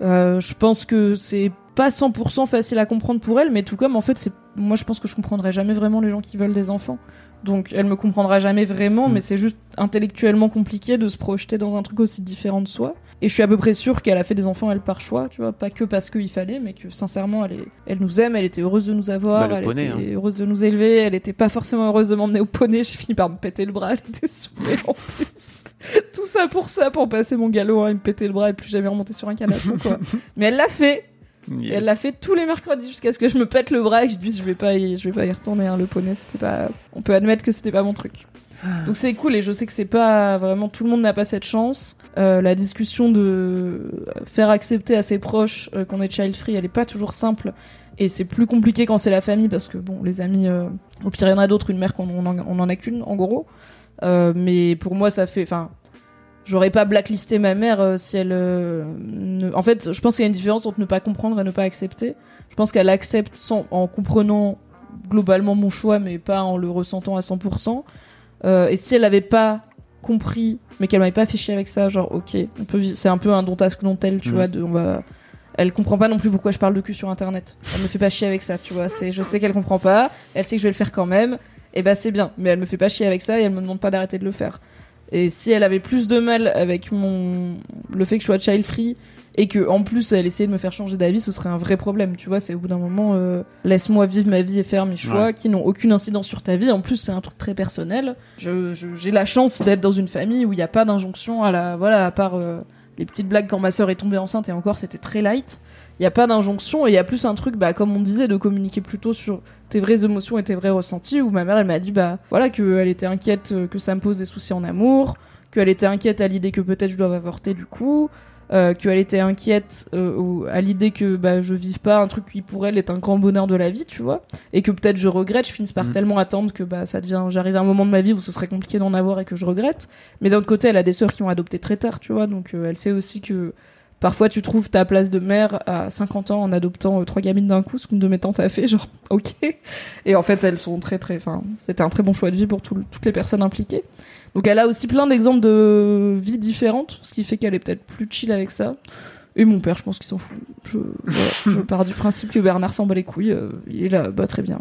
Euh, je pense que c'est pas 100% facile à comprendre pour elle, mais tout comme en fait, c'est moi je pense que je comprendrai jamais vraiment les gens qui veulent des enfants. Donc elle me comprendra jamais vraiment, Mm. mais c'est juste intellectuellement compliqué de se projeter dans un truc aussi différent de soi. Et je suis à peu près sûre qu'elle a fait des enfants elle par choix, tu vois, pas que parce qu'il fallait, mais que sincèrement elle, est, elle nous aime, elle était heureuse de nous avoir, Bah, le elle poney, était heureuse de nous élever, elle était pas forcément heureuse de m'emmener au poney, j'ai fini par me péter le bras, elle était saoulée en plus. Tout ça pour ça, pour passer mon galop, hein, et me péter le bras et plus jamais remonter sur un canasson, quoi. mais elle l'a fait, et elle l'a fait tous les mercredis jusqu'à ce que je me pète le bras et que je dise je vais pas y, je vais pas y retourner hein, le poney c'était pas on peut admettre que c'était pas mon truc. Donc c'est cool et je sais que c'est pas vraiment tout le monde n'a pas cette chance. Euh, la discussion de faire accepter à ses proches euh, qu'on est child free, elle est pas toujours simple et c'est plus compliqué quand c'est la famille parce que bon les amis euh, au pire il y en a d'autres une mère qu'on on en, on en a qu'une en gros. Euh, mais pour moi ça fait enfin j'aurais pas blacklisté ma mère euh, si elle. euh, ne... En fait, je pense qu'il y a une différence entre ne pas comprendre et ne pas accepter. Je pense qu'elle accepte sans... en comprenant globalement mon choix, mais pas en le ressentant à 100%. Euh, et si elle avait pas compris, mais qu'elle m'avait pas fait chier avec ça, genre ok, on peut c'est un peu un don tasque non tel, tu Mhm. vois, de, on va. Elle comprend pas non plus pourquoi je parle de cul sur internet. Elle me fait pas chier avec ça, tu vois. C'est, je sais qu'elle comprend pas. Elle sait que je vais le faire quand même. Et bah c'est bien. Mais elle me fait pas chier avec ça et elle me demande pas d'arrêter de le faire. Et si elle avait plus de mal avec mon le fait que je sois child free et que en plus elle essayait de me faire changer d'avis, ce serait un vrai problème. Tu vois, c'est au bout d'un moment, euh, laisse-moi vivre ma vie et faire mes choix Ouais. qui n'ont aucune incidence sur ta vie. En plus, c'est un truc très personnel. Je, je- j'ai la chance d'être dans une famille où il n'y a pas d'injonction à la voilà à part euh, les petites blagues quand ma sœur est tombée enceinte et encore c'était très light. Il y a pas d'injonction et il y a plus un truc bah comme on disait de communiquer plutôt sur tes vraies émotions et tes vrais ressentis où ma mère elle m'a dit bah voilà qu'elle était inquiète euh, que ça me pose des soucis en amour, qu'elle était inquiète à l'idée que peut-être je dois avorter du coup, euh, qu'elle était inquiète euh, à l'idée que bah je vive pas un truc qui pour elle est un grand bonheur de la vie, tu vois, et que peut-être je regrette, je finisse par Mhm. tellement attendre que bah ça devient j'arrive à un moment de ma vie où ce serait compliqué d'en avoir et que je regrette. Mais d'un autre côté, elle a des sœurs qui ont adopté très tard, tu vois, donc euh, elle sait aussi que Parfois, tu trouves ta place de mère à 50 ans en adoptant euh, trois gamines d'un coup, ce qu'une de mes tantes a fait, genre, ok. Et en fait, elles sont très, très, enfin, c'était un très bon choix de vie pour tout toutes les personnes impliquées. Donc, elle a aussi plein d'exemples de vies différentes, ce qui fait qu'elle est peut-être plus chill avec ça. Et mon père, je pense qu'il s'en fout. Je, voilà, je pars du principe que Bernard s'en bat les couilles. euh, il est là, bah, très bien.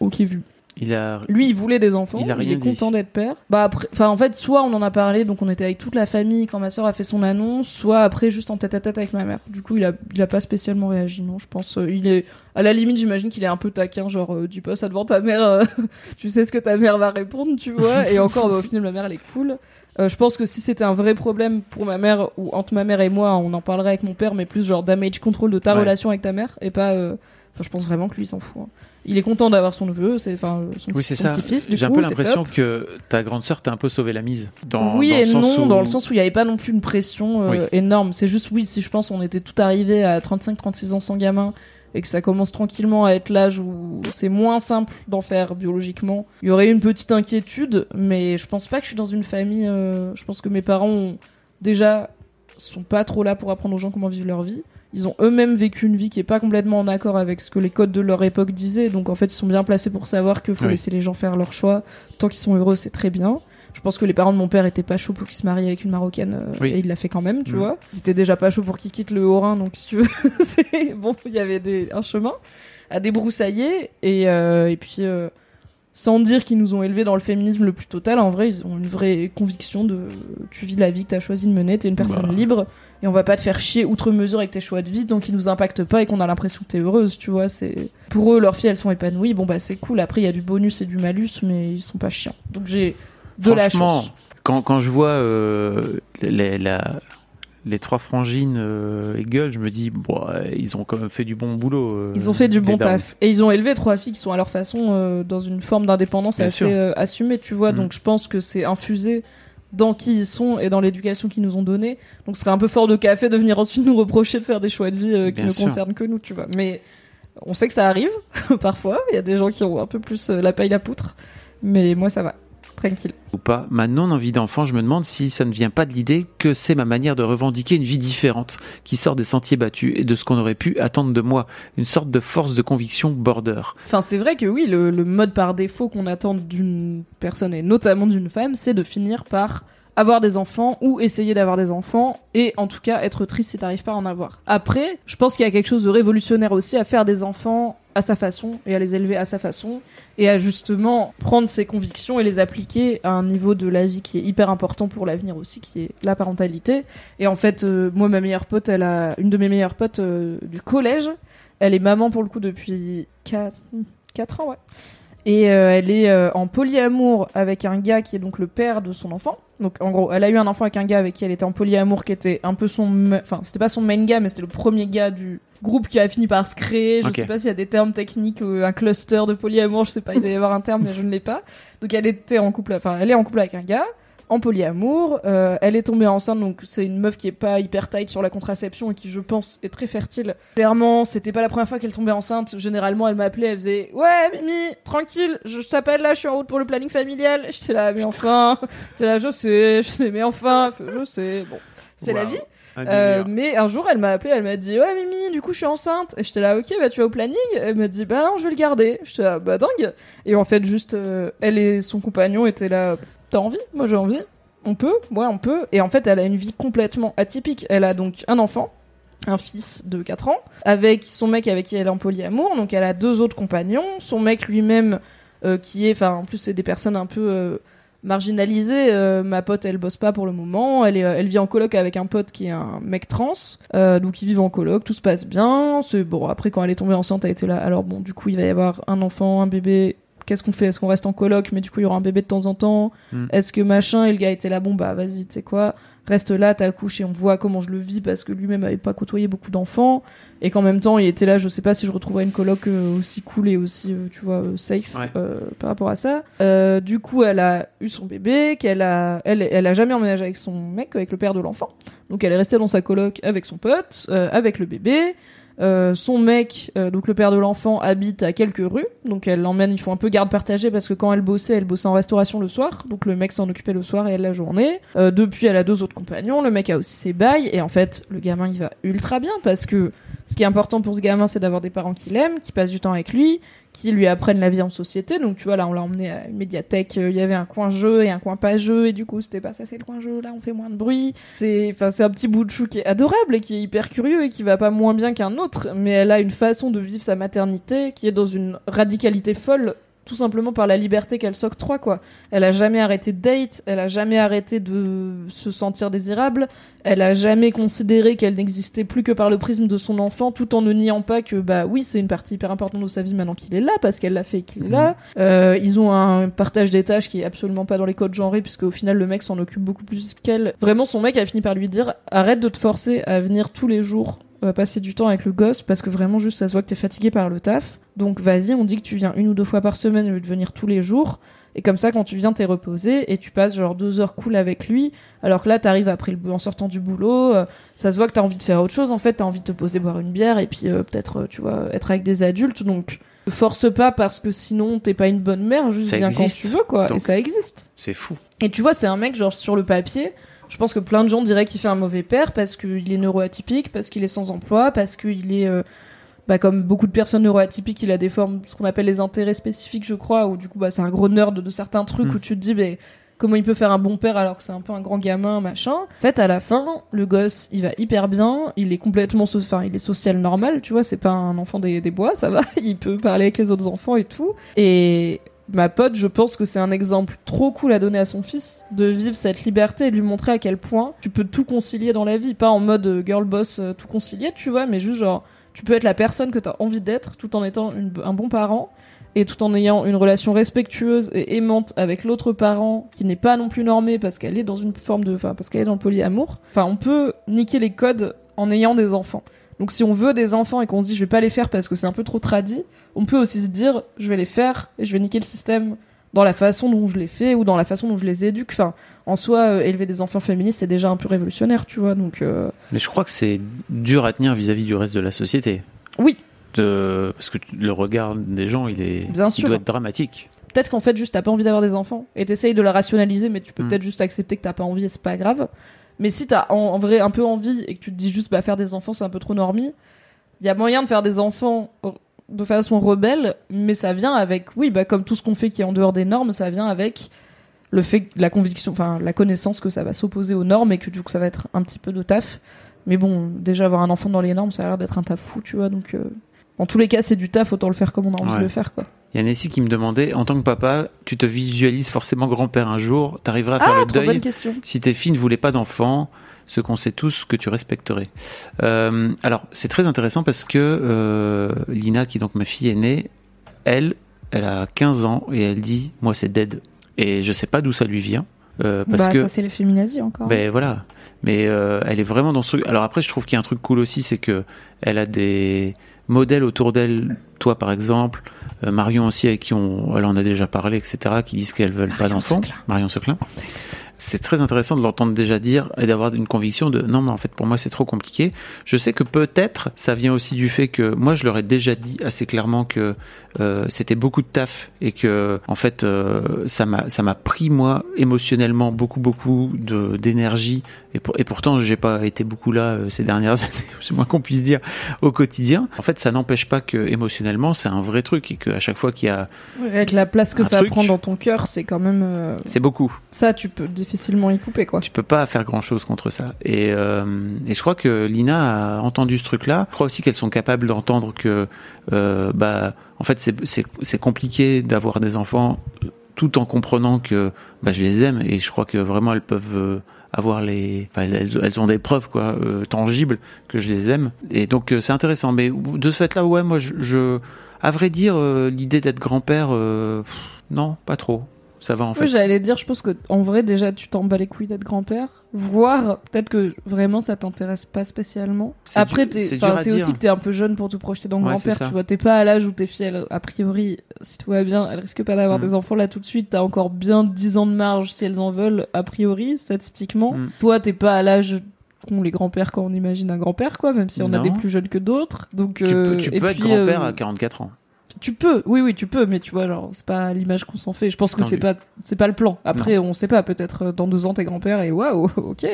Ok, vu. Il a. Lui, il voulait des enfants. Il a rien est dit. content d'être père. Bah après, enfin en fait, soit on en a parlé, donc on était avec toute la famille quand ma soeur a fait son annonce, soit après juste en tête à tête avec ma mère. Du coup, il a, il a pas spécialement réagi, non. Je pense, euh, il est à la limite, j'imagine qu'il est un peu taquin, genre euh, pas ça devant ta mère, euh, tu sais ce que ta mère va répondre, tu vois. Et encore, bah, au final, ma mère elle est cool. Euh, je pense que si c'était un vrai problème pour ma mère ou entre ma mère et moi, on en parlerait avec mon père, mais plus genre damage control de ta Ouais. relation avec ta mère et pas. euh, Enfin, je pense vraiment que lui il s'en fout. hein. Il est content d'avoir son neveu, c'est enfin son, Oui, c'est ça. petit-fils. J'ai un peu l'impression que ta grande sœur t'a un peu sauvé la mise. Dans, oui dans et le sens non, où- dans le sens où il n'y avait pas non plus une pression euh, Oui. énorme. C'est juste, oui, si je pense on était tout arrivé à 35-36 ans sans gamin et que ça commence tranquillement à être l'âge où c'est moins simple d'en faire biologiquement, il y aurait une petite inquiétude, mais je pense pas que je suis dans une famille. euh, je pense que mes parents ont déjà sont pas trop là pour apprendre aux gens comment vivre leur vie. Ils ont eux-mêmes vécu une vie qui est pas complètement en accord avec ce que les codes de leur époque disaient, donc en fait ils sont bien placés pour savoir qu'il faut Oui. laisser les gens faire leur choix. Tant qu'ils sont heureux, c'est très bien. Je pense que les parents de mon père étaient pas chauds pour qu'il se marie avec une marocaine euh, Oui. et il l'a fait quand même, tu Mhm. vois. C'était déjà pas chaud pour qu'il quitte le Haut-Rhin, donc si tu veux, c'est bon, il y avait des, un chemin à débroussailler et, euh, et puis euh, sans dire qu'ils nous ont élevés dans le féminisme le plus total, en vrai, ils ont une vraie conviction de tu vis la vie que t'as choisi de mener, t'es une personne Bah. libre et on va pas te faire chier outre mesure avec tes choix de vie, donc ils nous impactent pas et qu'on a l'impression que t'es heureuse, tu vois. C'est pour eux, leurs filles, elles sont épanouies. Bon bah c'est cool. Après, il y a du bonus et du malus, mais ils sont pas chiants. Donc j'ai de la chance. Quand, quand je vois euh, les, la- les trois frangines euh, et gueules, je me dis, bon, ils ont quand même fait du bon boulot. euh, Ils ont fait du bon taf. Et ils ont élevé trois filles qui sont à leur façon euh, dans une forme d'indépendance assez euh, assumée, tu vois. Mm. Donc je pense que c'est infusé dans qui ils sont et dans l'éducation qu'ils nous ont donnée. Donc ce serait un peu fort de café de venir ensuite nous reprocher de faire des choix de vie euh, qui ne concernent que nous, tu vois. Mais on sait que ça arrive parfois. Il y a des gens qui ont un peu plus la paille la poutre. Mais moi ça va. Tranquille. ou pas, ma non-envie d'enfant, je me demande si ça ne vient pas de l'idée que c'est ma manière de revendiquer une vie différente, qui sort des sentiers battus et de ce qu'on aurait pu attendre de moi, une sorte de force de conviction border. Enfin, c'est vrai que oui, le, le mode par défaut qu'on attend d'une personne et notamment d'une femme, c'est de finir par avoir des enfants ou essayer d'avoir des enfants et en tout cas être triste si t'arrives pas à en avoir. Après, je pense qu'il y a quelque chose de révolutionnaire aussi à faire des enfants à sa façon et à les élever à sa façon et à justement prendre ses convictions et les appliquer à un niveau de la vie qui est hyper important pour l'avenir aussi, qui est la parentalité. Et en fait, euh, moi, ma meilleure pote, elle a une de mes meilleures potes euh, du collège. Elle est maman pour le coup depuis 4, ans, ouais. Et euh, elle est en polyamour avec un gars qui est donc le père de son enfant. Donc en gros, elle a eu un enfant avec un gars avec qui elle était en polyamour, qui était un peu son, enfin c'était pas son main gars, mais c'était le premier gars du groupe qui a fini par se créer. Je Ok. sais pas s'il y a des termes techniques, euh, un cluster de polyamour, je sais pas, il doit y avoir un terme, mais je ne l'ai pas. Donc elle était en couple, enfin elle est en couple avec un gars. En polyamour. Euh, elle est tombée enceinte, donc c'est une meuf qui est pas hyper tight sur la contraception et qui, je pense, est très fertile. Clairement, c'était pas la première fois qu'elle tombait enceinte. Généralement, elle m'appelait, elle faisait Ouais, Mimi, tranquille, je t'appelle là, je suis en route pour le planning familial. J'étais là, mais enfin, j'étais là, je sais, je sais, mais enfin, je sais. Bon, c'est la vie. Euh, mais un jour, elle m'a appelé, elle m'a dit Ouais, Mimi, du coup, je suis enceinte. Et j'étais là, Ok, bah tu vas au planning? Elle m'a dit Bah non, je vais le garder. J'étais là, Bah dingue. Et en fait, juste, euh, elle et son compagnon étaient là T'as envie Moi, j'ai envie. On peut Ouais, on peut. Et en fait, elle a une vie complètement atypique. Elle a donc un enfant. Un fils de 4 ans, avec son mec avec qui elle est en polyamour, donc elle a deux autres compagnons, son mec lui-même euh, qui est, enfin en plus c'est des personnes un peu euh, marginalisée. euh, ma pote, elle bosse pas pour le moment. Elle, est, euh, elle vit en coloc avec un pote qui est un mec trans. Euh, donc ils vivent en coloc, tout se passe bien. Bon. Après, quand elle est tombée enceinte, elle était là. Alors bon, du coup, il va y avoir un enfant, un bébé. Qu'est-ce qu'on fait? Est-ce qu'on reste en coloc Mais du coup, il y aura un bébé de temps en temps? Mm. Est-ce que machin Et le gars était là. Bon bah vas-y, tu sais quoi? Reste là, t'accouches et on voit comment je le vis parce que lui-même avait pas côtoyé beaucoup d'enfants et qu'en même temps il était là. Je sais pas si je retrouverai une coloc euh, aussi cool et aussi, euh, tu vois, euh, safe Ouais. par rapport à ça. Du coup, elle a eu son bébé, qu'elle a, elle, elle a jamais emménagé avec son mec, avec le père de l'enfant. Donc elle est restée dans sa coloc avec son pote, avec le bébé. Euh, son mec, euh, donc le père de l'enfant, habite à quelques rues, donc elle l'emmène. Ils font un peu garde partagée parce que quand elle bossait, elle bossait en restauration le soir, donc le mec s'en occupait le soir et elle la journée. Euh, depuis, elle a deux autres compagnons. Le mec a aussi ses bails et en fait, le gamin il va ultra bien parce que ce qui est important pour ce gamin, c'est d'avoir des parents qui l'aiment, qui passent du temps avec lui, qui lui apprennent la vie en société. Donc tu vois, là, on l'a emmené à une médiathèque. euh, Il y avait un coin jeu et un coin pas jeu, et du coup, c'était pas ça, c'est le coin jeu. Là, on fait moins de bruit. C'est, enfin, c'est un petit bout de chou qui est adorable et qui est hyper curieux et qui va pas moins bien qu'un autre. Mais elle a une façon de vivre sa maternité qui est dans une radicalité folle. Tout simplement par la liberté qu'elle s'octroie, quoi. Elle a jamais arrêté de date, elle a jamais arrêté de se sentir désirable, elle a jamais considéré qu'elle n'existait plus que par le prisme de son enfant, tout en ne niant pas que bah oui c'est une partie hyper importante de sa vie maintenant qu'il est là parce qu'elle l'a fait et qu'il est là. Euh, ils ont un partage des tâches qui est absolument pas dans les codes genrés puisque au final le mec s'en occupe beaucoup plus qu'elle. Vraiment son mec a fini par lui dire arrête de te forcer à venir tous les jours euh, passer du temps avec le gosse parce que vraiment juste ça se voit que t'es fatigué par le taf. Donc vas-y on dit que tu viens une ou deux fois par semaine au lieu de venir tous les jours. Et comme ça, quand tu viens, t'es reposé et tu passes genre deux heures cool avec lui. Alors que là, t'arrives après le en sortant du boulot, euh, ça se voit que t'as envie de faire autre chose. En fait, t'as envie de te poser boire une bière et puis euh, peut-être, euh, tu vois, être avec des adultes. Donc, force pas parce que sinon t'es pas une bonne mère. Juste Ça viens existe. quand tu veux, quoi. Donc- Et ça existe. C'est fou. Et tu vois, c'est un mec, genre, sur le papier, je pense que plein de gens diraient qu'il fait un mauvais père parce qu'il est neuroatypique, parce qu'il est sans emploi, parce qu'il est, euh, bah, comme beaucoup de personnes neuroatypiques, il a des formes, ce qu'on appelle les intérêts spécifiques, je crois, où du coup, bah, c'est un gros nerd de certains trucs Mm. où tu te dis, mais comment il peut faire un bon père alors que c'est un peu un grand gamin, machin. En fait, à la fin, le gosse, il va hyper bien, il est complètement, so- enfin, il est social normal, tu vois, c'est pas un enfant des, des bois, ça va, il peut parler avec les autres enfants et tout. Et ma pote, je pense que c'est un exemple trop cool à donner à son fils de vivre cette liberté et de lui montrer à quel point tu peux tout concilier dans la vie, pas en mode euh, girl boss euh, tout concilier, tu vois, mais juste genre tu peux être la personne que tu as envie d'être tout en étant un bon parent et tout en ayant une relation respectueuse et aimante avec l'autre parent qui n'est pas non plus normée parce qu'elle est dans une forme de enfin parce qu'elle est dans le polyamour. Enfin, on peut niquer les codes en ayant des enfants. Donc si on veut des enfants et qu'on se dit je vais pas les faire parce que c'est un peu trop tradit, on peut aussi se dire je vais les faire et je vais niquer le système dans la façon dont je les fais ou dans la façon dont je les éduque. Enfin, en soi, euh, élever des enfants féministes, c'est déjà un peu révolutionnaire, tu vois. Donc, euh, Mais je crois que c'est dur à tenir vis-à-vis du reste de la société. oui, De... Parce que le regard des gens, il, est... Bien il sûr. doit être dramatique. peut-être qu'en fait, juste t'as pas envie d'avoir des enfants et t'essayes de la rationaliser, mais tu peux Mm. peut-être juste accepter que t'as pas envie et c'est pas grave. Mais si t'as en, en vrai un peu envie et que tu te dis juste bah faire des enfants c'est un peu trop normie, il y a moyen de faire des enfants de façon rebelle, mais ça vient avec oui bah comme tout ce qu'on fait qui est en dehors des normes, ça vient avec le fait la conviction, enfin la connaissance que ça va s'opposer aux normes et que du coup ça va être un petit peu de taf. Mais bon, déjà avoir un enfant dans les normes, ça a l'air d'être un taf fou, tu vois. Donc euh, en tous les cas, c'est du taf, autant le faire comme on a envie Ouais. de le faire, quoi. Il y a Nessie qui me demandait, en tant que papa, tu te visualises forcément grand-père un jour, t'arriveras à faire Ah, le trop deuil bonne question. si tes filles ne voulaient pas d'enfants, ce qu'on sait tous que tu respecterais. Euh, alors, c'est très intéressant parce que euh, Lina, qui est donc ma fille aînée, elle, elle a 15 ans et elle dit, moi c'est dead. Et je sais pas d'où ça lui vient. euh, parce bah, que ça, c'est les féminazis encore. ben voilà. Mais euh, elle est vraiment dans ce truc. Alors après, je trouve qu'il y a un truc cool aussi, c'est que elle a des modèles autour d'elle. Toi, par exemple, euh, Marion aussi, avec qui on, elle en a déjà parlé, etc., qui disent qu'elles veulent pas d'enfants. Marion Seclin. C'est très intéressant de l'entendre déjà dire et d'avoir une conviction de non mais en fait pour moi c'est trop compliqué. Je sais que peut-être ça vient aussi du fait que moi je leur ai déjà dit assez clairement que euh, c'était beaucoup de taf et que en fait euh, ça m'a pris moi émotionnellement beaucoup beaucoup d'énergie et, pour, et pourtant j'ai pas été beaucoup là euh, ces dernières années c'est moins qu'on puisse dire au quotidien en fait ça n'empêche pas que émotionnellement c'est un vrai truc et qu'à chaque fois qu'il y a avec la place que ça truc. prend dans ton cœur, c'est quand même euh, c'est beaucoup ça, tu peux difficilement y couper quoi. tu peux pas faire grand chose contre ça. Et, euh, et je crois que Lina a entendu ce truc-là. Je crois aussi qu'elles sont capables d'entendre que, euh, bah, en fait, c'est- compliqué d'avoir des enfants tout en comprenant que bah, je les aime. Et je crois que vraiment elles peuvent euh, avoir les, elles, elles ont des preuves quoi, euh, tangibles que je les aime. Et donc euh, c'est intéressant. Mais de ce fait-là, ouais, moi, je, je à vrai dire, euh, l'idée d'être grand-père, euh, non, pas trop. Ça va en Oui, fait. j'allais dire, je pense que en vrai déjà tu t'en bats les couilles d'être grand-père, voire peut-être que vraiment ça t'intéresse pas spécialement. Après, c'est aussi que t'es un peu jeune pour te projeter dans le Ouais, grand-père. Tu vois, t'es pas à l'âge où tes filles, elles, a priori, si tout va bien, elles risquent pas d'avoir Mm. des enfants là tout de suite. T'as encore bien 10 ans de marge si elles en veulent, a priori, statistiquement. Mm. Toi, t'es pas à l'âge qu'ont les grands-pères quand on imagine un grand-père, quoi, même si on a des plus jeunes que d'autres. Donc, Tu euh, peux, tu et peux être puis, grand-père euh, à 44 ans. Tu peux, oui, oui, tu peux, mais tu vois, genre, c'est pas l'image qu'on s'en fait. Je pense que c'est pas, c'est pas le plan. Après, on sait pas, peut-être euh, dans deux ans, t'es grand-père et waouh, ok,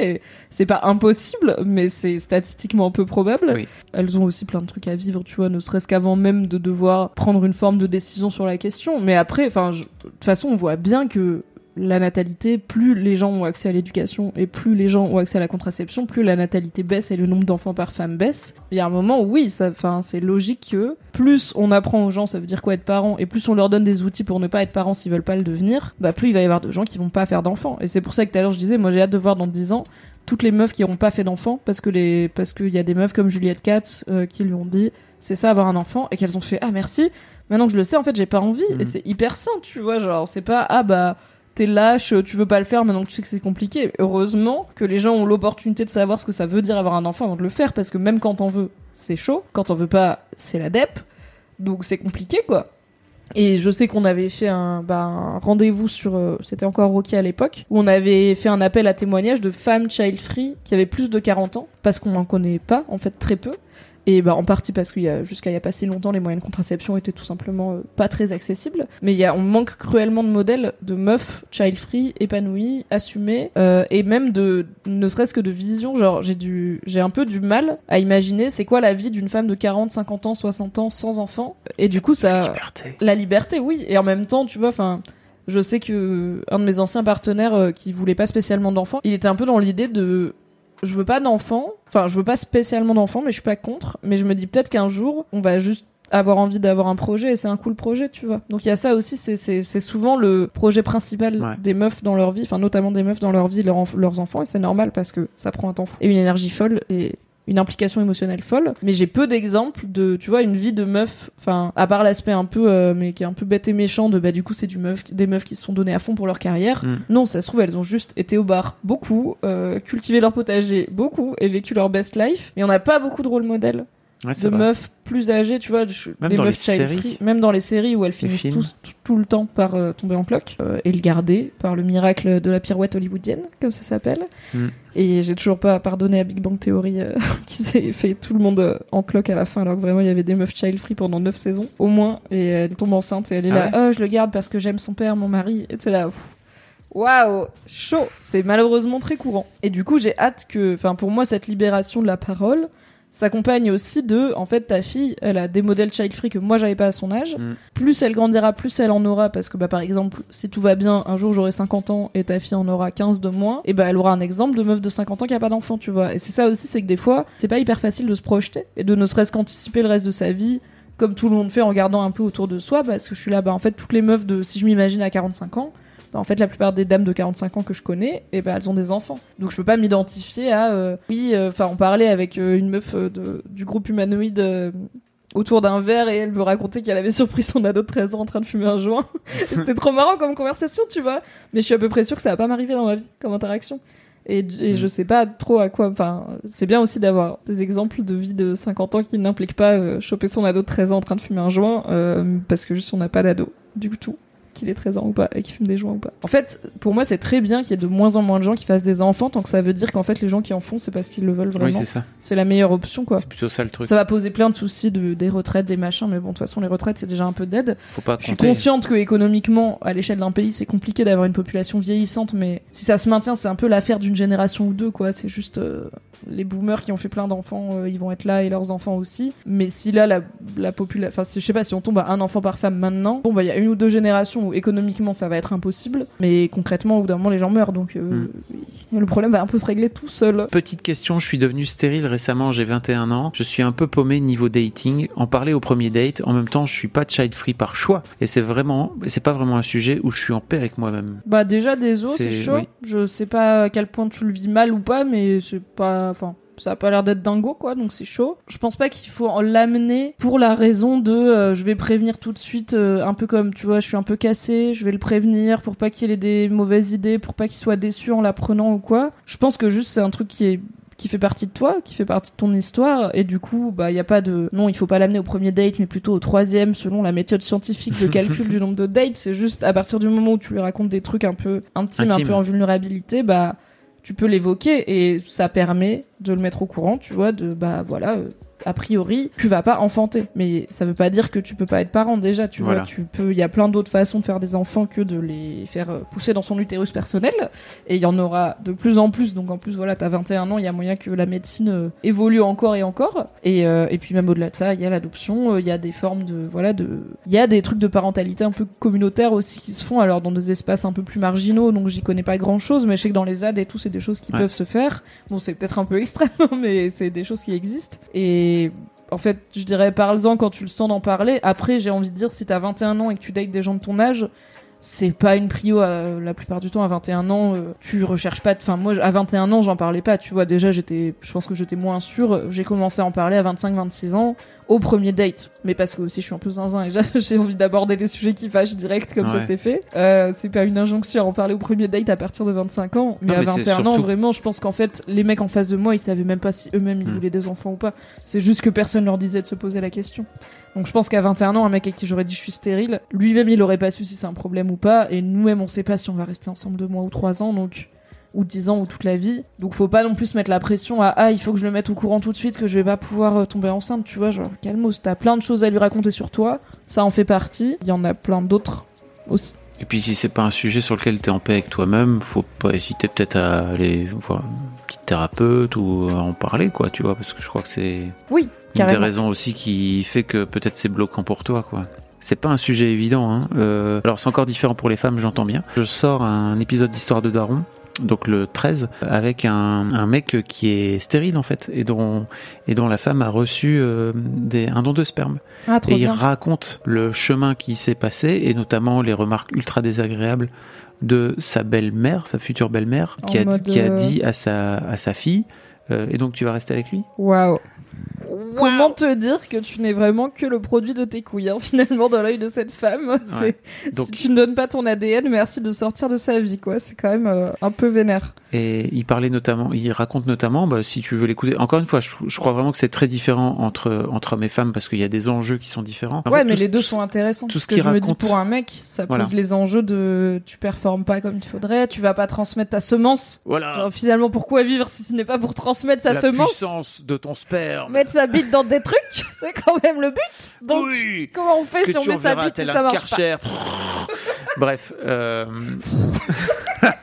c'est pas impossible, mais c'est statistiquement peu probable. Oui. Elles ont aussi plein de trucs à vivre, tu vois, ne serait-ce qu'avant même de devoir prendre une forme de décision sur la question. Mais après, enfin, de toute façon, on voit bien que la natalité, plus les gens ont accès à l'éducation et plus les gens ont accès à la contraception, plus la natalité baisse et le nombre d'enfants par femme baisse. Il y a un moment où oui, ça, enfin, c'est logique que plus on apprend aux gens, ça veut dire quoi être parent, et plus on leur donne des outils pour ne pas être parents s'ils veulent pas le devenir, bah plus il va y avoir de gens qui vont pas faire d'enfants. Et c'est pour ça que tout à l'heure je disais, moi j'ai hâte de voir dans 10 ans toutes les meufs qui n'auront pas fait d'enfants parce que les parce qu'il y a des meufs comme Juliette Katz euh, qui lui ont dit c'est ça avoir un enfant et qu'elles ont fait ah merci maintenant que je le sais en fait j'ai pas envie et c'est hyper sain tu vois genre c'est pas ah bah lâche, tu veux pas le faire maintenant que tu sais que c'est compliqué. Heureusement que les gens ont l'opportunité de savoir ce que ça veut dire avoir un enfant avant de le faire, parce que même quand on veut, c'est chaud. Quand on veut pas, c'est la dep. Donc c'est compliqué, quoi. Et je sais qu'on avait fait un, bah, rendez-vous sur, euh, c'était encore Rocky à l'époque, où on avait fait un appel à témoignages de femmes child free qui avaient plus de 40 ans, parce qu'on n'en connaît pas, en fait très peu. Et bah en partie parce qu'il y a jusqu'à il y a pas si longtemps les moyens de contraception étaient tout simplement euh, pas très accessibles. Mais il y a on manque cruellement de modèles de meufs child free épanouies, assumées euh, et même de ne serait-ce que de vision. Genre j'ai du j'ai un peu du mal à imaginer c'est quoi la vie d'une femme de 40, 50 ans, 60 ans sans enfant. Et du coup ça Liberté. la liberté, oui. Et en même temps, tu vois, enfin, je sais que un de mes anciens partenaires euh, qui voulait pas spécialement d'enfants, il était un peu dans l'idée de je veux pas d'enfants, enfin, je veux pas spécialement d'enfants, mais je suis pas contre. Mais je me dis peut-être qu'un jour, on va juste avoir envie d'avoir un projet et c'est un cool projet, tu vois. Donc il y a ça aussi, c'est- souvent le projet principal Ouais. des meufs dans leur vie, enfin notamment des meufs dans leur vie, leur enf- leurs enfants, et c'est normal parce que ça prend un temps fou et une énergie folle et une implication émotionnelle folle. Mais j'ai peu d'exemples de, tu vois, une vie de meuf, enfin, à part l'aspect un peu, euh, mais qui est un peu bête et méchant de, bah du coup c'est du meuf, des meufs qui se sont données à fond pour leur carrière. Mm. Non, ça se trouve elles ont juste été au bar beaucoup, euh, cultivé leur potager beaucoup et vécu leur best life. Mais on n'a pas beaucoup de rôle modèles Ouais, de vrai. meufs plus âgées, tu vois, Même des dans meufs les child séries. free, même dans les séries où elles finissent tous tout, tout le temps par euh, tomber en cloque euh, et le garder par le miracle de la pirouette hollywoodienne, comme ça s'appelle. Mm. Et j'ai toujours pas pardonné à Big Bang Theory euh, qui s'est fait tout le monde euh, en cloque à la fin, alors que vraiment il y avait des meufs child free pendant 9 saisons au moins, et elle tombe enceinte et elle est Ah là, oh je le garde parce que j'aime son père, mon mari, et c'est là. pff, Waouh, chaud. C'est malheureusement très courant. Et du coup, j'ai hâte que, enfin, pour moi, cette libération de la parole s'accompagne aussi de, en fait, ta fille, elle a des modèles child free que moi j'avais pas à son âge. Mm. Plus elle grandira, plus elle en aura, parce que, bah, par exemple, si tout va bien, un jour j'aurai 50 ans et ta fille en aura 15 de moins, et bah, elle aura un exemple de meuf de 50 ans qui a pas d'enfant, tu vois. Et c'est ça aussi, c'est que des fois, c'est pas hyper facile de se projeter et de ne serait-ce qu'anticiper le reste de sa vie comme tout le monde fait en regardant un peu autour de soi, parce que je suis là, bah en fait, toutes les meufs de, si je m'imagine à 45 ans, en fait, la plupart des dames de 45 ans que je connais, et bah, elles ont des enfants. Donc je peux pas m'identifier à, euh, oui, enfin, on parlait avec euh, une meuf euh, de, du groupe humanoïde euh, autour d'un verre et elle me racontait qu'elle avait surpris son ado de 13 ans en train de fumer un joint. C'était trop marrant comme conversation, tu vois. Mais je suis à peu près sûre que ça va pas m'arriver dans ma vie comme interaction. Et, et je sais pas trop à quoi. Enfin, c'est bien aussi d'avoir des exemples de vie de 50 ans qui n'impliquent pas euh, choper son ado de 13 ans en train de fumer un joint euh, parce que juste on n'a pas d'ado du tout. Qu'il ait 13 ans ou pas et qu'il fume des joints ou pas. En fait, pour moi, c'est très bien qu'il y ait de moins en moins de gens qui fassent des enfants tant que ça veut dire qu'en fait, les gens qui en font, c'est parce qu'ils le veulent Oui, vraiment. c'est ça. c'est la meilleure option, quoi. C'est plutôt ça le truc. Ça va poser plein de soucis de, des retraites, des machins, mais bon, de toute façon, les retraites, c'est déjà un peu dead. Faut pas Je suis consciente que économiquement, à l'échelle d'un pays, c'est compliqué d'avoir une population vieillissante, mais si ça se maintient, c'est un peu l'affaire d'une génération ou deux, quoi. C'est juste euh, les boomers qui ont fait plein d'enfants, euh, ils vont être là et leurs enfants aussi. Mais si là, la, la population, enfin, je sais pas, si on tombe à un enfant par femme maintenant, bon, bah, il y a une ou deux générations où économiquement ça va être impossible, mais concrètement, au bout d'un moment, les gens meurent, donc euh, Mm. le problème va un peu se régler tout seul. Petite question, je suis devenu stérile récemment, j'ai 21 ans. Je suis un peu paumé niveau dating. En parler au premier date, en même temps, je suis pas child free par choix. Et c'est vraiment, c'est pas vraiment un sujet où je suis en paix avec moi-même. Bah déjà des os, c'est C'est- chaud. oui. Je sais pas à quel point tu le vis mal ou pas, mais c'est pas, enfin, ça a pas l'air d'être dingo quoi, donc c'est chaud. Je pense pas qu'il faut en l'amener pour la raison de, euh, je vais prévenir tout de suite, euh, un peu comme tu vois, je suis un peu cassé, je vais le prévenir pour pas qu'il ait des mauvaises idées, pour pas qu'il soit déçu en l'apprenant ou quoi. Je pense que juste c'est un truc qui est qui fait partie de toi, qui fait partie de ton histoire, et du coup, bah, il y a pas de, non, il faut pas l'amener au premier date, mais plutôt au troisième, selon la méthode scientifique de calcul du nombre de dates. C'est juste à partir du moment où tu lui racontes des trucs un peu intimes, un Intime. peu en vulnérabilité, bah, tu peux l'évoquer et ça permet de le mettre au courant, tu vois, de, bah, voilà, euh, a priori, tu vas pas enfanter. Mais ça veut pas dire que tu peux pas être parent déjà, tu Voilà. vois, tu peux, il y a plein d'autres façons de faire des enfants que de les faire euh, pousser dans son utérus personnel. Et il y en aura de plus en plus. Donc en plus voilà t'as 21 ans il y a moyen que la médecine euh, évolue encore et encore. Et, euh, et puis même au-delà de ça il y a l'adoption il y a des formes de voilà de il y a des trucs de parentalité un peu communautaires aussi qui se font. Alors dans des espaces un peu plus marginaux donc j'y connais pas grand chose mais je sais que dans les ZAD et tout c'est des choses qui Ouais. peuvent se faire. Bon c'est peut-être un peu extrême mais c'est des choses qui existent. Et en fait, je dirais, parle-en quand tu le sens d'en parler. Après, j'ai envie de dire, si t'as 21 ans et que tu dates des gens de ton âge, c'est pas une prio la plupart du temps. À 21 ans euh, tu recherches pas enfin moi à 21 ans j'en parlais pas. Tu vois déjà j'étais je pense que j'étais moins sûre. J'ai commencé à en parler à 25 26 ans au premier date mais parce que aussi je suis un peu zinzin et j'ai- envie d'aborder des sujets qui fâchent direct comme ça c'est fait. Euh, c'est pas une injonction à en parler au premier date à partir de 25 ans mais, Non, à mais c'est 21 ans vraiment je pense qu'en fait les mecs en face de moi ils savaient même pas si eux-mêmes ils Hmm. voulaient des enfants ou pas. C'est juste que personne leur disait de se poser la question. Donc je pense qu'à 21 ans, un mec avec qui j'aurais dit je suis stérile, lui-même il aurait pas su si c'est un problème ou pas, et nous-mêmes on sait pas si on va rester ensemble deux mois ou trois ans, donc ou dix ans ou toute la vie. Donc faut pas non plus mettre la pression à ah il faut que je le mette au courant tout de suite que je vais pas pouvoir euh, tomber enceinte, tu vois, genre calmos, t'as plein de choses à lui raconter sur toi, ça en fait partie, il y en a plein d'autres aussi. Et puis si c'est pas un sujet sur lequel tu es en paix avec toi-même, faut pas hésiter peut-être à aller voir un petit thérapeute ou à en parler, quoi, tu vois, parce que je crois que c'est Oui, une des raisons aussi qui fait que peut-être c'est bloquant pour toi, quoi. C'est pas un sujet évident. Hein. Euh, alors c'est encore différent pour les femmes, j'entends bien. Je sors un épisode d'Histoire de Daron, donc le 13, avec un, un mec qui est stérile en fait, et dont, et dont la femme a reçu euh, des, un don de sperme. Ah Et il raconte le chemin qui s'est passé et notamment les remarques ultra désagréables de sa belle-mère, sa future belle-mère, a, qui a euh, dit à sa, à sa fille euh, Et donc tu vas rester avec lui? Waouh. Comment te dire que tu n'es vraiment que le produit de tes couilles, hein, finalement, dans l'œil de cette femme Donc- Si tu ne donnes pas ton ADN, merci de sortir de sa vie, quoi. C'est quand même euh, un peu vénère. Et il parlait notamment, il raconte notamment, bah, si tu veux l'écouter, encore une fois, je, je crois vraiment que c'est très différent entre, entre hommes et femmes parce qu'il y a des enjeux qui sont différents. En ouais, fait, mais tout- les deux tout- sont intéressants. tout ce que je me dis pour un mec, ça Voilà. pose les enjeux de tu performes pas comme il faudrait, tu vas pas transmettre ta semence. Voilà, Genre, finalement, pourquoi vivre si ce n'est pas pour transmettre sa la semence puissance de ton sperme. Mettre sa bite dans des trucs, c'est quand même le but. Donc, oui comment on fait si on met sa bite tel ça marche pas. Bref. euh,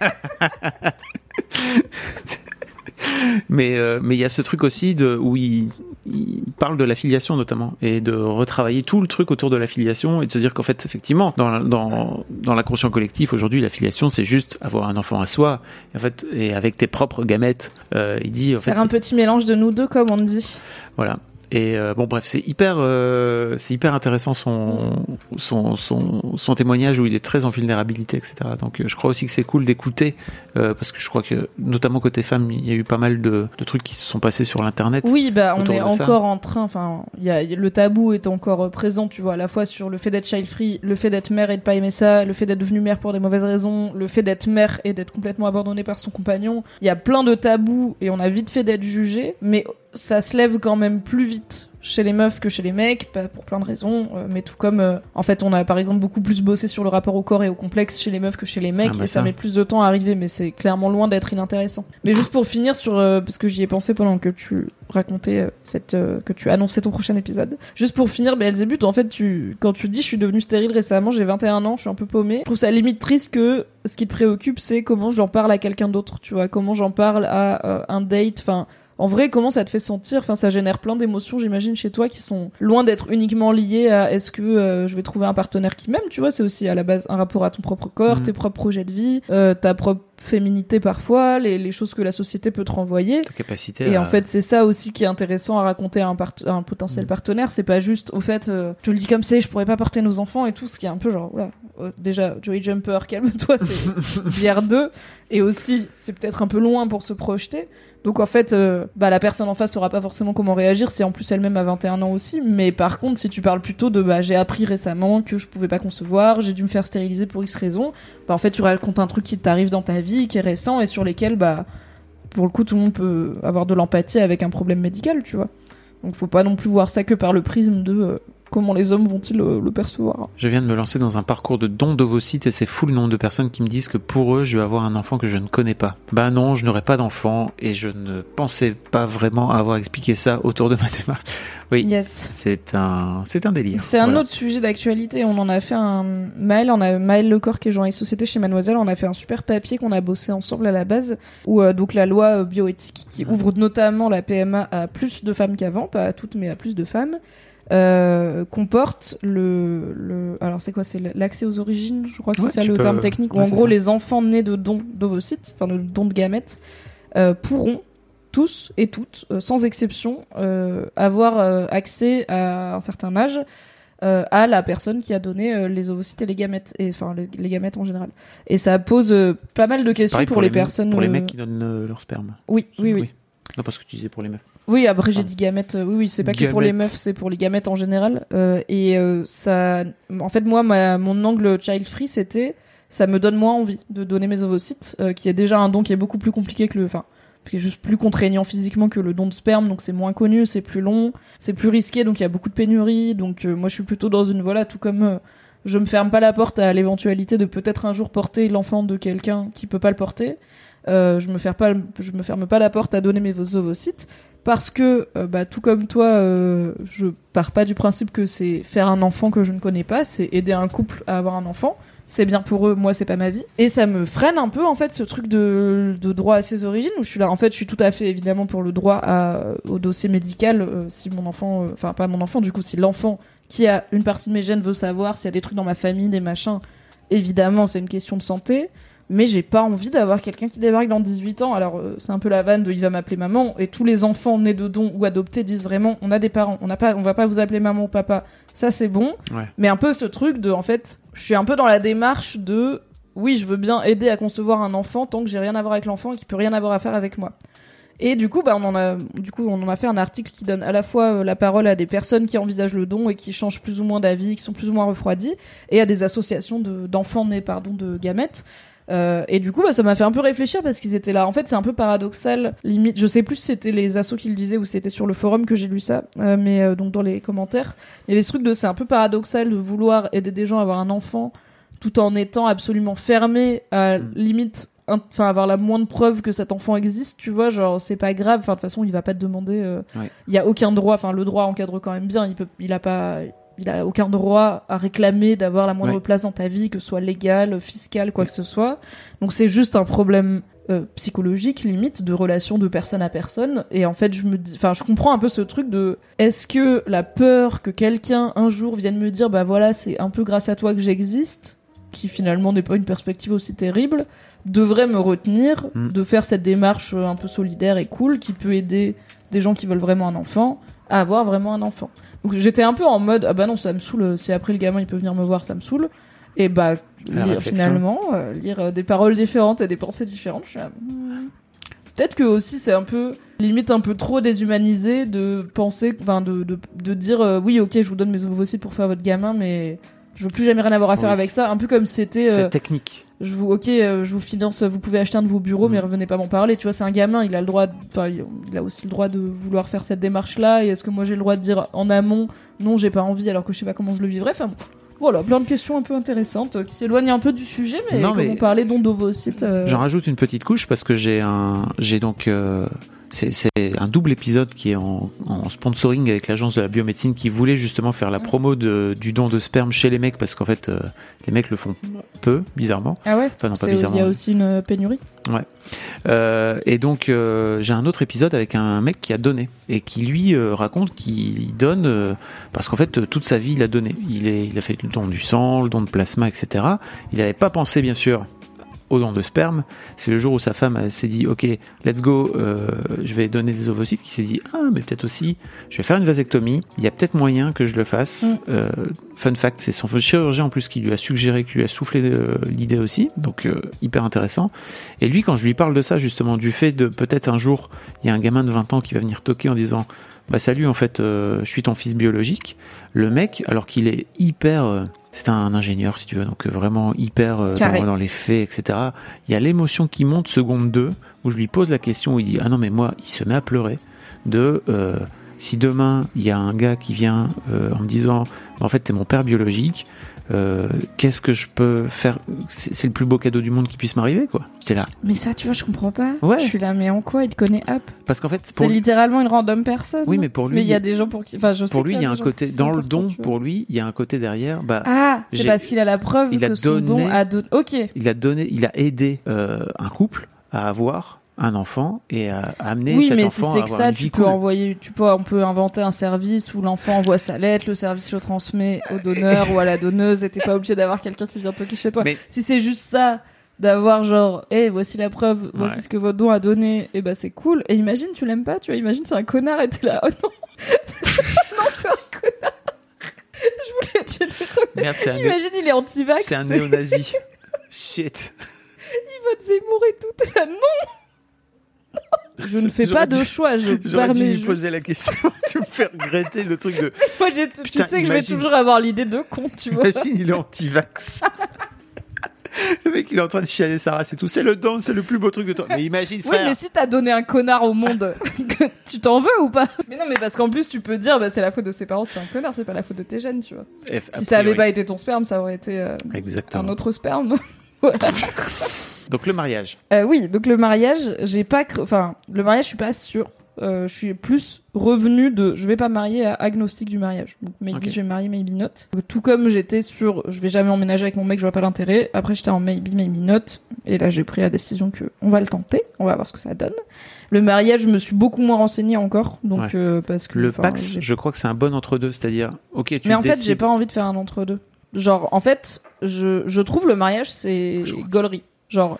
mais euh, mais il y a ce truc aussi de où il, il parle de l'affiliation notamment et de retravailler tout le truc autour de l'affiliation et de se dire qu'en fait effectivement dans la- dans dans l'inconscient collectif aujourd'hui l'affiliation c'est juste avoir un enfant à soi et en fait et avec tes propres gamètes euh, il dit en fait Faire un petit mélange de nous deux, comme on dit. voilà. Et euh, bon bref, c'est hyper, euh, c'est hyper intéressant son, son, son, son témoignage où il est très en vulnérabilité, etc. Donc euh, je crois aussi que c'est cool d'écouter parce que je crois que notamment côté femme, il y a eu pas mal de, de trucs qui se sont passés sur l'internet. Oui, bah on est encore en train. Enfin, le tabou est encore présent, tu vois, à la fois sur le fait d'être child free, le fait d'être mère et de pas aimer ça, le fait d'être devenue mère pour des mauvaises raisons, le fait d'être mère et d'être complètement abandonnée par son compagnon. Il y a plein de tabous et on a vite fait d'être jugé, mais ça se lève quand même plus vite chez les meufs que chez les mecs, pas pour plein de raisons, euh, mais tout comme euh, en fait on a par exemple beaucoup plus bossé sur le rapport au corps et au complexe chez les meufs que chez les mecs Ah bah et ça ça. met plus de temps à arriver, mais c'est clairement loin d'être inintéressant. Mais juste pour finir sur euh, parce que j'y ai pensé pendant que tu racontais cette que tu annonçais ton prochain épisode. Juste pour finir, Belzébuth, en fait tu quand tu dis je suis devenue stérile récemment, j'ai 21 ans, je suis un peu paumée. Je trouve ça limite triste que ce qui te préoccupe c'est comment j'en parle à quelqu'un d'autre, tu vois, comment j'en parle à un date, enfin en vrai, comment ça te fait sentir? Enfin, ça génère plein d'émotions, j'imagine, chez toi, qui sont loin d'être uniquement liées à est-ce que euh, je vais trouver un partenaire qui m'aime, tu vois? C'est aussi à la base un rapport à ton propre corps, Mhm. tes propres projets de vie, euh, ta propre féminité parfois, les, les choses que la société peut te renvoyer. Ta capacité Et à- en fait, c'est ça aussi qui est intéressant à raconter à un, part- à un potentiel Mhm. partenaire. C'est pas juste, au fait, euh, je le dis comme c'est, je pourrais pas porter nos enfants et tout, ce qui est un peu genre, voilà, euh, déjà, Joey Jumper, calme-toi, c'est bière 2. Et aussi, c'est peut-être un peu loin pour se projeter. Donc en fait, euh, bah, la personne en face saura pas forcément comment réagir, c'est en plus elle-même à 21 ans aussi. Mais par contre, si tu parles plutôt de bah, j'ai appris récemment que je pouvais pas concevoir, j'ai dû me faire stériliser pour X raison, bah, en fait tu racontes un truc qui t'arrive dans ta vie, qui est récent et sur lesquels bah pour le coup tout le monde peut avoir de l'empathie avec un problème médical, tu vois. Donc faut pas non plus voir ça que par le prisme de euh, comment les hommes vont-ils euh, le percevoir. Je viens de me lancer dans un parcours de don d'ovocytes et c'est fou le nombre de personnes qui me disent que pour eux, je vais avoir un enfant que je ne connais pas. Bah non, je n'aurai pas d'enfant et je ne pensais pas vraiment avoir expliqué ça autour de ma démarche. Oui, Yes. c'est un, c'est un délire. C'est un Voilà. autre sujet d'actualité. On en a fait un. Maël, on a Maël Lecor qui est journaliste société chez Mademoiselle. On a fait un super papier qu'on a bossé ensemble à la base, où euh, donc la loi euh, bioéthique qui Mhm. ouvre notamment la PMA à plus de femmes qu'avant, pas à toutes mais à plus de femmes, euh, comporte le, le. Alors c'est quoi C'est l'accès aux origines, je crois que Ouais, c'est ça le peux- terme technique. Où ouais, en gros ça. les enfants nés de dons d'ovocytes, enfin de dons de gamètes, euh, pourront tous et toutes, euh, sans exception, euh, avoir accès à un certain âge euh, à la personne qui a donné euh, les ovocytes et les gamètes, et enfin le- les gamètes en général. Et ça pose euh, pas mal de questions pour, les, me- personnes. Pour les mecs qui donnent leur sperme. Oui, oui, oui. Non, parce que tu disais pour les meufs. Oui, après j'ai Pardon. dit gamètes. euh, oui, oui, c'est pas que pour les meufs, c'est pour les gamètes en général. Euh, et euh, ça, en fait, moi, ma, mon angle child free, c'était, ça me donne moins envie de donner mes ovocytes, euh, qui est déjà un don qui est beaucoup plus compliqué que le, enfin, qui est juste plus contraignant physiquement que le don de sperme, donc c'est moins connu, c'est plus long, c'est plus risqué, donc il y a beaucoup de pénuries. Donc euh, moi, je suis plutôt dans une voilà, tout comme euh, je me ferme pas la porte à l'éventualité de peut-être un jour porter l'enfant de quelqu'un qui peut pas le porter. Euh, je me ferme pas, je me ferme pas la porte à donner mes ovocytes parce que euh, bah, tout comme toi, euh, je pars pas du principe que c'est faire un enfant que je ne connais pas, c'est aider un couple à avoir un enfant. C'est bien pour eux, moi c'est pas ma vie. Et ça me freine un peu en fait ce truc de, droit à ses origines où je suis là. En fait, je suis tout à fait évidemment pour le droit à, au dossier médical euh, si mon enfant, euh, enfin pas mon enfant du coup, si l'enfant qui a une partie de mes gènes veut savoir s'il y a des trucs dans ma famille, des machins. Évidemment, c'est une question de santé mais j'ai pas envie d'avoir quelqu'un qui débarque dans 18 ans. Alors euh, c'est un peu la vanne de il va m'appeler maman et tous les enfants nés de dons ou adoptés disent vraiment on a des parents, on n'a pas on va pas vous appeler maman ou papa. Ça c'est bon. Ouais. Mais un peu ce truc de en fait, je suis un peu dans la démarche de oui, je veux bien aider à concevoir un enfant tant que j'ai rien à voir avec l'enfant et qu'il peut rien avoir à faire avec moi. Et du coup, bah, on en a, du coup, on en a fait un article qui donne à la fois euh, la parole à des personnes qui envisagent le don et qui changent plus ou moins d'avis, qui sont plus ou moins refroidis, et à des associations de- d'enfants nés, pardon, de gamètes. Euh, et du coup, bah, ça m'a fait un peu réfléchir parce qu'ils étaient là. En fait, c'est un peu paradoxal, limite. Je sais plus si c'était les assos qui le disaient ou si c'était sur le forum que j'ai lu ça, euh, mais euh, donc dans les commentaires, il y avait ce truc de c'est un peu paradoxal de vouloir aider des gens à avoir un enfant tout en étant absolument fermé à Mm. limite enfin avoir la moindre preuve que cet enfant existe tu vois genre c'est pas grave enfin de toute façon il va pas te demander Ouais. il y a aucun droit enfin le droit encadre quand même bien il peut il a pas il a aucun droit à réclamer d'avoir la moindre Ouais. place dans ta vie que ce soit légal fiscal quoi que ce soit donc c'est juste un problème euh, psychologique limite de relation de personne à personne et en fait je me dis enfin je comprends un peu ce truc de est-ce que la peur que quelqu'un un jour vienne me dire bah voilà c'est un peu grâce à toi que j'existe qui finalement n'est pas une perspective aussi terrible devrait me retenir Mm. de faire cette démarche euh, un peu solidaire et cool qui peut aider des gens qui veulent vraiment un enfant à avoir vraiment un enfant donc j'étais un peu en mode ah bah non ça me saoule si après le gamin il peut venir me voir ça me saoule et bah lire, finalement euh, lire euh, des paroles différentes et des pensées différentes je suis là, hmm. peut-être que aussi c'est un peu limite un peu trop déshumanisé de penser enfin de, de, de dire euh, oui ok je vous donne mes ovocytes pour faire votre gamin mais Je veux plus jamais rien avoir à faire Oui. avec ça. Un peu comme c'était. euh, C'est technique. je vous, ok, euh, je vous finance, vous pouvez acheter un de vos bureaux, Mm. mais revenez pas m'en parler. Tu vois, c'est un gamin, il a le droit, enfin, il a aussi le droit de vouloir faire cette démarche-là. Et est-ce que moi j'ai le droit de dire en amont, non, j'ai pas envie, alors que je sais pas comment je le vivrais? Enfin, bon, voilà, plein de questions un peu intéressantes euh, qui s'éloignent un peu du sujet, mais Non, comme mais- on parlait euh, J'en rajoute une petite couche parce que j'ai un, j'ai donc, euh, c'est un double épisode qui est en, en sponsoring avec l'agence de la biomédecine qui voulait justement faire la promo de, du don de sperme chez les mecs parce qu'en fait euh, les mecs le font peu bizarrement. Ah ouais? Enfin non pas C'est- Il y bizarrement. a aussi une euh, pénurie? Euh, et donc euh, j'ai un autre épisode avec un mec qui a donné et qui lui raconte qu'il donne parce qu'en fait toute sa vie il a donné. Il, est, il a fait le don du sang, le don de plasma, etc. Il n'avait pas pensé bien sûr au don de sperme. C'est le jour où sa femme s'est dit ok let's go, euh, je vais donner des ovocytes. Qui s'est dit ah mais peut-être aussi je vais faire une vasectomie. Il y a peut-être moyen que je le fasse. Mm. Euh, fun fact c'est son chirurgien en plus qui lui a suggéré, qui lui a soufflé euh, l'idée aussi. Donc hyper intéressant. Et lui, quand je lui parle de ça, justement, du fait de peut-être un jour, il y a un gamin de 20 ans qui va venir toquer en disant Bah, salut, en fait, je suis ton fils biologique. Le mec, alors qu'il est hyper. C'est un ingénieur, si tu veux, donc euh, vraiment hyper euh, dans, dans les faits, etc. Il y a l'émotion qui monte seconde 2, où je lui pose la question, où il dit Ah non, mais moi, il se met à pleurer de. euh, si demain il y a un gars qui vient euh, en me disant en fait t'es mon père biologique euh, qu'est-ce que je peux faire? C'est le plus beau cadeau du monde qui puisse m'arriver quoi j'étais là Mais ça, tu vois, je comprends pas. Ouais. Je suis là, mais en quoi il te connaît App? Parce qu'en fait C'est lui, littéralement une random personne. oui mais pour lui Mais il y a des gens pour qui. Enfin, je sais pour lui il y a un côté dans le don pour lui il y a un côté derrière bah Ah, c'est parce qu'il a la preuve il a que son donné- don a donné. Ok. il a donné il a aidé euh, un couple à avoir un enfant et à, à amener Oui, cet mais si enfant c'est à que avoir ça, tu peux cool. envoyer, tu peux, on peut inventer un service où l'enfant envoie sa lettre, le service le transmet au donneur ou à la donneuse, et t'es pas obligé d'avoir quelqu'un qui vient toquer chez toi. Mais- Si c'est juste ça, d'avoir genre, eh, voici la preuve, voici ce que votre don a donné, et bah c'est cool. Et imagine, tu l'aimes pas, tu vois, imagine c'est un connard et t'es là, oh non, non c'est un connard. Je voulais être généreux. merde c'est un, Imagine, il est anti-vax. c'est un néo-nazi shit Il vote Zemmour et tout. T'es là, non. Je ne fais pas de choix, je J'aurais dû permets lui juste- poser la question, de me faire regretter le truc de. Moi, j'ai, tu Putain, sais que je vais toujours avoir l'idée de con, tu vois. Imagine, il est anti-vax. le mec, il est en train de chialer sa race et tout. C'est le don, c'est le plus beau truc de toi. Mais imagine, Oui, frère. mais si t'as donné un connard au monde, tu t'en veux ou pas? Mais non, mais parce qu'en plus, tu peux dire, bah, c'est la faute de ses parents, c'est un connard, c'est pas la faute de tes gènes, tu vois. Si ça avait pas été ton sperme, ça aurait été euh, un autre sperme. Donc le mariage. Euh, oui, donc le mariage, j'ai pas, enfin, le mariage, je suis pas sûre. Euh, je suis plus revenu de, je vais pas marier à agnostique du mariage. Donc maybe Ok. je vais marier, maybe not. Tout comme j'étais sur, je vais jamais emménager avec mon mec, je vois pas l'intérêt. Après j'étais en maybe, maybe not. Et là j'ai pris la décision que on va le tenter, on va voir ce que ça donne. Le mariage, je me suis beaucoup moins renseignée encore, donc Ouais. euh, parce que Le Pax, je crois que c'est un bon entre-deux. C'est-à-dire, ok, tu mais en fait, décides- j'ai pas envie de faire un entre-deux. Genre, en fait, je, je trouve le mariage, c'est gaulerie. Genre,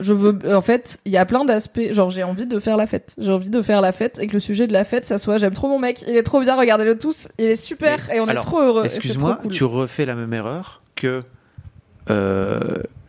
je veux. En fait, il y a plein d'aspects. Genre, j'ai envie de faire la fête. J'ai envie de faire la fête et que le sujet de la fête, ça soit j'aime trop mon mec, il est trop bien, regardez-le tous, il est super Mais, et on alors, est trop heureux. Excuse-moi, cool. tu refais la même erreur que euh,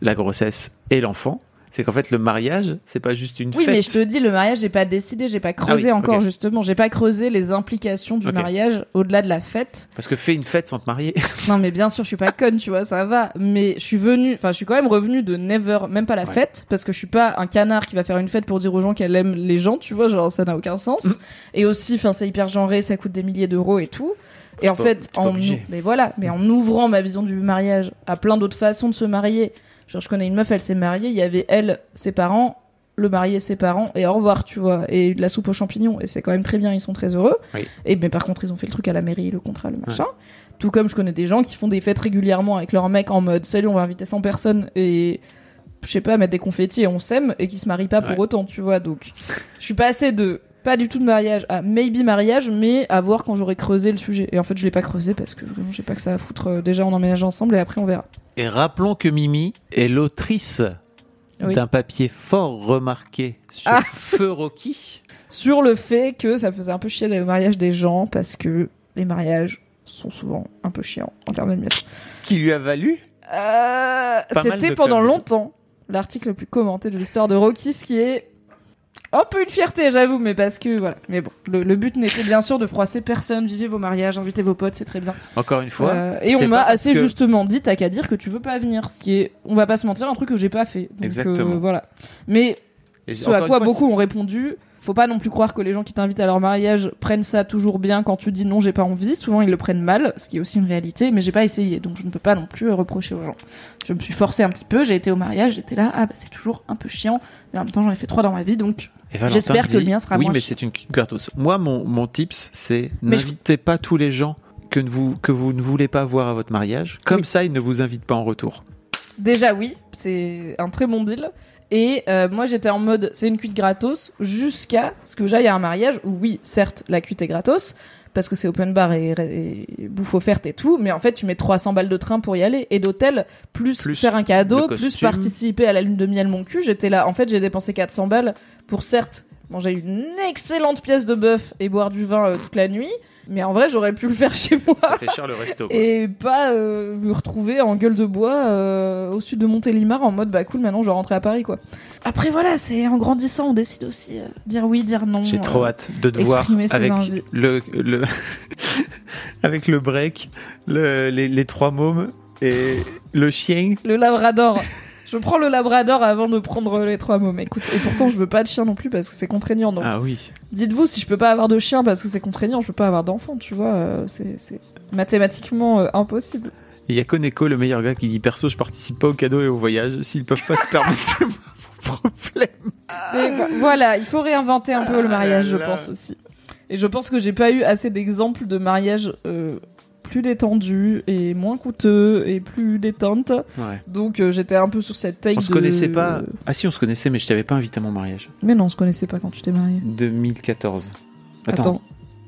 la grossesse et l'enfant. C'est qu'en fait, le mariage, c'est pas juste une Oui, fête. mais je te dis, le mariage, j'ai pas décidé, j'ai pas creusé Ah oui, encore justement, j'ai pas creusé les implications du mariage au-delà de la fête. Parce que fais une fête sans te marier. Non, mais bien sûr, je suis pas conne, tu vois, ça va. Mais je suis venue, enfin, je suis quand même revenue de never, même pas la Ouais. fête, parce que je suis pas un canard qui va faire une fête pour dire aux gens qu'elle aime les gens, tu vois, genre, ça n'a aucun sens. Mm. Et aussi, enfin, c'est hyper genré, ça coûte des milliers d'euros et tout. Et en Pas- fait, en, mais voilà, mais en ouvrant ma vision du mariage à plein d'autres façons de se marier. Genre, je connais une meuf, elle s'est mariée, il y avait elle, ses parents, le marié, ses parents, et au revoir, tu vois, et de la soupe aux champignons, et c'est quand même très bien, ils sont très heureux. Oui. Et mais par contre, ils ont fait le truc à la mairie, le contrat, le machin. Tout comme je connais des gens qui font des fêtes régulièrement avec leur mec en mode salut, on va inviter 100 personnes et je sais pas, mettre des confettis et on s'aime et qui se marient pas pour autant, tu vois. Donc, je suis passée de pas du tout de mariage à maybe mariage, mais à voir quand j'aurai creusé le sujet. Et en fait, je l'ai pas creusé parce que vraiment, j'ai pas que ça à foutre. Euh, Déjà, on emménage ensemble et après, on verra. Et rappelons que Mimi est l'autrice Oui. d'un papier fort remarqué sur Ah. Feu Rocky. Sur le fait que ça faisait un peu chier au mariage des gens parce que les mariages sont souvent un peu chiants en termes d'animation. qui lui a valu Euh, C'était pendant longtemps l'article le plus commenté de l'histoire de Rocky, ce qui est Un peu une fierté, j'avoue, mais parce que voilà. Mais bon, le, le but n'était bien sûr de froisser personne. Vivez vos mariages, invitez vos potes, c'est très bien. Encore une fois. Euh, et on m'a assez que- justement dit, t'as qu'à dire que tu veux pas venir, ce qui est, on va pas se mentir, un truc que j'ai pas fait. Donc, Exactement. euh, voilà. Mais Et ce à quoi fois, beaucoup ont répondu. Faut pas non plus croire que les gens qui t'invitent à leur mariage prennent ça toujours bien quand tu dis non, j'ai pas envie. Souvent ils le prennent mal, ce qui est aussi une réalité. Mais j'ai pas essayé, donc je ne peux pas non plus euh, reprocher aux gens. Je me suis forcée un petit peu. J'ai été au mariage, j'étais là. Ah bah c'est toujours un peu chiant, mais en même temps j'en ai fait trois dans ma vie, donc J'espère que le mien sera Oui, moins mais c'est une gratos. Moi, mon, mon tips, c'est je- n'invitez pas tous les gens que vous, que vous ne voulez pas voir à votre mariage. Comme Oui. ça, ils ne vous invitent pas en retour. Déjà oui, c'est un très bon deal. Et euh, moi j'étais en mode c'est une cuite gratos jusqu'à ce que j'aille à un mariage où oui certes la cuite est gratos parce que c'est open bar et, et bouffe offerte et tout, mais en fait tu mets 300 balles de train pour y aller et d'hôtel plus, Plus faire un cadeau plus participer à la lune de miel mon cul. J'étais là en fait j'ai dépensé 400 balles pour certes manger une excellente pièce de bœuf et boire du vin euh, toute la nuit, mais en vrai j'aurais pu le faire chez moi Ça fait cher le resto. quoi. et pas euh, me retrouver en gueule de bois euh, au sud de Montélimar en mode bah cool maintenant je dois rentrer à Paris quoi. Après voilà c'est en grandissant on décide aussi euh, dire oui dire non. J'ai euh. trop hâte de te voir avec le, le avec le break, le, les, les trois mômes et le chien. Le Labrador. Je prends le Labrador avant de prendre les trois mômes. Écoute, et pourtant je veux pas de chien non plus parce que c'est contraignant. Donc Ah oui. dites-vous si je peux pas avoir de chien parce que c'est contraignant, je peux pas avoir d'enfant, tu vois. euh, c'est c'est mathématiquement euh, impossible. Il y a Koneko, le meilleur gars, qui dit perso, je participe pas au cadeau et au voyage. S'ils peuvent pas te permettre, c'est mon problème. Mais vo- voilà, il faut réinventer un peu le mariage, je là. pense aussi. Et je pense que j'ai pas eu assez d'exemples de mariages euh, plus détendus et moins coûteux et plus détente. Ouais. Donc euh, j'étais un peu sur cette take On se connaissait pas. Ah si, on se connaissait, mais je t'avais pas invité à mon mariage. Mais non, on se connaissait pas quand tu t'es marié. 2014. Attends, Attends.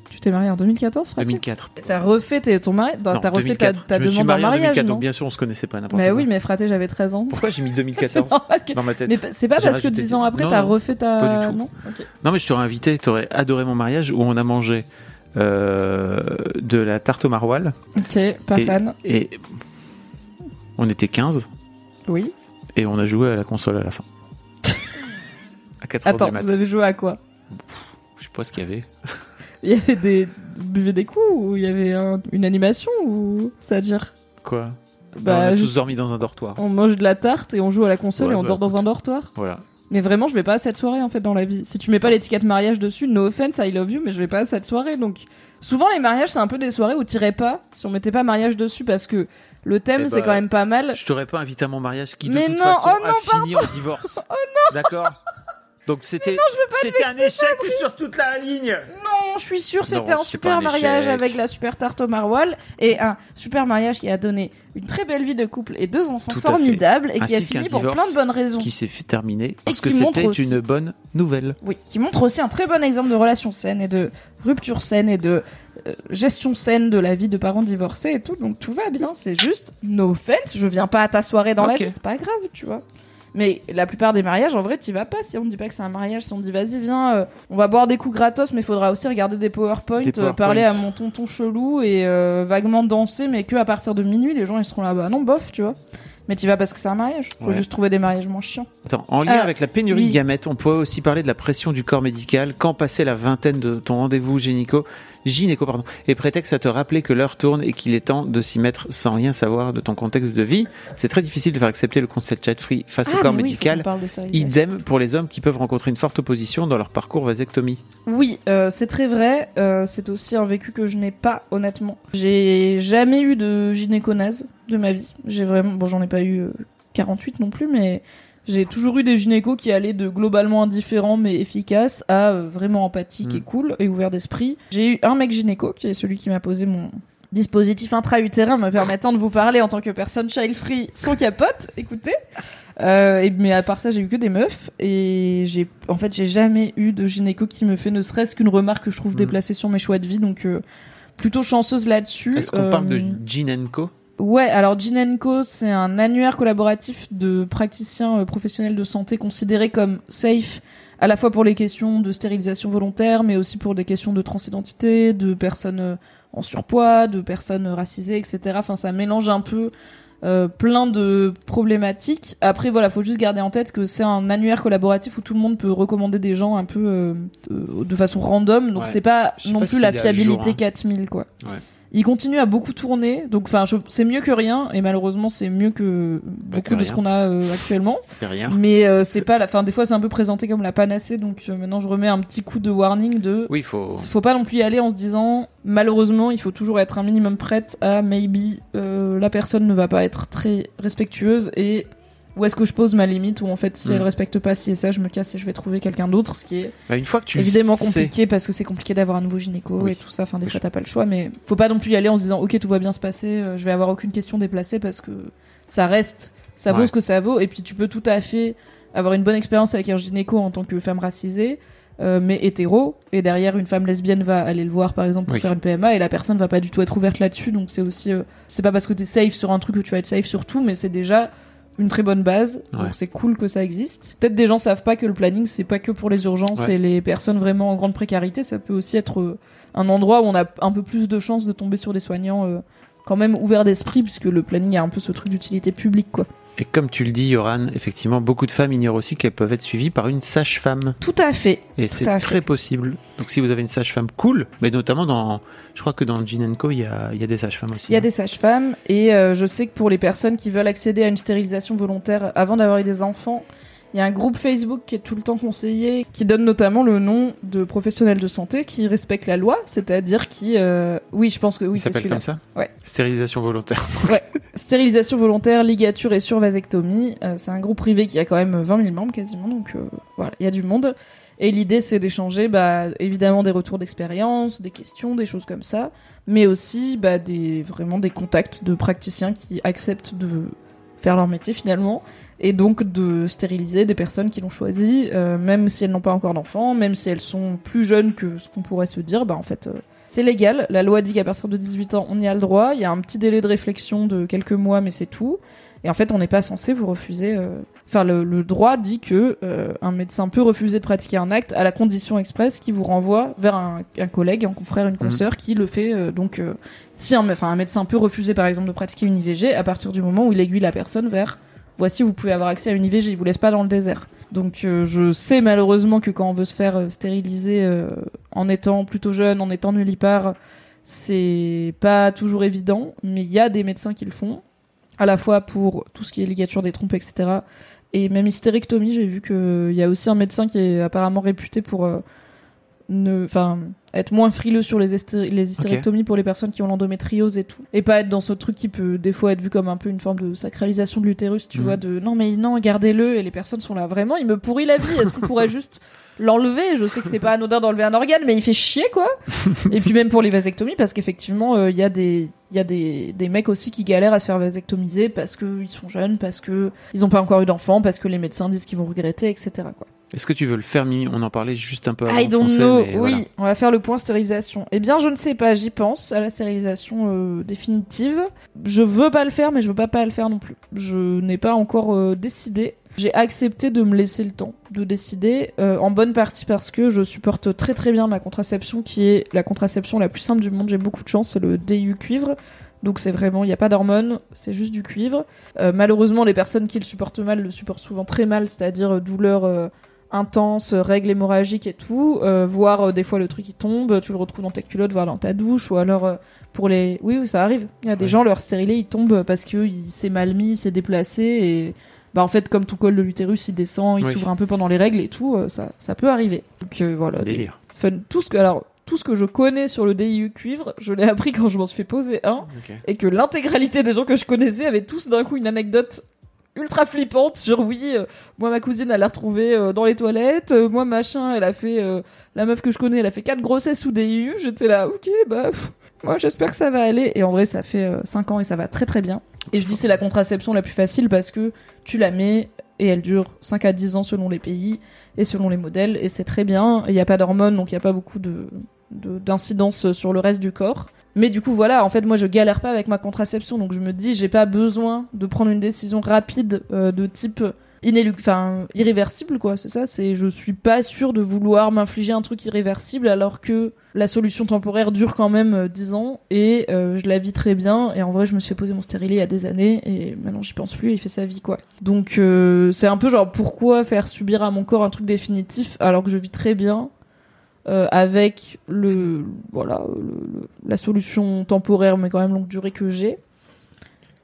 Tu t'es marié en 2014, Fred? 2004. T'as refait ton mari... T'as refait ta, 2004. ta suis demande en marié en mariage, 2004, non? Donc bien sûr on se connaissait pas n'importe Mais quoi. oui, mais fraté, j'avais 13 ans. Pourquoi j'ai mis C'est 2014 normal que- dans ma tête Mais c'est pas parce que rajouté 10 ans après, t'as refait ta... pas du tout. Non? Non mais je t'aurais invité, t'aurais adoré mon mariage où on a mangé euh, de la tarte au maroilles Ok, pas Et- fan. et on était 15 Oui. et on a joué à la console à la fin. à 4 heures Attends, du mat. vous avez joué à quoi? Je sais pas ce qu'il y avait. Il y avait des. Vous buvez des coups ou il y avait un- une animation ou. C'est-à-dire Quoi? On Bah, a juste- tous dormi dans un dortoir. on mange de la tarte et on joue à la console Ouais, et on bah, dort dans écoute. un dortoir? Voilà. Mais vraiment, je vais pas à cette soirée en fait dans la vie. Si tu mets pas l'étiquette mariage dessus, no offense, I love you, mais je vais pas à cette soirée. Donc, souvent les mariages, c'est un peu des soirées où t'irais pas si on mettait pas mariage dessus parce que le thème Eh c'est bah, quand même pas mal. Je t'aurais pas invité à mon mariage qui de Mais toute non, façon oh non, a fini en divorce. D'accord? Donc c'était c'était un échec sur toute la ligne. Non, je suis sûre, c'était un super mariage avec la super tarte au maroilles et un super mariage qui a donné une très belle vie de couple et deux enfants Tout formidables et qui a Ainsi fini pour plein de bonnes raisons. Qui s'est fait terminer parce que qui montre c'était aussi- une bonne nouvelle. Oui, qui montre aussi un très bon exemple de relation saine et de rupture saine et de euh, gestion saine de la vie de parents divorcés et tout. Donc tout va bien, c'est juste no offense, je viens pas à ta soirée dans la Ok. vie, c'est pas grave, tu vois. Mais la plupart des mariages, en vrai, t'y vas pas si on te dit pas que c'est un mariage, si on te dit vas-y, viens, euh, on va boire des coups gratos, mais faudra aussi regarder des PowerPoint, Des euh, parler à mon tonton chelou et euh, vaguement danser, mais que à partir de minuit, les gens ils seront là, bah non, bof, tu vois. Mais t'y vas parce que c'est un mariage, faut Ouais. juste trouver des mariages moins chiants. Attends, en lien avec la pénurie oui. de gamètes, on pourrait aussi parler de la pression du corps médical. Quand passer la vingtaine de ton rendez-vous gynéco, gynéco pardon, et prétexte à te rappeler que l'heure tourne et qu'il est temps de s'y mettre sans rien savoir de ton contexte de vie, c'est très difficile de faire accepter le concept chat free face au Ah, corps oui, médical. ça. Idem pour les hommes qui peuvent rencontrer une forte opposition dans leur parcours vasectomie. Oui, euh, c'est très vrai. Euh, c'est aussi un vécu que je n'ai pas, honnêtement. J'ai jamais eu de gynéconase de ma vie. J'ai vraiment, bon, j'en ai pas eu euh, 48 non plus, mais j'ai toujours eu des gynécos qui allaient de globalement indifférents mais efficaces à euh, vraiment empathique Mm. et cool et ouvert d'esprit. J'ai eu un mec gynéco qui est celui qui m'a posé mon dispositif intra-utérin me permettant de vous parler en tant que personne child free sans capote. Écoutez. Euh, et, mais à part ça, j'ai eu que des meufs et j'ai, en fait, j'ai jamais eu de gynéco qui me fait ne serait-ce qu'une remarque que je trouve Mm. déplacée sur mes choix de vie, donc euh, plutôt chanceuse là-dessus. Est-ce qu'on parle de Gin Co? Ouais, alors Gin Co, c'est un annuaire collaboratif de praticiens euh, professionnels de santé considérés comme safe, à la fois pour les questions de stérilisation volontaire, mais aussi pour des questions de transidentité, de personnes euh, en surpoids, de personnes racisées, etc. Enfin, ça mélange un peu euh, plein de problématiques. Après, voilà, faut juste garder en tête que c'est un annuaire collaboratif où tout le monde peut recommander des gens un peu euh, euh, de façon random. Donc Ouais. c'est pas non pas plus la fiabilité jour, hein. 4000 quoi. Ouais. Il continue à beaucoup tourner, donc enfin c'est mieux que rien et malheureusement c'est mieux que beaucoup que de ce qu'on a euh, actuellement. Rien. Mais euh, c'est pas la fin. Des fois c'est un peu présenté comme la panacée, donc euh, maintenant je remets un petit coup de warning de Oui, il faut. faut pas non plus y aller en se disant malheureusement il faut toujours être un minimum prête à maybe la personne ne va pas être très respectueuse et où est-ce que je pose ma limite où en fait si Mm. elle respecte pas ci et ça je me casse et je vais trouver quelqu'un d'autre ce qui est Bah, une fois que tu évidemment sais, compliqué parce que c'est compliqué d'avoir un nouveau gynéco Oui. et tout ça enfin des Oui, fois t'as pas le choix mais faut pas non plus y aller en se disant ok tout va bien se passer euh, je vais avoir aucune question déplacée parce que ça reste ça vaut ce que ça vaut et puis tu peux tout à fait avoir une bonne expérience avec un gynéco en tant que femme racisée euh, mais hétéro et derrière une femme lesbienne va aller le voir par exemple pour Oui. faire une PMA et la personne va pas du tout être ouverte là-dessus donc c'est aussi euh, c'est pas parce que t'es safe sur un truc que tu vas être safe sur tout mais c'est déjà une très bonne base Ouais. donc c'est cool que ça existe peut-être des gens savent pas que le planning c'est pas que pour les urgences Ouais. et les personnes vraiment en grande précarité ça peut aussi être euh, un endroit où on a un peu plus de chances de tomber sur des soignants euh, quand même ouverts d'esprit puisque le planning a un peu ce truc d'utilité publique quoi Et comme tu le dis, Yoran, effectivement, beaucoup de femmes ignorent aussi qu'elles peuvent être suivies par une sage-femme. tout à fait Et c'est très fait. possible. Donc si vous avez une sage-femme cool, mais notamment dans, je crois que dans le Gin Co, il y a, il y a des sages-femmes aussi. Il y a hein. des sages-femmes et euh, je sais que pour les personnes qui veulent accéder à une stérilisation volontaire avant d'avoir eu des enfants, il y a un groupe Facebook qui est tout le temps conseillé, qui donne notamment le nom de professionnels de santé qui respectent la loi, c'est-à-dire qui, euh, oui, je pense que oui, c'est s'appelle comme ça Ouais. Stérilisation volontaire. Stérilisation volontaire, ligature et survasectomie. Euh, c'est un groupe privé qui a quand même 20 000 membres quasiment, donc euh, voilà, il y a du monde. Et l'idée, c'est d'échanger, bah, évidemment, des retours d'expérience, des questions, des choses comme ça, mais aussi bah, des, vraiment des contacts de praticiens qui acceptent de faire leur métier finalement, et donc de stériliser des personnes qui l'ont choisi, euh, même si elles n'ont pas encore d'enfants, même si elles sont plus jeunes que ce qu'on pourrait se dire, bah en fait, euh, c'est légal. La loi dit qu'à partir de 18 ans, on y a le droit. Il y a un petit délai de réflexion de quelques mois, mais c'est tout. Et en fait, on n'est pas censé vous refuser. euh, Enfin, le, le droit dit que un médecin peut refuser de pratiquer un acte à la condition expresse qui vous renvoie vers un, un collègue, un confrère, une consoeur qui le fait. donc, si un, enfin, un médecin peut refuser, par exemple, de pratiquer une IVG à partir du moment où il aiguille la personne vers voici, vous pouvez avoir accès à une IVG. Il vous laisse pas dans le désert. Donc, euh, je sais malheureusement que quand on veut se faire euh, stériliser euh, en étant plutôt jeune, en étant nullipare, c'est pas toujours évident, mais il y a des médecins qui le font, à la fois pour tout ce qui est ligature des trompes, etc. Et même hystérectomie, j'ai vu qu'il y a aussi un médecin qui est apparemment réputé pour ne, enfin, être moins frileux sur les, les hystérectomies pour les personnes qui ont l'endométriose et tout. Et pas être dans ce truc qui peut des fois être vu comme un peu une forme de sacralisation de l'utérus, tu Mhm. vois, de non mais non, gardez-le, et les personnes sont là, vraiment, il me pourrit la vie, est-ce qu'on pourrait juste l'enlever? Je sais que c'est pas anodin d'enlever un organe, mais il fait chier, quoi. et puis même pour les vasectomies, parce qu'effectivement, euh, il y a des il y a des, des mecs aussi qui galèrent à se faire vasectomiser parce qu'ils sont jeunes, parce que ils ont pas encore eu d'enfants, parce que les médecins disent qu'ils vont regretter, etc. Quoi. Est-ce que tu veux le faire, Mimi On en parlait juste un peu avant. I don't français, know. mais Oui, voilà. on va faire le point stérilisation. Eh bien, je ne sais pas. J'y pense à la stérilisation euh, définitive. Je veux pas le faire, mais je veux pas pas le faire non plus. Je n'ai pas encore euh, décidé. J'ai accepté de me laisser le temps de décider, euh, en bonne partie parce que je supporte très très bien ma contraception, qui est la contraception la plus simple du monde. J'ai beaucoup de chance, c'est le DIU cuivre. Donc c'est vraiment, il n'y a pas d'hormones, c'est juste du cuivre. Euh, malheureusement, les personnes qui le supportent mal le supportent souvent très mal, c'est-à-dire douleur euh, intense, règles hémorragiques et tout, euh, voire euh, des fois le truc qui tombe, tu le retrouves dans ta culotte, voire dans ta douche, ou alors euh, pour les... Oui, oui, ça arrive. Il y a des Ouais. gens, leur stérilet, il tombe parce que il s'est mal mis, il s'est déplacé, et bah en fait, comme tout col de l'utérus, il descend, il Oui. s'ouvre un peu pendant les règles et tout, euh, ça, ça peut arriver. Donc voilà, Délire. fun. Tout ce que... Alors, tout ce que je connais sur le DIU cuivre, je l'ai appris quand je m'en suis fait poser un et que l'intégralité des gens que je connaissais avaient tous d'un coup une anecdote ultra flippante sur oui, euh, moi ma cousine elle l'a retrouvée euh, dans les toilettes, euh, moi machin elle a fait, euh, la meuf que je connais elle a fait quatre grossesses sous DIU, j'étais là ok bah moi j'espère que ça va aller et en vrai ça fait 5 ans et ça va très très bien. Et je dis c'est la contraception la plus facile parce que tu la mets et elle dure 5 à 10 ans selon les pays et selon les modèles et c'est très bien, il n'y a pas d'hormones donc il n'y a pas beaucoup de- d'incidence sur le reste du corps. Mais du coup, voilà, en fait, moi, je galère pas avec ma contraception, donc je me dis, j'ai pas besoin de prendre une décision rapide euh, de type enfin irréversible quoi c'est ça c'est je suis pas sûre de vouloir m'infliger un truc irréversible alors que la solution temporaire dure quand même euh, 10 ans et euh, je la vis très bien et en vrai je me suis fait poser mon stérilet il y a des années et maintenant j'y pense plus il fait sa vie quoi. Donc euh, c'est un peu genre pourquoi faire subir à mon corps un truc définitif alors que je vis très bien euh, avec le voilà le- la solution temporaire mais quand même longue durée que j'ai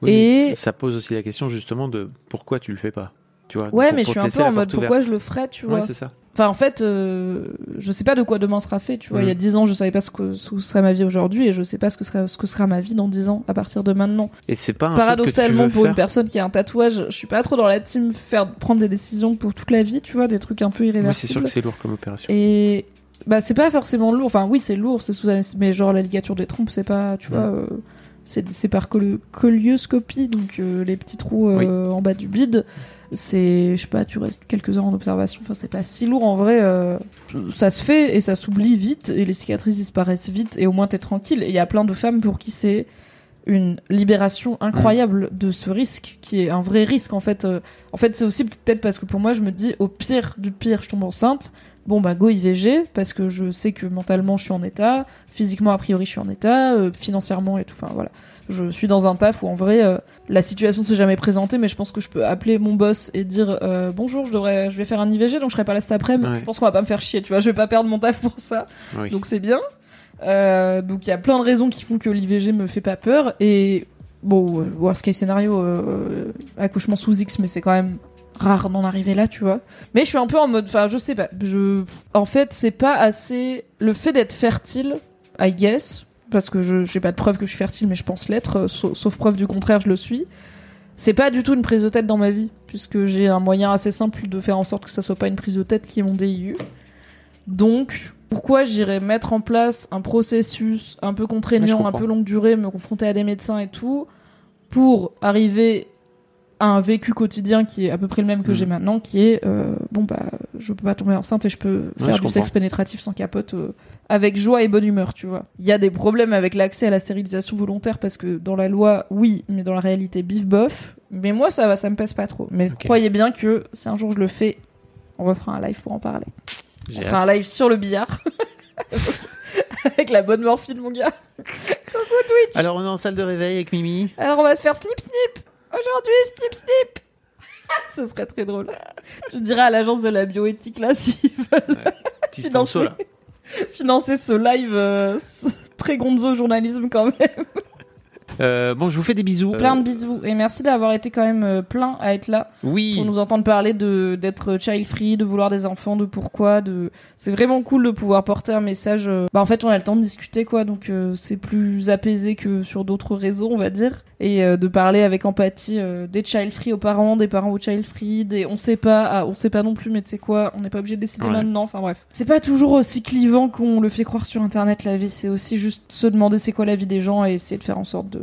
Oui, Et- ça pose aussi la question justement de pourquoi tu le fais pas. Tu vois, ouais pour- mais je suis un peu en mode pourquoi ouverte. je le ferais tu vois Ouais, c'est ça. Enfin, en fait, euh, je sais pas de quoi demain sera fait. Tu vois, Mm. il y a 10 ans, je savais pas ce que, ce serait ma vie aujourd'hui, et je sais pas ce que sera, ce que sera ma vie dans 10 ans à partir de maintenant. Et c'est pas un Paradoxalement, pour une personne qui a un tatouage, je suis pas trop dans la team faire prendre des décisions pour toute la vie. Tu vois, des trucs un peu Oui, c'est sûr irréversibles. que c'est lourd comme opération. et bah, c'est pas forcément lourd. Enfin, oui, c'est lourd, c'est sous anesthésie, mais genre la ligature des trompes, c'est pas, tu vois. euh, c'est c'est par col- colioscopie, donc euh, les petits trous euh, en bas du bide. C'est, je sais pas, tu restes quelques heures en observation. Enfin, c'est pas si lourd en vrai. euh, ça se fait et ça s'oublie vite et les cicatrices disparaissent vite et au moins t'es tranquille. Et il y a plein de femmes pour qui c'est une libération incroyable de ce risque qui est un vrai risque en fait. En fait, c'est aussi peut-être parce que pour moi, je me dis au pire du pire, je tombe enceinte. Bon bah go IVG parce que je sais que mentalement je suis en état, physiquement a priori je suis en état, euh, financièrement et tout. Enfin voilà, je suis dans un taf où en vrai euh, la situation s'est jamais présentée, mais je pense que je peux appeler mon boss et dire euh, bonjour, je devrais, je vais faire un IVG donc je serai pas là cet après-midi. Ouais. Je pense qu'on va pas me faire chier, tu vois, je vais pas perdre mon taf pour ça. Oui. Donc c'est bien. Donc il y a plein de raisons qui font que l'IVG me fait pas peur et bon worst case scénario accouchement sous X mais c'est quand même rare d'en arriver là tu vois. Mais je suis un peu en mode enfin je sais pas. Je en fait c'est pas assez le fait d'être fertile I guess parce que je j'ai pas de preuve que je suis fertile mais je pense l'être euh, sauf, sauf preuve du contraire je le suis. C'est pas du tout une prise de tête dans ma vie puisque j'ai un moyen assez simple de faire en sorte que ça soit pas une prise de tête qui est mon DIU donc, pourquoi j'irais mettre en place un processus un peu contraignant, un peu longue durée, me confronter à des médecins et tout, pour arriver à un vécu quotidien qui est à peu près le même que Mhm. j'ai maintenant, qui est euh, bon bah je peux pas tomber enceinte et je peux Ouais, faire je du sexe pénétratif sans capote euh, avec joie et bonne humeur, tu vois. Il y a des problèmes avec l'accès à la stérilisation volontaire parce que dans la loi, oui, mais dans la réalité, bif bof. Mais moi ça va, ça me pèse pas trop. Mais croyez bien que si un jour je le fais, on refera un live pour en parler. J'ai On fera un live sur le billard. avec la bonne morphine, mon gars. Coucou Twitch. Alors... Alors on est en salle de réveil avec Mimi. on va se faire snip snip. Aujourd'hui, snip snip. Ce serait très drôle. Je dirais à l'agence de la bioéthique là s'ils veulent Petit Financer. sponsor là. financer ce live euh, ce très gonzo journalisme quand même. Euh, bon, je vous fais des bisous. Plein Euh, de bisous et merci d'avoir été quand même euh, plein à être là. Oui. pour nous entendre parler de d'être child free, de vouloir des enfants, de pourquoi, de c'est vraiment cool de pouvoir porter un message. euh, Bah en fait on a le temps de discuter quoi, donc euh, c'est plus apaisé que sur d'autres réseaux on va dire, et euh, de parler avec empathie euh, des child free aux parents, des parents aux child free, des on sait pas, ah, on sait pas non plus mais tu sais quoi, on n'est pas obligé de décider Ouais. maintenant. Enfin bref, c'est pas toujours aussi clivant qu'on le fait croire sur internet la vie, c'est aussi juste se demander c'est quoi la vie des gens et essayer de faire en sorte de